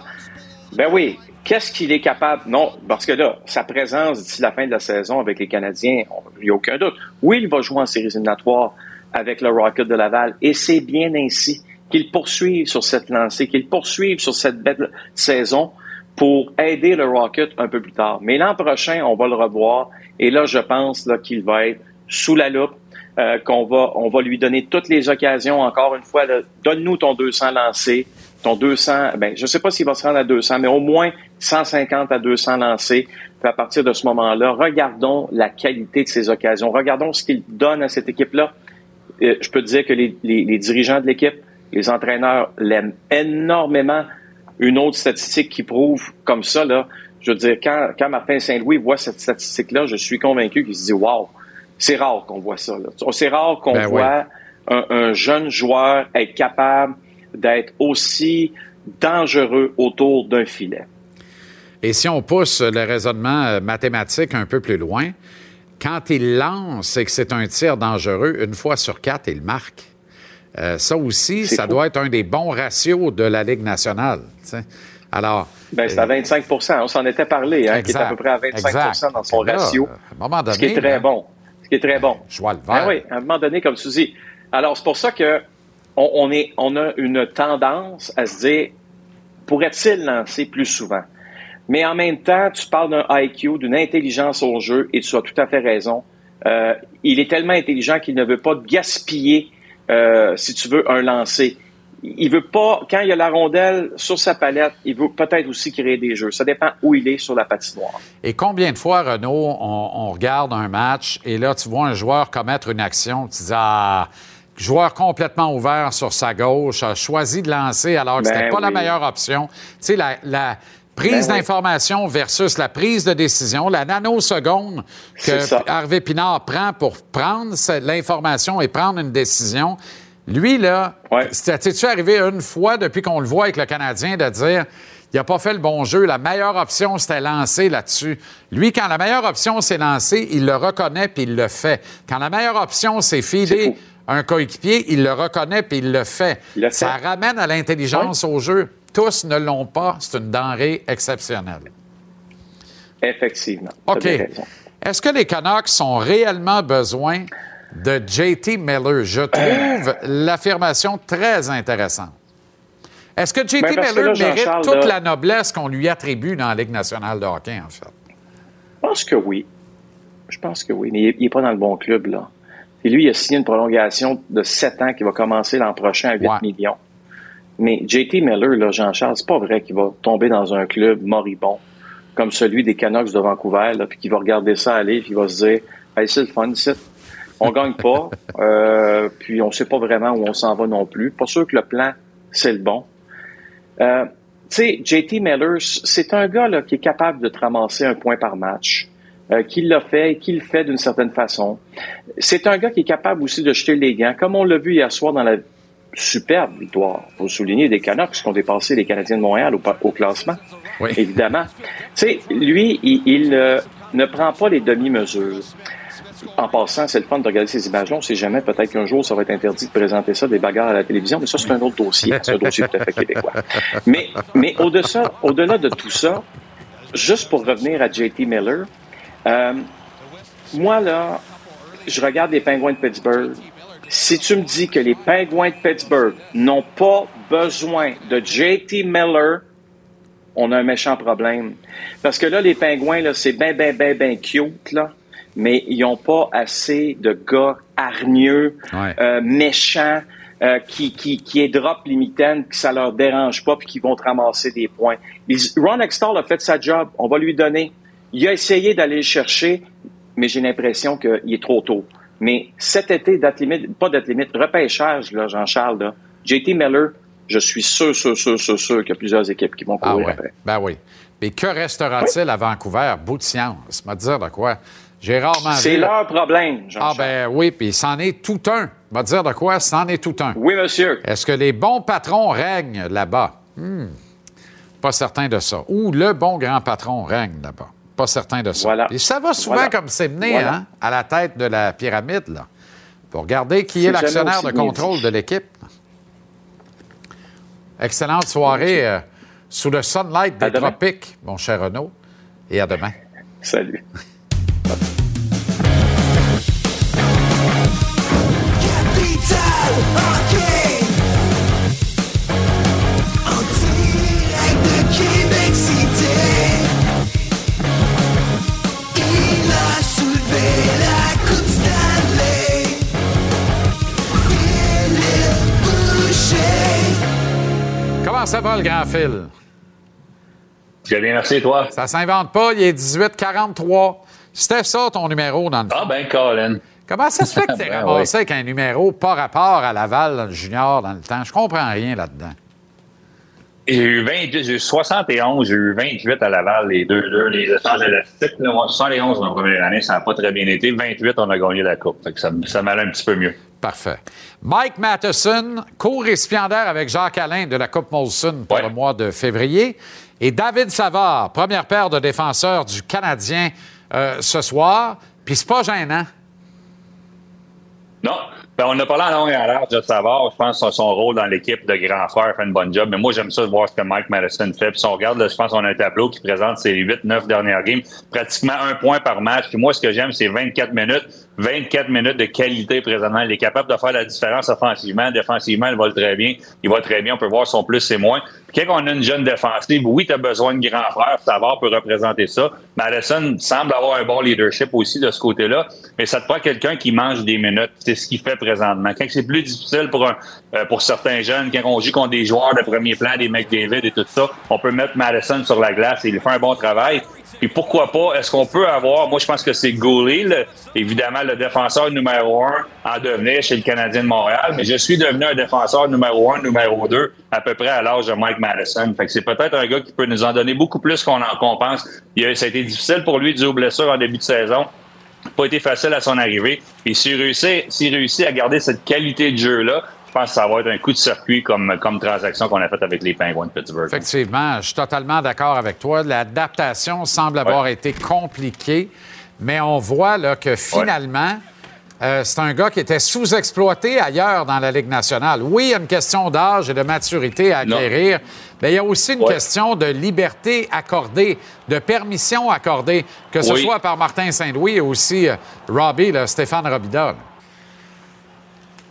Ben oui. Qu'est-ce qu'il est capable? Non, parce que là, sa présence d'ici la fin de la saison avec les Canadiens, il n'y a aucun doute. Oui, il va jouer en séries éliminatoires avec le Rocket de Laval et c'est bien ainsi qu'il poursuive sur cette lancée, qu'il poursuive sur cette belle saison pour aider le Rocket un peu plus tard. Mais l'an prochain, on va le revoir et là, je pense qu'il va être sous la loupe, euh, qu'on va, on va lui donner toutes les occasions. Encore une fois, donne-nous ton 200 lancé, ton 200. Ben, je sais pas s'il va se rendre à 200, mais au moins 150 à 200 lancés. Puis à partir de ce moment-là, regardons la qualité de ces occasions. Regardons ce qu'il donne à cette équipe-là. Euh, je peux te dire que les, les- les dirigeants de l'équipe, les entraîneurs l'aiment énormément. Une autre statistique qui prouve comme ça, là, je veux dire, quand, quand Martin Saint-Louis voit cette statistique-là, je suis convaincu qu'il se dit Wow, c'est rare qu'on voit ça. C'est rare qu'on Ben voit un, un jeune joueur être capable d'être aussi dangereux autour d'un filet. Et si on pousse le raisonnement euh, mathématique un peu plus loin, quand il lance et que c'est un tir dangereux, une fois sur quatre, il marque. Euh, ça aussi, ça fou. doit être un des bons ratios de la Ligue nationale. Alors, Ben, c'est à 25 On s'en était parlé, hein, qui est à peu près à 25 Exact. dans son Là, ratio. à un moment ce qui est donné, très là, bon. Ce qui est très bon. je vois le Ben vert. oui, à un moment donné, comme tu dis. Alors, c'est pour ça que on, a une tendance à se dire, pourrait-il lancer plus souvent? Mais en même temps, tu parles d'un IQ, d'une intelligence au jeu, et tu as tout à fait raison. Euh, il est tellement intelligent qu'il ne veut pas gaspiller, euh, si tu veux, un lancer. Il veut pas, quand il y a la rondelle sur sa palette, il veut peut-être aussi créer des jeux. Ça dépend où il est sur la patinoire. Et combien de fois, Renaud, on, on regarde un match et là, tu vois un joueur commettre une action, tu dis Ah, joueur complètement ouvert sur sa gauche, a choisi de lancer alors que Ben c'était pas la meilleure option. Tu sais, la, la prise Ben oui. d'information versus la prise de décision, la nanoseconde que. Harvey Pinard prend pour prendre l'information et prendre une décision. Lui, là, c'était-tu arrivé une fois depuis qu'on le voit avec le Canadien de dire il n'a pas fait le bon jeu, la meilleure option, c'était lancer là-dessus. Lui, quand la meilleure option, c'est lancer, il le reconnaît puis il le fait. Quand la meilleure option, c'est filer un coéquipier, il le reconnaît puis il le fait. Ça ramène à l'intelligence au jeu. Tous ne l'ont pas. C'est une denrée exceptionnelle. Effectivement. OK. Est-ce que les Canucks ont réellement besoin de JT Miller? Je trouve l'affirmation très intéressante. Est-ce que JT Ben, que Miller là, mérite toute là- la noblesse qu'on lui attribue dans la Ligue nationale de hockey, en fait? Je pense que oui. Je pense que oui. Mais il n'est pas dans le bon club, là. Et lui, il a signé une prolongation de 7 ans qui va commencer l'an prochain à 8 millions. Mais JT Miller, là, Jean-Charles, c'est pas vrai qu'il va tomber dans un club moribond comme celui des Canucks de Vancouver, là, puis qu'il va regarder ça aller, puis il va se dire hey, c'est le fun, c'est. On gagne pas, (laughs) euh, puis on sait pas vraiment où on s'en va non plus. Pas sûr que le plan, c'est le bon. Euh, tu sais, JT Miller, c'est un gars là, qui est capable de te ramasser un point par match, euh, qui l'a fait et qui le fait d'une certaine façon. C'est un gars qui est capable aussi de jeter les gants, comme on l'a vu hier soir dans la superbe victoire, pour souligner des Canucks qui ont dépassé les Canadiens de Montréal au, classement, évidemment. Tu sais, lui, il, il, euh, ne prend pas les demi-mesures. En passant, c'est le fun de regarder ces images-là. On sait jamais, peut-être qu'un jour, ça va être interdit de présenter ça, des bagarres à la télévision, mais ça, c'est un autre dossier. C'est un dossier tout à fait québécois. Mais, mais au-delà, au-delà de tout ça, juste pour revenir à JT Miller, euh, moi, là, je regarde les Pingouins de Pittsburgh. Si tu me dis que les Pingouins de Pittsburgh n'ont pas besoin de JT Miller, on a un méchant problème. Parce que là, les Pingouins, là, c'est bien, bien, bien, bien cute, là, mais ils n'ont pas assez de gars hargneux, euh, méchants, euh, qui, qui, qui est drop les mitaines, que ça leur dérange pas, puis qui vont te ramasser des points. Ils- Ron Extall a fait sa job, on va lui donner. Il a essayé d'aller le chercher, mais j'ai l'impression qu'il est trop tôt. Mais cet été, date limite, pas date limite, repêchage, là, Jean-Charles, là, JT Miller, je suis sûr, sûr, sûr, sûr, sûr qu'il y a plusieurs équipes qui vont Ah courir ouais. après. Ben oui. Mais que restera-t-il à Vancouver? Bout de science. Me dire de quoi? J'ai rarement C'est vu- leur problème, Ah Jean-Charles. ben oui, puis c'en est tout un. Me dire de quoi? C'en est tout un. Oui, monsieur. Est-ce que les bons patrons règnent là-bas? Hmm. Pas certain de ça. Ou le bon grand patron règne là-bas? Pas certain de ça. Voilà. Et ça va souvent Voilà. comme c'est mené Voilà. hein, à la tête de la pyramide. Là. Pour regarder qui est, l'actionnaire de contrôle dit. de l'équipe. Excellente soirée euh, sous le sunlight des tropiques, mon cher Renaud. Et à demain. Salut. Ça va, le grand fil? Très bien, merci, toi? Ça s'invente pas, il est 18-43. C'était ça, ton numéro, dans le Ah, ben, Colin. Comment ça se fait que (laughs) t'es Ben ramassé avec un numéro pas rapport à Laval, dans le junior, dans le temps? Je comprends rien là-dedans. J'ai eu 28, j'ai eu 71, j'ai eu 28 à Laval, les deux, deux, les échanges élastiques. Là, moi, 71 dans la première année, ça n'a pas très bien été. 28, on a gagné la Coupe. Fait que ça, ça m'allait un petit peu mieux. Parfait. Mike Matheson, co-récipiendaire avec Jacques Alain de la Coupe Molson pour le mois de février. Et David Savard, première paire de défenseurs du Canadien euh, ce soir. Puis c'est pas gênant. Non. Ben, on a parlé en long et en large de Savard. Je pense que son rôle dans l'équipe de grand frère fait une bonne job. Mais moi, j'aime ça de voir ce que Mike Madison fait. Puis si on regarde, là, je pense qu'on a un tableau qui présente ses 8-9 dernières games. Pratiquement un point par match. Puis moi, ce que j'aime, c'est 24 minutes, 24 minutes de qualité présentement. Il est capable de faire la différence offensivement. Défensivement, il va très bien. Il va très bien. On peut voir son plus et moins. Puis quand on a une jeune défensive, oui, tu as besoin de grands frères. Savard peut représenter ça. Madison semble avoir un bon leadership aussi de ce côté-là. Mais ça te prend quelqu'un qui mange des minutes. C'est ce qu'il fait présentement. Quand c'est plus difficile pour, un, euh, pour certains jeunes, quand on joue contre des joueurs de premier plan, des McDavid et tout ça, on peut mettre Madison sur la glace et il fait un bon travail. Puis pourquoi pas, est-ce qu'on peut avoir, moi je pense que c'est Goulet, le- évidemment le défenseur numéro un en devenir chez le Canadien de Montréal, mais je suis devenu un défenseur numéro un, numéro deux, à peu près à l'âge de Mike Madison. Fait que c'est peut-être un gars qui peut nous en donner beaucoup plus qu'on en qu'on pense. Il a, ça a été difficile pour lui jouer aux blessures en début de saison. Pas été facile à son arrivée. Et s'il réussit, s'il réussit à garder cette qualité de jeu-là, je pense que ça va être un coup de circuit comme, comme transaction qu'on a faite avec les Penguins de Pittsburgh. Effectivement, je suis totalement d'accord avec toi. L'adaptation semble avoir été compliquée, mais on voit là, que finalement, euh, c'est un gars qui était sous-exploité ailleurs dans la Ligue nationale. Oui, il y a une question d'âge et de maturité à Non. acquérir, mais il y a aussi une Ouais. question de liberté accordée, de permission accordée, que ce Oui. soit par Martin Saint-Louis et aussi euh, Robbie, là, Stéphane Robida.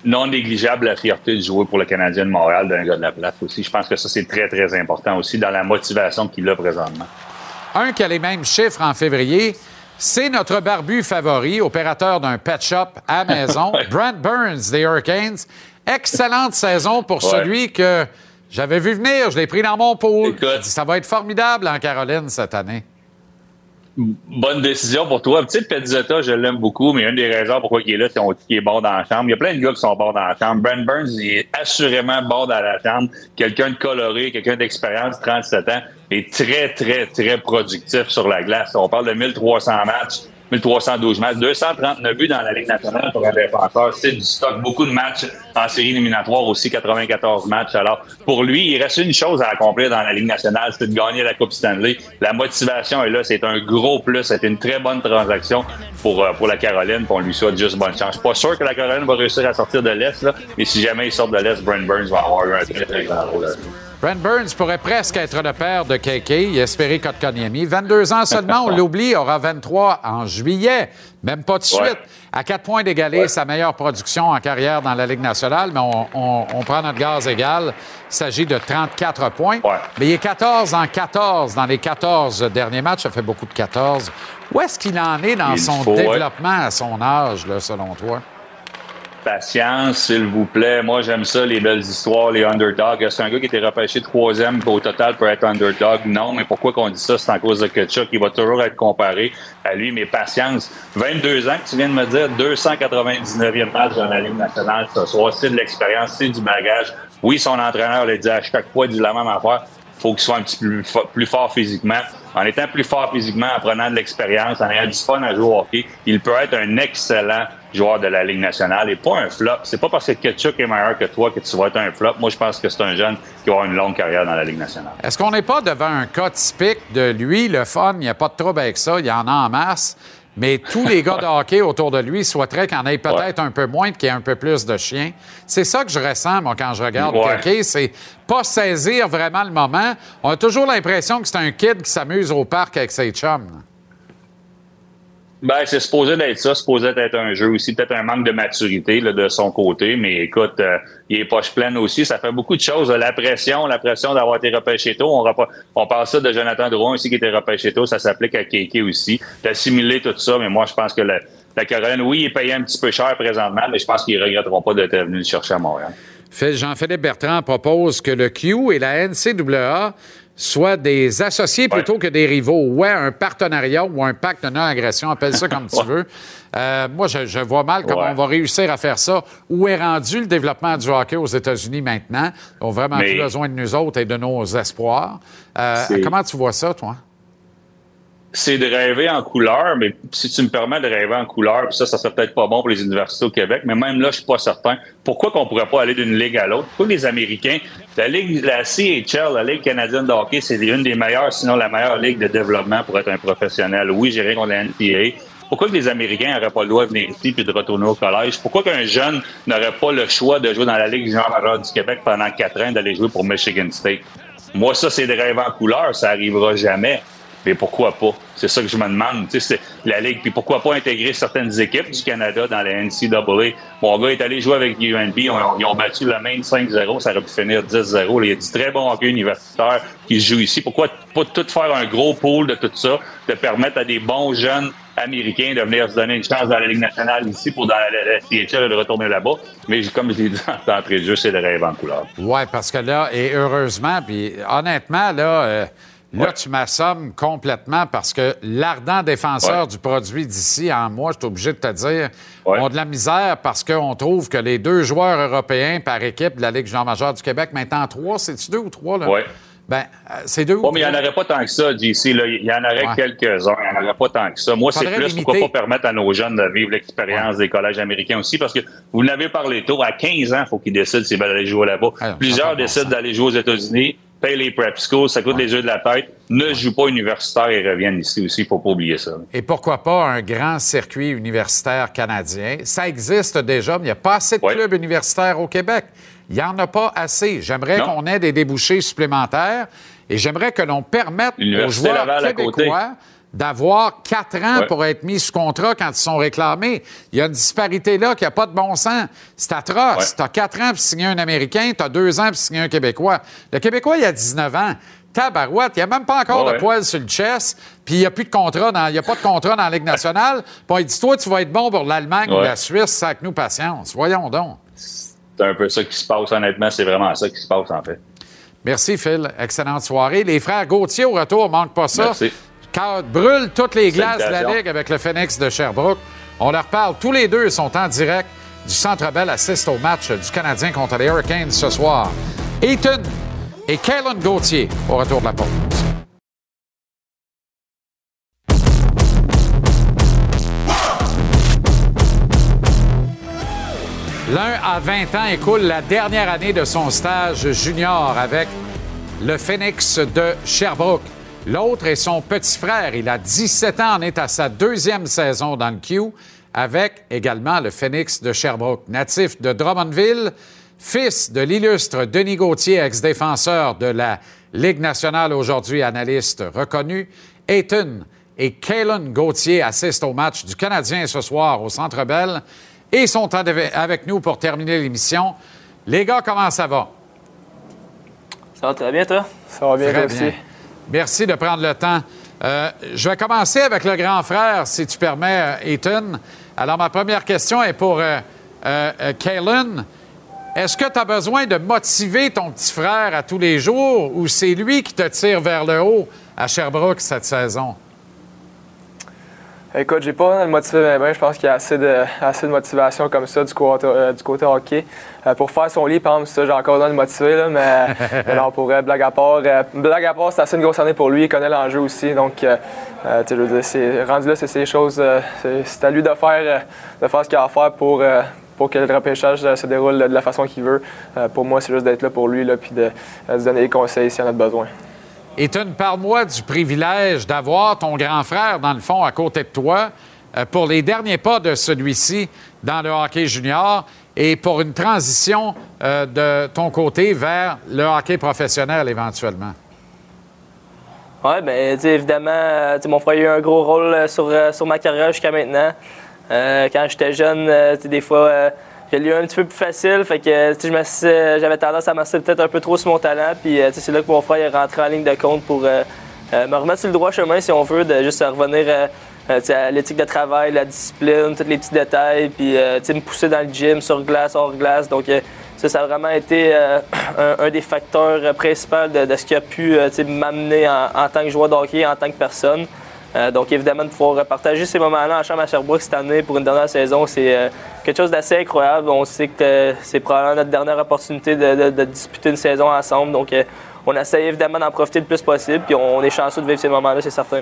Non négligeable la fierté de jouer pour le Canadien de Montréal d'un gars de la place aussi. Je pense que ça, c'est très, très important aussi dans la motivation qu'il a présentement. Un qui a les mêmes chiffres en février, c'est notre barbu favori, opérateur d'un pet shop à maison, (laughs) Brent Burns des Hurricanes. Excellente saison pour Ouais. celui que j'avais vu venir, je l'ai pris dans mon pool. Ça va être formidable en Caroline cette année. Bonne décision pour toi. Tu sais, Pezzetta, je l'aime beaucoup, mais une des raisons pourquoi il est là, c'est qu'on dit qu'il est bon dans la chambre. Il y a plein de gars qui sont bons dans la chambre. Brent Burns, il est assurément bon dans la chambre. Quelqu'un de coloré, quelqu'un d'expérience, 37 ans, et très, très, très productif sur la glace. On parle de 1300 matchs. 1312 matchs, 239 buts dans la Ligue nationale pour un défenseur. C'est du stock. Beaucoup de matchs en série éliminatoire aussi, 94 matchs. Alors, pour lui, il reste une chose à accomplir dans la Ligue nationale, c'est de gagner la Coupe Stanley. La motivation est là. C'est un gros plus. C'est une très bonne transaction pour, euh, pour la Caroline. Puis on lui souhaite juste bonne chance. Pas sûr que la Caroline va réussir à sortir de l'Est, là, mais si jamais il sort de l'Est, Brent Burns va avoir un très, très grand rôle. Brent Burns pourrait presque être le père de KK, espéré Kotkaniemi. 22 ans seulement, on l'oublie, aura 23 en juillet. Même pas de suite. Ouais. À quatre points d'égaler sa meilleure production en carrière dans la Ligue nationale, mais on, on- on prend notre gaz égal. Il s'agit de 34 points. Mais il est 14 en 14 dans les 14 derniers matchs. Ça fait beaucoup de 14. Où est-ce qu'il en est dans Il son faut, ouais. développement à son âge, là, selon toi? Patience, s'il vous plaît. Moi, j'aime ça, les belles histoires, les underdogs. C'est un gars qui était repêché troisième au total pour être underdog? Non, mais pourquoi qu'on dit ça? C'est en cause de Kutchuk. Il va toujours être comparé à lui, mais patience. 22 ans que tu viens de me dire, 299e match dans la Ligue nationale ce soir. C'est de l'expérience, c'est du bagage. Oui, son entraîneur l'a dit à chaque fois, il dit la même affaire. faut qu'il soit un petit peu plus, plus fort physiquement. En étant plus fort physiquement, en prenant de l'expérience, en ayant du fun à jouer au hockey, il peut être un excellent joueur de la Ligue nationale et pas un flop. C'est pas parce que Ketchuk est meilleur que toi que tu vas être un flop. Moi, je pense que c'est un jeune qui avoir une longue carrière dans la Ligue nationale. Est-ce qu'on n'est pas devant un cas typique de lui, le fun, il n'y a pas de trouble avec ça, il y en a en masse, mais tous les gars de hockey autour de lui souhaiteraient qu'il y en ait peut-être un peu moins et qu'il y ait un peu plus de chiens. C'est ça que je ressens, moi, quand je regarde Ouais. hockey, c'est pas saisir vraiment le moment. On a toujours l'impression que c'est un kid qui s'amuse au parc avec ses chums. Ben, c'est supposé d'être ça, supposé être un jeu aussi, peut-être un manque de maturité là, de son côté, mais écoute, euh, il est poche pleine aussi, ça fait beaucoup de choses. La pression, la pression d'avoir été repêché tôt, on, parle ça de Jonathan Drouin aussi qui était repêché tôt, ça s'applique à Keke aussi, d'assimiler tout ça, mais moi je pense que la, la oui, il est payé un petit peu cher présentement, mais je pense qu'ils ne regretteront pas d'être venus le chercher à Montréal. Jean-Philippe Bertrand propose que le Q et la NCAA soient des associés plutôt que des rivaux. Ouais, un partenariat ou un pacte de non-agression, appelle ça comme tu veux. Euh, moi, je, je vois mal comment Ouais. on va réussir à faire ça. Où est rendu le développement du hockey aux États-Unis maintenant? Ils ont vraiment Mais- plus besoin de nous autres et de nos espoirs. Euh, comment tu vois ça, toi? c'est de rêver en couleur, mais si tu me permets de rêver en couleur, ça, ça serait peut-être pas bon pour les universités au Québec, mais même là, je suis pas certain. Pourquoi qu'on pourrait pas aller d'une ligue à l'autre? Pourquoi les Américains, la ligue, la CHL, la Ligue canadienne de hockey, c'est une des meilleures, sinon la meilleure ligue de développement pour être un professionnel. Oui, j'ai rien contre la NCAA. Pourquoi que les Américains n'auraient pas le droit de venir ici puis de retourner au collège? Pourquoi qu'un jeune n'aurait pas le choix de jouer dans la Ligue junior du Québec pendant quatre ans, d'aller jouer pour Michigan State? Moi, ça, c'est de rêver en couleur. Ça arrivera jamais. Mais pourquoi pas? C'est ça que je me demande. Tu sais, c'est la Ligue. Puis pourquoi pas intégrer certaines équipes du Canada dans la NCAA? Mon gars est allé jouer avec UNB. Ils ont, battu la main 5-0. Ça aurait pu finir 10-0. Il y a du très bon hockey universitaire qui joue ici. Pourquoi pas tout faire un gros pool de tout ça, de permettre à des bons jeunes américains de venir se donner une chance dans la Ligue nationale ici pour dans la, la CHL de retourner là-bas? Mais comme je l'ai dit d'entrée de jeu, c'est le rêve en couleur. Oui, parce que là, et heureusement, puis honnêtement, là, euh, là tu m'assommes complètement parce que l'ardent défenseur Ouais. du produit d'ici, en moi, je suis obligé de te dire, ont de la misère parce qu'on trouve que les deux joueurs européens par équipe de la Ligue junior majeure du Québec, maintenant trois, c'est-tu deux ou trois? Là? Ben, euh, c'est deux ou Bon, mais il n'y en aurait pas tant que ça. Là. Il y en aurait Ouais. quelques-uns. Il n'y en aurait pas tant que ça. Moi, c'est plus limiter. pourquoi pas permettre à nos jeunes de vivre l'expérience des collèges américains aussi. Parce que vous l'avez parlé tôt, à 15 ans, il faut qu'ils décident s'ils veulent aller jouer là-bas. Ah, Plusieurs décident d'aller jouer aux États-Unis, payent les prep schools, ça coûte les yeux de la tête, ne jouent pas universitaire et reviennent ici aussi. Il ne faut pas oublier ça. Et pourquoi pas un grand circuit universitaire canadien? Ça existe déjà, mais il n'y a pas assez de clubs universitaires au Québec. Il n'y en a pas assez. J'aimerais qu'on ait des débouchés supplémentaires et j'aimerais que l'on permette aux joueurs Laval à côté. québécois d'avoir quatre ans Ouais. pour être mis sous contrat quand ils sont réclamés. Il y a une disparité là qui n'a pas de bon sens. C'est atroce. Ouais. Tu as quatre ans pour signer un Américain, tu as deux ans pour signer un Québécois. Le Québécois, il a 19 ans. Tabarouette, il n'y a même pas encore Ouais, de poils sur le chest, puis il n'y a plus de contrat dans, il y a pas de contrat dans la Ligue nationale. Puis il dit, toi, tu vas être bon pour l'Allemagne ou la Suisse, ça avec nous patience. Voyons donc. C'est un peu ça qui se passe, honnêtement. C'est vraiment ça qui se passe, en fait. Merci, Phil. Excellente soirée. Les frères Gauthier au retour, manque pas ça. Merci. Car brûle toutes les glaces de la. Ligue avec le Phoenix de Sherbrooke. On leur parle. Tous les deux sont en direct du Centre Bell assiste au match du Canadien contre les Hurricanes ce soir. Eaton et Kalen Gauthier au retour de la pause. L'un à 20 ans écoule la dernière année de son stage junior avec le Phoenix de Sherbrooke. L'autre est son petit frère. Il a 17 ans, en est à sa deuxième saison dans le Q avec également le Phoenix de Sherbrooke. Natif de Drummondville, fils de l'illustre Denis Gauthier, ex-défenseur de la Ligue nationale, aujourd'hui analyste reconnu, Ayton et Kalen Gauthier assistent au match du Canadien ce soir au Centre Bell et sont ave- avec nous pour terminer l'émission. Les gars, comment ça va? Ça va très bien, toi? Ça va bien, toi aussi. Merci de prendre le temps. Euh, je vais commencer avec le grand frère, si tu permets, euh, Ethan. Alors, ma première question est pour euh, euh, euh, Kalen. Est-ce que tu as besoin de motiver ton petit frère à tous les jours ou c'est lui qui te tire vers le haut à Sherbrooke cette saison? Écoute, j'ai pas le motivé bien, bien. Je pense qu'il y a assez de, assez de motivation comme ça du côté, euh, du côté hockey. Euh, pour faire son lit, par exemple, ça, j'ai encore besoin de motiver, là, mais, (laughs) non, pour vrai, blague à part, euh, blague à part, c'est assez une grosse année pour lui. Il connaît l'enjeu aussi. Donc, euh, euh, je veux dire, c'est, rendu là, c'est ces choses. euh, c'est, à lui de faire, euh, de faire ce qu'il a à faire pour. euh, pour que le repêchage euh, se déroule de la façon qu'il veut. Euh, pour moi, c'est juste d'être là pour lui, là, puis de, euh, de se donner des conseils s'il en a besoin. Ethan, parle-moi du privilège d'avoir ton grand frère, dans le fond, à côté de toi euh, pour les derniers pas de celui-ci dans le hockey junior et pour une transition euh, de ton côté vers le hockey professionnel éventuellement. Oui, bien, évidemment, euh, tu sais, mon frère a eu un gros rôle euh, sur, ma carrière jusqu'à maintenant. Quand j'étais jeune, des fois, euh, j'ai eu un petit peu plus facile. Fait que, je m'assisais- j'avais tendance à m'asseoir peut-être un peu trop sur mon talent. Puis, euh, c'est là que mon frère est rentré en ligne de compte pour euh, euh, me remettre sur le droit chemin, si on veut, de juste revenir euh, euh, à l'éthique de travail, la discipline, tous les petits détails. Puis, euh, me pousser dans le gym, sur glace, hors glace. Donc, euh, ça, ça a vraiment été euh, (clears throat) un, des facteurs euh, principaux de, ce qui a pu euh, m'amener en, en tant que joueur de hockey, en tant que personne. Euh, donc, évidemment, de pouvoir partager ces moments-là en chambre à Sherbrooke cette année pour une dernière saison, c'est euh, quelque chose d'assez incroyable. On sait que euh, c'est probablement notre dernière opportunité de, de- disputer une saison ensemble. Donc, on essaie évidemment d'en profiter le plus possible. Puis, on est chanceux de vivre ces moments-là, c'est certain.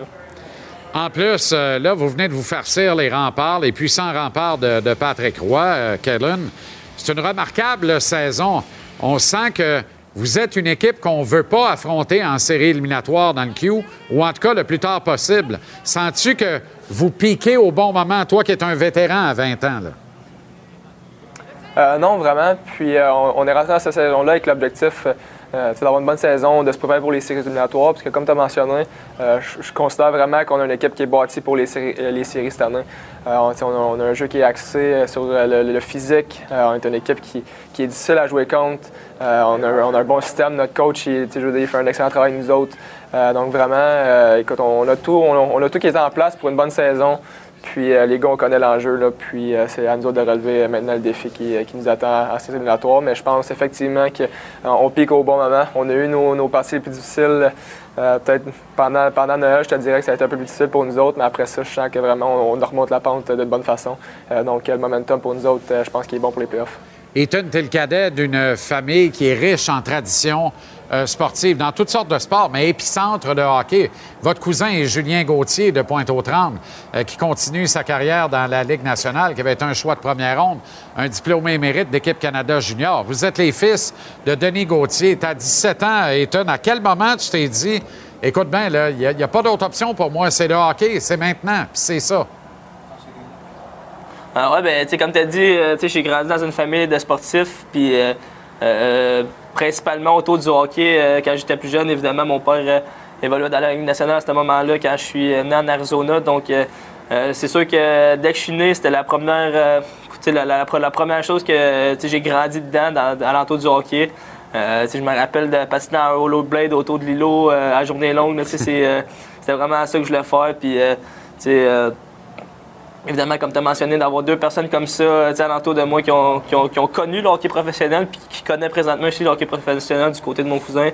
En plus, là, vous venez de vous farcir les remparts, les puissants remparts de, de Patrick Roy, Kellen. C'est une remarquable saison. On sent que vous êtes une équipe qu'on ne veut pas affronter en série éliminatoire dans le Q, ou en tout cas le plus tard possible. Sens-tu que vous piquez au bon moment, toi qui es un vétéran à 20 ans? Euh, non, vraiment. Puis euh, on, est rentré dans cette saison-là avec l'objectif euh, d'avoir une bonne saison, de se préparer pour les séries éliminatoires. Parce que, comme tu as mentionné, euh, je considère vraiment qu'on a une équipe qui est bâtie pour les séries, euh, les séries cette année. On, a, un jeu qui est axé sur le, physique. On est une équipe qui, qui est difficile à jouer contre. On, a, on a un bon système. Notre coach, il, fait un excellent travail nous autres. Donc, vraiment, écoute, on a, tout, on a tout qui est en place pour une bonne saison. Puis euh, les gars, on connaît l'enjeu. là. Puis euh, c'est à nous autres de relever euh, maintenant le défi qui, nous attend à ces éliminatoires. Mais je pense effectivement qu'on pique au bon moment. On a eu nos, nos parties les plus difficiles. Peut-être pendant, Noël, je te dirais que ça a été un peu plus difficile pour nous autres. Mais après ça, je sens que vraiment, on, on remonte la pente de bonne façon. Donc, le momentum pour nous autres, je pense qu'il est bon pour les playoffs. Ethan, tu es le cadet d'une famille qui est riche en traditions euh, dans toutes sortes de sports, mais épicentre de hockey. Votre cousin est Julien Gauthier de Pointe-aux-Trembles, euh, qui continue sa carrière dans la Ligue nationale, qui avait été un choix de première ronde, un diplômé mérite d'équipe Canada Junior. Vous êtes les fils de Denis Gauthier. Tu as 17 ans, Ethan. À quel moment tu t'es dit, écoute bien, il n'y a, pas d'autre option pour moi, c'est le hockey, c'est maintenant, c'est ça? Ah ouais, ben, tu sais, comme tu as dit, euh, tu sais, j'ai grandi dans une famille de sportifs, puis euh, euh, principalement autour du hockey. euh, quand j'étais plus jeune, évidemment, mon père euh, évoluait dans la Ligue nationale à ce moment-là, quand je suis né en Arizona. Donc, euh, euh, c'est sûr que dès que je suis né, c'était la première, euh, la, la- première chose que j'ai grandi dedans, dans, dans du hockey. Euh, je me rappelle de patiner en rollerblade autour de l'îlot euh, à journée longue. euh, (laughs) C'était vraiment ça que je voulais faire. Puis, euh, tu sais, euh, évidemment, comme tu as mentionné, d'avoir deux personnes comme ça euh, tu sais, alentour de moi qui ont, qui ont- qui ont connu professionnel puis qui connaissent présentement aussi le hockey professionnel du côté de mon cousin,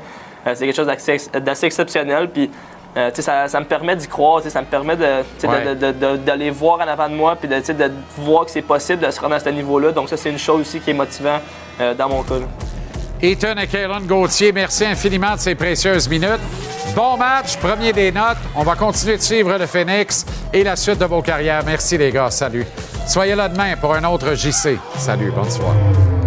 euh, c'est quelque chose d'assez exceptionnel. Puis, euh, tu sais, ça, ça me permet d'y croire, tu sais, ça me permet de, voir en avant de moi puis de, voir que c'est possible de se rendre à ce niveau-là. Donc, ça, c'est une chose aussi qui est motivant euh, dans mon cas. là. Ethan et Kaylon Gauthier, merci infiniment de ces précieuses minutes. Bon match, premier des notes. On va continuer de suivre le Phoenix et la suite de vos carrières. Merci les gars, salut. Soyez là demain pour un autre JC. Salut, bonne soirée.